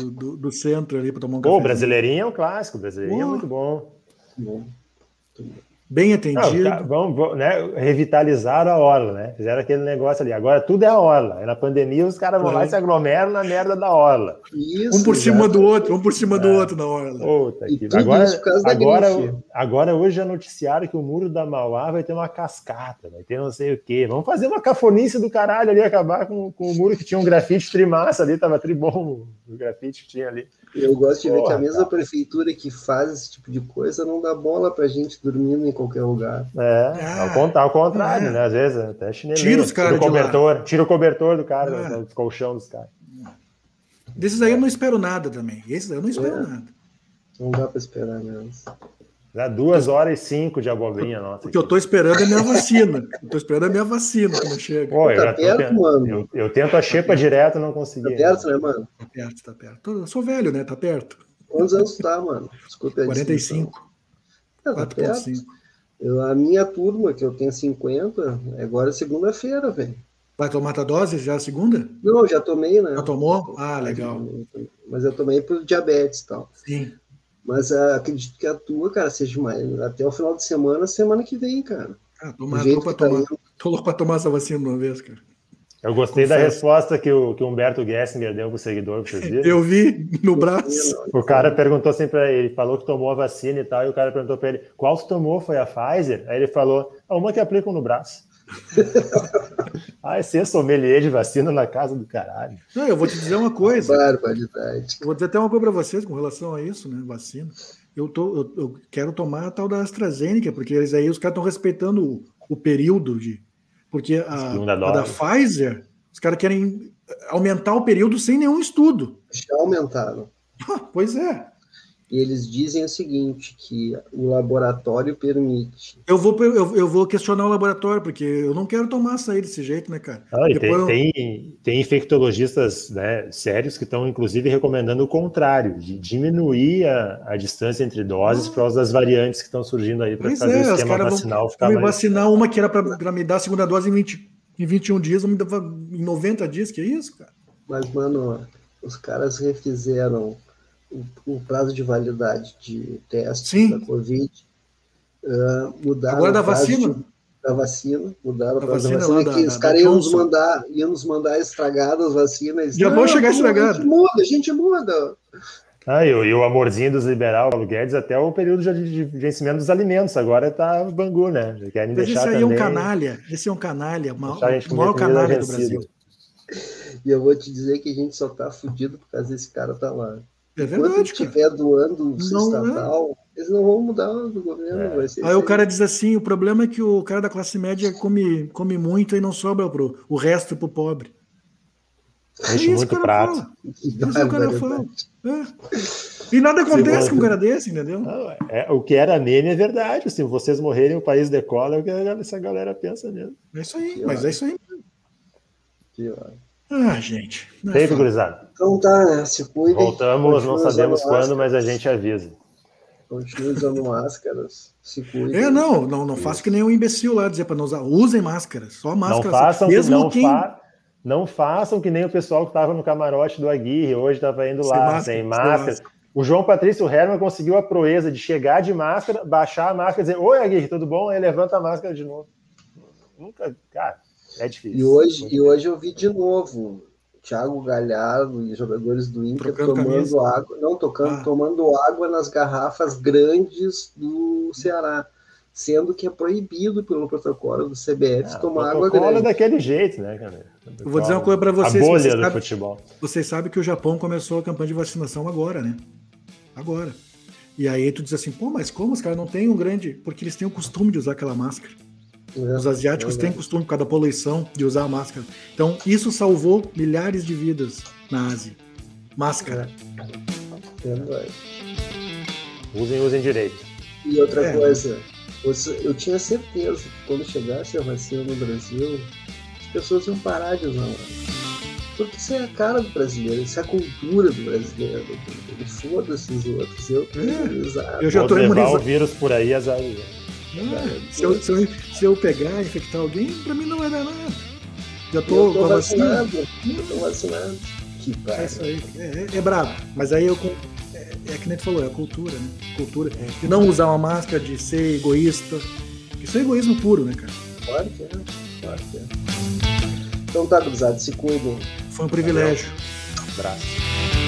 do, do, do centro ali para tomar um café. Pô, brasileirinho é um clássico, brasileirinho Pô. é muito bom. bom. Bem atendido. Não, vamos, vamos né, revitalizar a orla, né? Fizeram aquele negócio ali. Agora tudo é a orla. na pandemia os caras vão é. lá e se aglomeram na merda da orla. Isso, um por cima do outro, um por cima é. do outro na orla. Puta, agora, agora, agora hoje já noticiaram que o muro da Mauá vai ter uma cascata, vai ter não sei o quê. Vamos fazer uma cafonice do caralho ali, acabar com, com o muro que tinha um grafite trimassa ali, tava tribom o grafite que tinha ali. Eu gosto de Porra, ver que a mesma cara. prefeitura que faz esse tipo de coisa não dá bola pra gente dormindo em qualquer lugar. É, ah, ao, ao contrário, é. né? Às vezes até chinelo. Tira os caras tira o cobertor, tira o cobertor do cara, é. do colchão dos caras. Desses aí eu não espero nada também. Esses aí eu não espero é. nada. Não dá pra esperar mesmo. Dá duas horas e cinco de abobrinha, nossa. O que eu tô esperando é minha vacina. Eu tô esperando a minha vacina quando chega. Pô, tá perto, mano. Eu, eu, tento a xepa direto, não consegui. Tá perto, né, mano? Tá perto, tá perto. Eu sou velho, né? Tá perto. Quantos anos tá, mano? Desculpa 45. É, tá 4.5. Eu, a minha turma, que eu tenho 50, agora é segunda-feira, velho. Vai tomar a dose já a segunda? Não, já tomei, né? Já tomou? Ah, legal. Mas eu tomei por diabetes e tal. Sim. Mas uh, acredito que a tua, cara, seja mais até o final de semana, semana que vem, cara. Ah, tomar, tô, pra tá tomar, tô louco pra tomar essa vacina de uma vez, cara. Eu gostei Confesso. da resposta que o, que o Humberto Gessinger deu pro seguidor, vocês viram? Eu vi no braço. O cara perguntou assim pra ele, falou que tomou a vacina e tal, e o cara perguntou pra ele, qual você tomou? Foi a Pfizer? Aí ele falou, ah, uma que aplicam no braço. Ah, esse é sommelier de vacina na casa do caralho. Não, eu vou te dizer uma coisa. Barbaridade. Eu vou dizer até uma coisa para vocês com relação a isso, né? Vacina. Eu, tô, eu, eu quero tomar a tal da AstraZeneca, porque eles aí os caras estão respeitando o, o, período de. Porque a, a da Pfizer, os caras querem aumentar o período sem nenhum estudo. Já aumentaram. pois é. E eles dizem o seguinte, que o laboratório permite. Eu vou, eu, eu vou questionar o laboratório, porque eu não quero tomar açaí desse jeito, né, cara? Ah, tem, eu... tem, tem, infectologistas né, sérios que estão, inclusive, recomendando o contrário, de diminuir a, a distância entre doses ah. por causa das variantes que estão surgindo aí para fazer é, o esquema vacinal vão, ficar me mais... vacinar uma que era para me dar a segunda dose em, 20, em 21 dias, vão me dar em 90 dias, que é isso, cara? Mas, mano, os caras refizeram o, prazo de validade de teste Sim. da Covid. Uh, mudaram Agora da vacina? De, da vacina, mudaram a vacina, vacina que da, os caras iam nos mandar, iam nos mandar estragadas as vacinas. Já vão chegar estragado. A gente muda, a gente muda. Ah, e, o, amorzinho dos liberal, Paulo Guedes, até o período de, de vencimento dos alimentos, agora tá bangu, né? Querem Mas deixar esse aí também, é um canalha, esse é um canalha, o maior canalha do Brasil. E eu vou te dizer que a gente só tá fudido por causa desse cara tá lá. É verdade. Enquanto estiver doando o estatal, é. eles não vão mudar do governo. É. Vai ser aí o cara diz assim: o problema é que o cara da classe média come, come muito e não sobra pro, o resto pro pobre. Enche é muito prato. Isso é o cara fala. É. E nada acontece com um cara desse, entendeu? Não, é, o que era meme é verdade. Se assim, vocês morrerem, o país decola, é o que essa galera pensa mesmo. É isso aí, que mas é isso aí. Que ah, gente. Feito, gurizada. Então tá, né? Se cuidem. Voltamos, não sabemos quando, mas a gente avisa. Continue usando máscaras. Se cuidem. É, não, não, não faça que nem um imbecil lá dizer para não usar. Usem máscaras, só máscaras. Não façam, Mesmo não, quem... fa não façam que nem o pessoal que estava no camarote do Aguirre, hoje estava indo sem lá, máscara, sem máscara. Sem o João Patrício Herman conseguiu a proeza de chegar de máscara, baixar a máscara e dizer: Oi, Aguirre, tudo bom? Aí levanta a máscara de novo. Nunca, cara, é difícil. E hoje, e hoje eu vi de novo Thiago Galhardo e jogadores do Inter Trocando tomando camisa. água, não tocando, ah. tomando água nas garrafas grandes do Ceará, sendo que é proibido pelo protocolo do CBF ah, tomar água grande. é daquele jeito, né, cara? Eu vou dizer uma coisa para vocês. A bolha vocês do sabe, futebol. Vocês sabem que o Japão começou a campanha de vacinação agora, né? Agora. E aí tu diz assim, pô, mas como os caras não têm um grande. Porque eles têm o costume de usar aquela máscara. Os asiáticos é têm costume, por causa da poluição, de usar a máscara. Então, isso salvou milhares de vidas na Ásia. Máscara. É. Usem, usem direito. E outra é. coisa, eu tinha certeza que quando chegasse a vacina no Brasil, as pessoas iam parar de usar máscara. Porque isso é a cara do brasileiro, isso é a cultura do brasileiro. Foda-se os outros. Eu é, Eu já tô imunizado. o vírus por aí, azar. É, se, eu, se, eu, se eu pegar e infectar alguém, pra mim não vai dar nada. Já tô, tô vacinado. Eu tô vacinado. Que é isso aí. É, é, é brabo. Mas aí eu. É, é que nem tu falou, é a cultura, né? Cultura. De não usar uma máscara, de ser egoísta. Isso é egoísmo puro, né, cara? Claro que é. Claro que é. Então tá, cruzado, se cuidem. Foi um privilégio. Um abraço.